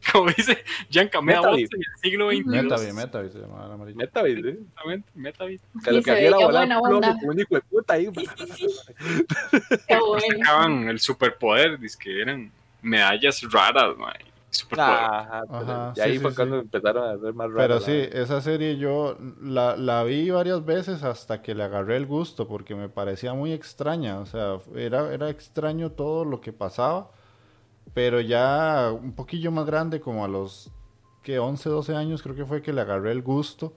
Como dice Gianca, me da voz Metavis. en el siglo XXI. Metavi, Metavi se llamaba la amarilla. Metavis, ¿eh? Exactamente, Metavis. Que lo que era veía volar buena un hijo de puta ahí. Qué bueno. Sacaban el superpoder, dice que eran medallas raras, man. Superpoder. Ajá, pero- Ajá, y ahí sí, fue sí, cuando sí. empezaron a hacer más raro. Pero la sí, esa serie yo la, la vi varias veces hasta que le agarré el gusto porque me parecía muy extraña. O sea, era, era extraño todo lo que pasaba. Pero ya un poquillo más grande, como a los que 11, 12 años, creo que fue que le agarré el gusto.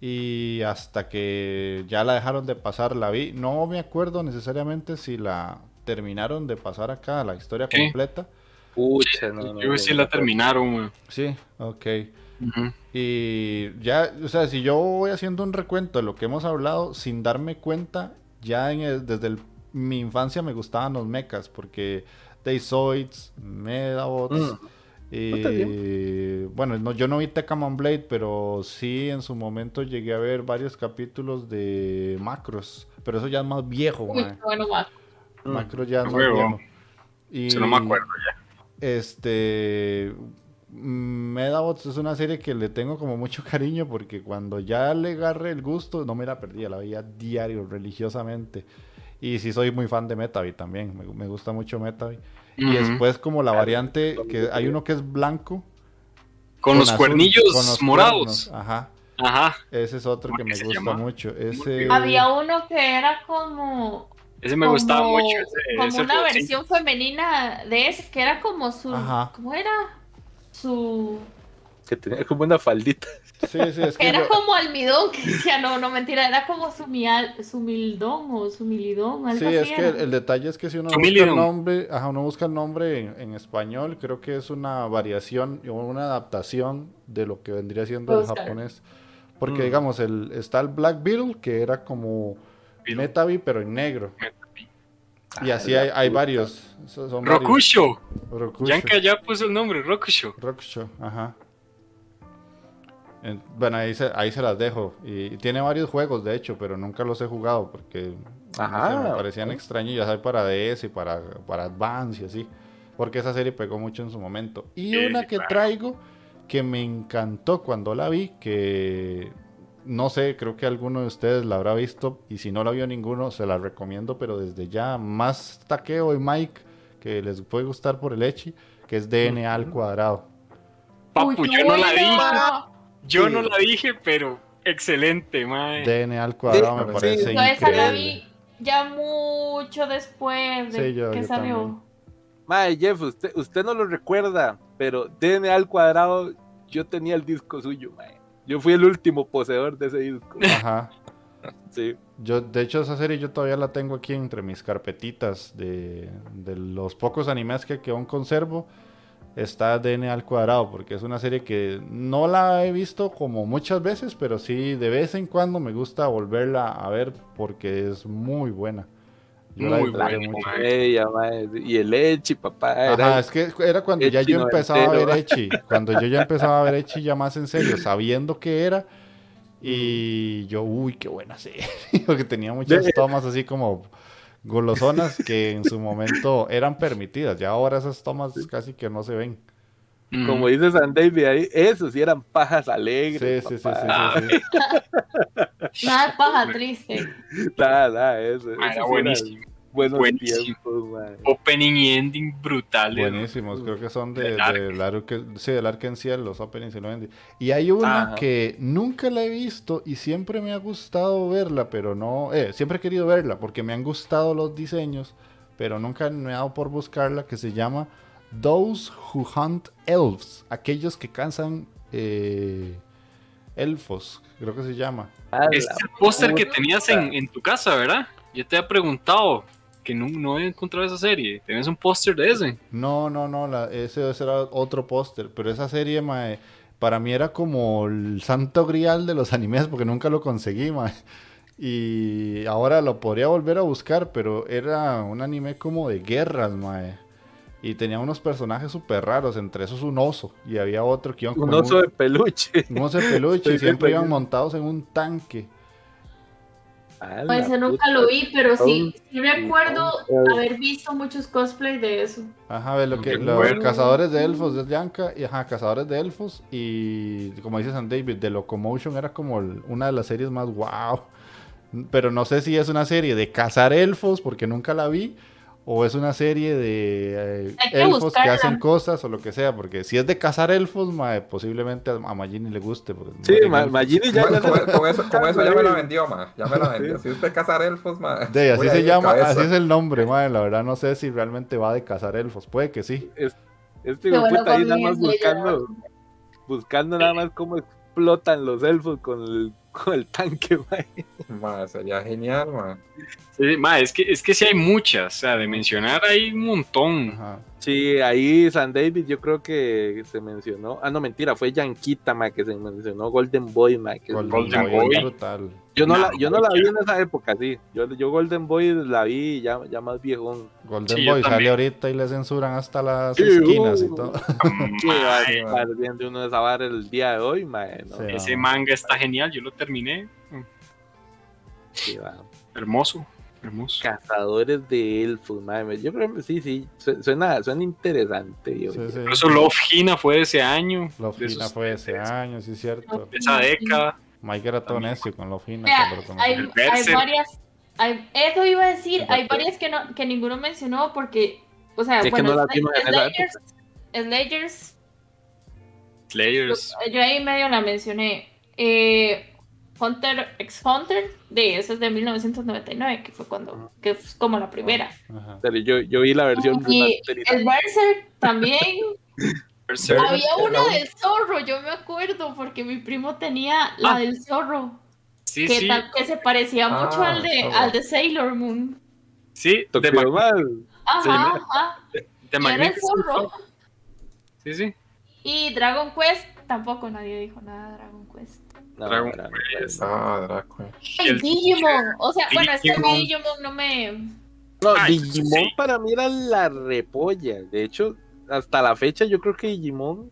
Y hasta que ya la dejaron de pasar, la vi. No me acuerdo necesariamente si la terminaron de pasar acá, la historia completa. Pucha, no, no, Yo no, sí la terminaron, man. Sí, ok. Y ya, o sea, si yo voy haciendo un recuento de lo que hemos hablado sin darme cuenta, ya en el- desde el- mi infancia me gustaban los mechas, porque Dayzoids, Medabots, Mm. Y bueno, no, yo no vi Tekamon Blade, pero sí en su momento llegué a ver varios capítulos de Macros, pero eso ya es más viejo, Uy, bueno, va. Mm. Macros ya es más viejo. Y, no me acuerdo ya. este. Medabots es una serie que le tengo como mucho cariño porque cuando ya le agarré el gusto, no me la perdía, la veía diario, religiosamente. Y sí soy muy fan de Metavi también, me, me gusta mucho Metavi. Y después como la variante, que hay uno que es blanco. Con los azul, cuernillos con los morados. cuernos, Ajá, Ajá. ese es otro ¿Cómo que que me gusta llama? mucho. Ese... Había uno que era como, Ese me como, gustaba mucho. Ese, como ese una versión femenina de ese, que era como su. Ajá. ¿Cómo era? Su. Que tenía como una faldita. Sí, sí, es que Era yo- como almidón, que decía, no, no mentira, era como su, mial, su mildón o su milidón, algo Sí, así es que el, el detalle es que si uno busca el nombre, ajá, uno busca el nombre en, en español, creo que es una variación o una adaptación de lo que vendría siendo el japonés. Porque Mm. digamos, el, está el Black Beetle, que era como Beetle. Metavi, pero en negro. Y así hay, hay varios. so- Son varios. Rokusho. Rokusho. Yanka ya puso el nombre, Rokusho. Rokusho, ajá. En- Bueno, ahí se, ahí se las dejo. Y, y tiene varios juegos, de hecho, pero nunca los he jugado porque no Ajá, sé, me parecían ok. extrañillas. Hay para DS y para, para Advance y así. Porque esa serie pegó mucho en su momento. Y Sí, una que claro. traigo que me encantó cuando la vi, que no sé, creo que alguno de ustedes la habrá visto. Y si no la vio ninguno, se la recomiendo, pero desde ya más taqueo y Mike, que les puede gustar por el Echi, que es DNA al cuadrado. Papu, Uy, yo no la buena. Yo Sí. no la dije, pero excelente, mae. DNA al cuadrado Sí, me sí. parece Yo esa la increíble. vi ya mucho después de Sí, yo- que yo salió. también. Mae, Jeff, usted, usted no lo recuerda, pero DNA al cuadrado, yo tenía el disco suyo, mae. Yo fui el último poseedor de ese disco. Ajá. Sí. Yo, de hecho, esa serie yo todavía la tengo aquí entre mis carpetitas de, de los pocos animes que, que aún conservo. Está DNA al cuadrado, porque es una serie que no la he visto como muchas veces, pero sí de vez en cuando me gusta volverla a ver porque es muy buena. Yo Muy mucho. Ella, mae, y el Echi, papá. Ajá, Era, es que era cuando ya yo empezaba a ver. Echi. Cuando yo ya empezaba a ver Echi ya más en serio, sabiendo qué era. Y yo, uy, qué buena serie. Porque tenía muchas De- tomas así como golosonas que en su momento eran permitidas. Ya ahora esas tomas casi que no se ven. Mm. como dice San David ahí, esos sí eran pajas alegres. Sí, sí, sí, papá. sí, sí, sí. Nada de paja triste. Nada, nada, eso. Ah, era buenísimo. Buenos Buenísimo. tiempos. Opening y ending brutales. Buenísimos, creo que son de, Del Ark. del Ark- sí, del Arkansas, los openings y los endings. Y hay una Ajá. que nunca la he visto y siempre me ha gustado verla, pero no, eh, siempre he querido verla porque me han gustado los diseños, pero nunca me he dado por buscarla, que se llama Those Who Hunt Elves, aquellos que cazan eh, elfos, creo que se llama. Este es el póster que tenías en, en tu casa, ¿verdad? Yo te había preguntado que no, no he encontrado esa serie. ¿Tenés un póster de ese? No, no, no, la, ese, ese era otro póster, pero esa serie, mae, para mí era como el santo grial de los animes porque nunca lo conseguí, mae. Y ahora lo podría volver a buscar, pero era un anime como de guerras, mae. Y tenía unos personajes súper raros, entre esos un oso, y había otro que iban como Un oso de peluche. un oso de peluche, y siempre iban montados en un tanque. Pues yo nunca lo vi, pero sí, sí recuerdo haber visto muchos cosplays de eso. Ajá, ve lo que los bueno. cazadores de elfos de Yanka y ajá, cazadores de elfos y como dice San David, The Locomotion era como el- una de las series más wow. Pero no sé si es una serie de cazar elfos porque nunca la vi o es una serie de eh, que elfos que hacen cosas o lo que sea, porque si es de cazar elfos, mae, posiblemente a, a Magini le guste. porque Sí, Ma-. Magini ya Bueno, ya con, eso, con eso ya me lo vendió, ma. Ya me lo vendió. Si usted cazar elfos, ma. De, así se llama, así es el nombre, mae, la verdad no sé si realmente va de cazar elfos, puede que sí. Este hijo puta ahí nada más sí, buscando, buscando nada más cómo explotan los elfos con el, con el tanque, mae. Ma, sería genial, ma. Sí, ma, es que es que sí hay muchas, o sea, de mencionar hay un montón. Ajá. Sí, ahí San David yo creo que se mencionó. Ah, no, mentira, fue Yanquita, ma, que se mencionó Golden Boy, ma. que Golden, Golden Boy, brutal. yo, no la, yo no la vi en esa época, sí. Yo, yo Golden Boy la vi ya, ya más viejón. Golden Sí, Boy sale también. ahorita y le censuran hasta las Sí, esquinas y uh. todo. ¿Qué va a Mae, estar viendo uno de esa el día de hoy, ma? No, Sí. ese manga está genial, yo lo terminé. Va. Hermoso, hermoso. Cazadores de elfos, ma. Yo creo que sí, sí. su- Suena, suena interesante. Yo, Sí, sí. Incluso Love Hina fue de ese año. Lofina de esos- fue ese año, sí es cierto. de esa década. Mike era todo necio con Lofina Vea, cuando lo conocí. hay, varias. Hay, eso iba a decir, hay varias que, no, que ninguno mencionó porque, o sea, Sí, es que bueno, no Slayers, Slayers, Slayers. yo ahí medio la mencioné. Eh, Hunter x Hunter, de esa es de 1999, que fue cuando, que es como la primera. Ajá. Yo, yo vi la versión Y el Berserk también. Berserk. Había una del zorro, yo me acuerdo, porque mi primo tenía la Ah. del zorro, Sí, que, sí, que se parecía Ah, mucho al de, al de Sailor Moon. sí, de, Tokyo Mag- Mal. Ajá, ajá. de zorro. Four. Sí, sí. Y Dragon Quest, tampoco nadie dijo nada de Dragon Quest. No, Dragon Quest. Ah, el- Digimon, o sea, bueno, es que Digimon. No me... No, Ay, Digimon sí. para mí era la repolla. De hecho, hasta la fecha yo creo que Digimon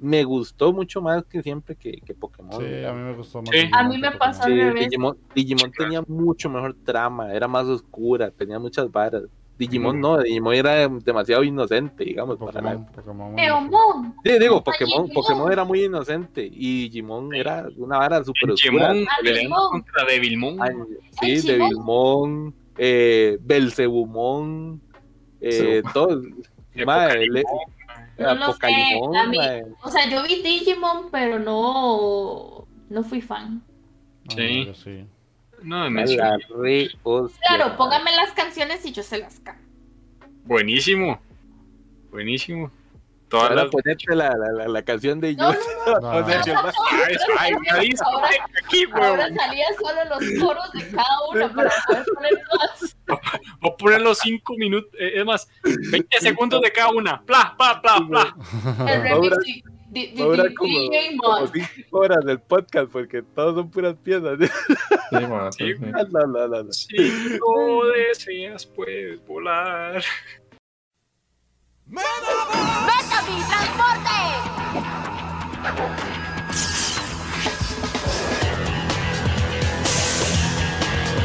me gustó mucho más que siempre que, que Pokémon. Sí, a mí me gustó más. Sí. A mí me pasó Sí, al revés. Digimon, Digimon tenía mucho mejor trama, era más oscura, tenía muchas varas. Digimon no, Digimon era demasiado inocente, digamos, para la Pokémon, Pokémon. Sí, digo, Pokémon. Pokémon era muy inocente y Digimon era una vara súper oscura. Digimon Ah, Digimon. contra Devilmon. Ay, Sí. Devilmon, eh, Belzebumon, eh, todo. Le- No lo sé, a mí-. O sea, yo vi Digimon, pero no, no fui fan. Sí. sí. No, re hostia, Claro, póngame las canciones y yo se las canto. Buenísimo. Buenísimo. Todas Ahora las. ponete la, la, la, la canción de Yo. no, Ahora- salían solo los coros de cada una para poder poner todas. Voy a poner los 5 minutos. eh, es más, 20 segundos de cada una. Pla, pla, pla, pla. El remix, di- Va a durar como, como cinco horas del podcast porque todos son puras piezas. Sí, ma, sí. No, no, no, no. Si lo deseas, puedes volar. ¡Betavi, transporte!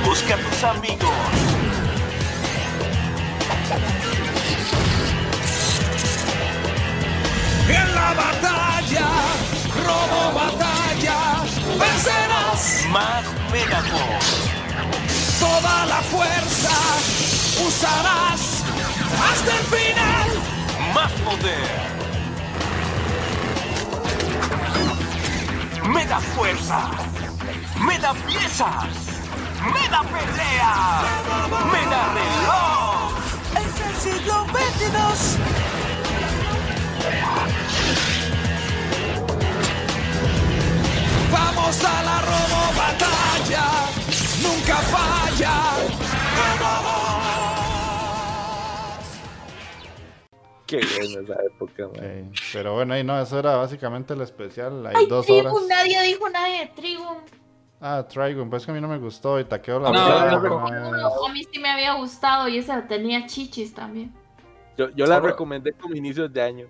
Busca a tus amigos. En la batalla, robo batalla, vencerás. Más. Toda la fuerza usarás hasta el final. Más poder. Me da fuerza. Me da piezas. Me da pelea. Me da reloj. Es el siglo 22. Vamos a la robo batalla. Nunca falla. Qué buena esa época, man. Pero bueno, ahí no, eso era básicamente el especial. Hay Ay, dos horas. Trigun, nadie dijo nada de Trigun. Ah, Trigun, pues que a mí no me gustó y taqueo la No, verdad, no, no, No, es- a mí sí me había gustado y esa tenía chichis también. Yo, yo la Solo- recomendé como inicios de año.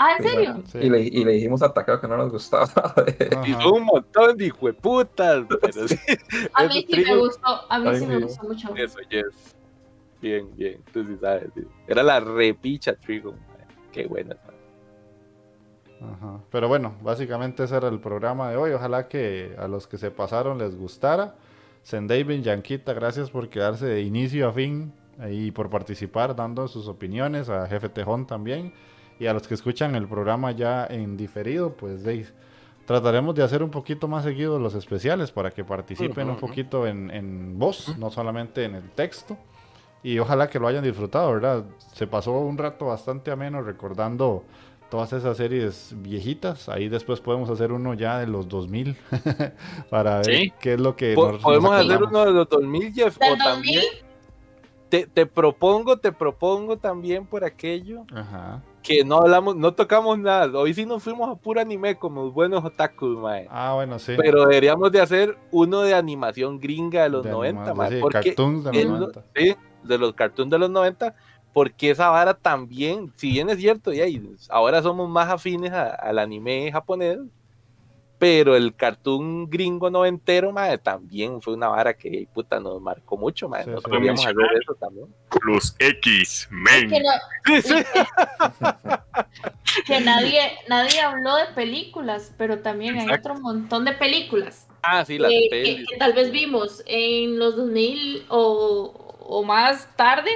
Ah, ¿en serio? Sí. Y, le, y le dijimos a Takeo que no nos gustaba. Y un montón de hijueputas. Pero sí, A mí sí me gustó, a mí Ay, sí me gustó mucho. Eso, yes. Bien, bien. Tú sí sabes. sí. Era la repicha Trigon. man. Qué buena. Ajá. Pero bueno, básicamente ese era el programa de hoy. Ojalá que a los que se pasaron les gustara. Sendaven, Yanquita, gracias por quedarse de inicio a fin y por participar dando sus opiniones. A Jefe Tejón también. Y a los que escuchan el programa ya en diferido, pues de, trataremos de hacer un poquito más seguido los especiales para que participen un poquito en, en voz, no solamente en el texto. Y ojalá que lo hayan disfrutado, ¿verdad? Se pasó un rato bastante ameno recordando todas esas series viejitas. Ahí después podemos hacer uno ya de los 2000 para ver Sí. qué es lo que nos- Podemos nos hacer uno de los 2000, Jeff. ¿Del O también. 2000? Te, te propongo, te propongo también por aquello Ajá. que no hablamos, no tocamos nada. Hoy sí nos fuimos a puro anime como los buenos otakus, mae. Ah, bueno, sí. Pero deberíamos de hacer uno de animación gringa de los De 90, animación, mae, sí, porque cartoons de los el- 90. sí, de los cartoons de los 90, porque esa vara también, si bien es cierto, y ahí, ahora somos más afines a- al anime japonés, pero el cartoon gringo noventero, mae, también fue una vara que puta nos marcó mucho. Sí, Nosotros sí. podríamos hacer eso también. Los X-Men. Que, no- Sí, sí. que nadie, nadie habló de películas, pero también hay otro montón de películas Ah, sí, las que, que- que tal vez vimos en los 2000 o, o más tarde,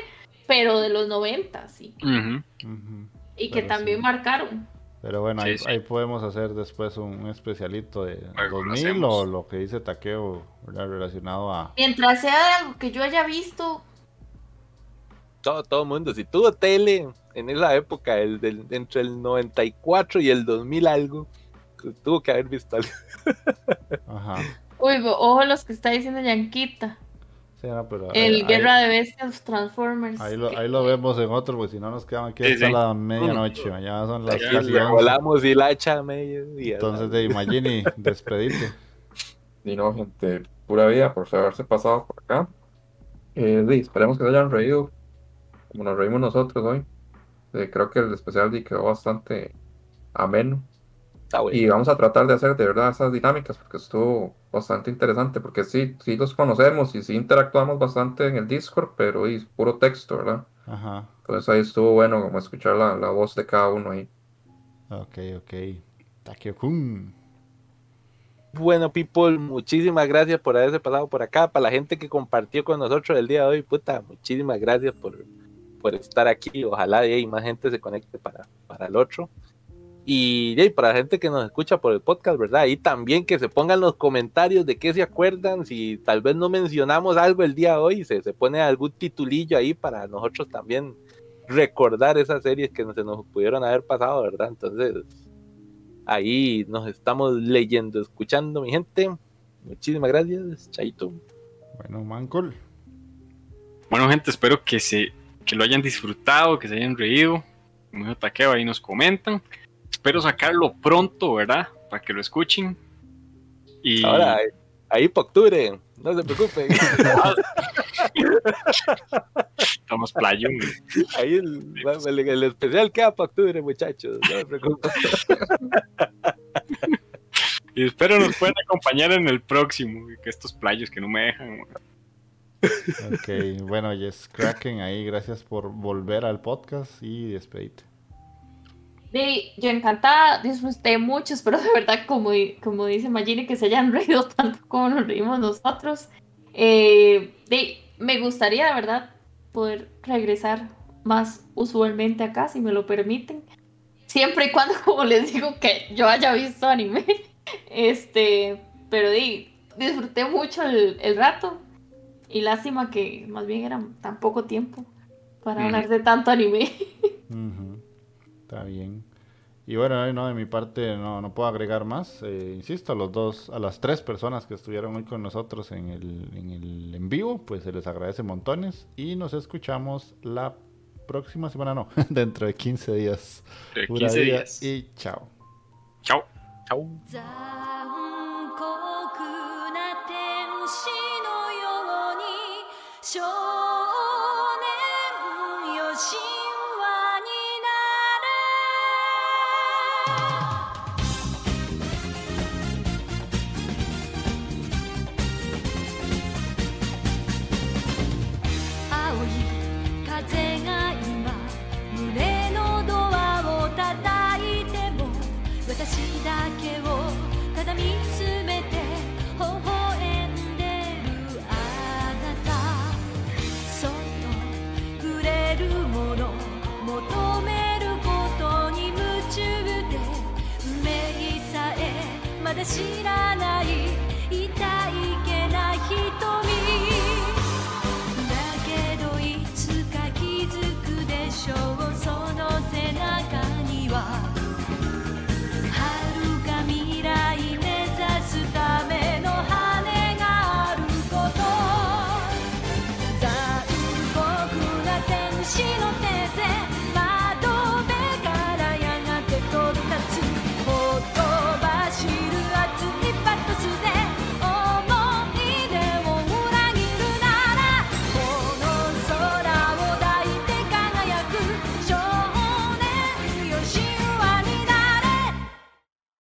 pero de los 90, sí. Y que también sí. marcaron. Pero bueno, Sí, ahí, sí. ahí podemos hacer después un, especialito de lo 2000 hacemos. o lo que dice Takeo ¿verdad? relacionado a... Mientras sea de algo que yo haya visto, Todo, todo mundo, si tuvo tele en esa época, el del, entre el 94 y el 2000 algo, pues, tuvo que haber visto algo. Ajá. uy, ojo los que está diciendo Yanquita. Sí, no, pero El ahí- Guerra de Bestias Transformers. Ahí lo, ahí lo vemos en otro, porque si no nos quedamos aquí Sí, hasta sí. la medianoche. Ya son las Ya, casi Le 11. volamos y la echa a. Entonces, de Imagine, despedite. Y no, gente, pura vida por haberse pasado por acá. Eh, sí, esperemos que se hayan reído como nos reímos nosotros hoy. Eh, creo que el especial quedó bastante ameno. Está bueno. Y vamos a tratar de hacer de verdad esas dinámicas porque estuvo bastante interesante. Porque sí, sí los conocemos y sí interactuamos bastante en el Discord, pero es puro texto, ¿verdad? Ajá. Entonces ahí estuvo bueno como escuchar la, la voz de cada uno ahí. Ok, ok. Takeo-kun. Bueno, people, muchísimas gracias por haberse pasado por acá. Para la gente que compartió con nosotros el día de hoy, puta, muchísimas gracias por, por estar aquí. Ojalá de ahí más gente se conecte para, para el otro. Y ahí, para la gente que nos escucha por el podcast, ¿verdad? Y también que se pongan los comentarios de qué se acuerdan. Si tal vez no mencionamos algo el día de hoy, se, se pone algún titulillo ahí para nosotros también recordar esas series que se nos pudieron haber pasado, ¿verdad? Entonces, ahí nos estamos leyendo, escuchando, mi gente. Muchísimas gracias, Chaito. Bueno, Mancol. Bueno, gente, espero que se que lo hayan disfrutado, que se hayan reído. Como dijo Takeo, ahí nos comentan. Espero sacarlo pronto, ¿verdad? Para que lo escuchen. Y Ahora, ahí- para octubre, no se preocupen. estamos playón. Ahí el, el- el especial queda para octubre, muchachos. No se preocupen. Y espero nos puedan acompañar en el próximo. Que estos playos que no me dejan. weón. Ok, bueno, Yes Kraken, ahí gracias por volver al podcast y despedite. Sí, yo encantada, disfruté mucho, espero de verdad, como, como dice Magini, que se hayan reído tanto como nos reímos nosotros. Eh, de- me gustaría, de verdad, poder regresar más usualmente acá, si me lo permiten. Siempre y cuando, como les digo, que yo haya visto anime. Este, pero di, disfruté mucho el, el rato. Y lástima que más bien era tan poco tiempo para Ujú. hablar de tanto anime. Ujú, Está bien. Y bueno, ahí no, de mi parte no, no puedo agregar más. Eh, insisto, a los dos, a las tres personas que estuvieron hoy con nosotros en el, en el en vivo, pues se les agradece montones. Y nos escuchamos la próxima semana, no, dentro de 15 días. De Pura 15 vida días. Y chao. Chao. Chau. 残酷な天使のように 知らない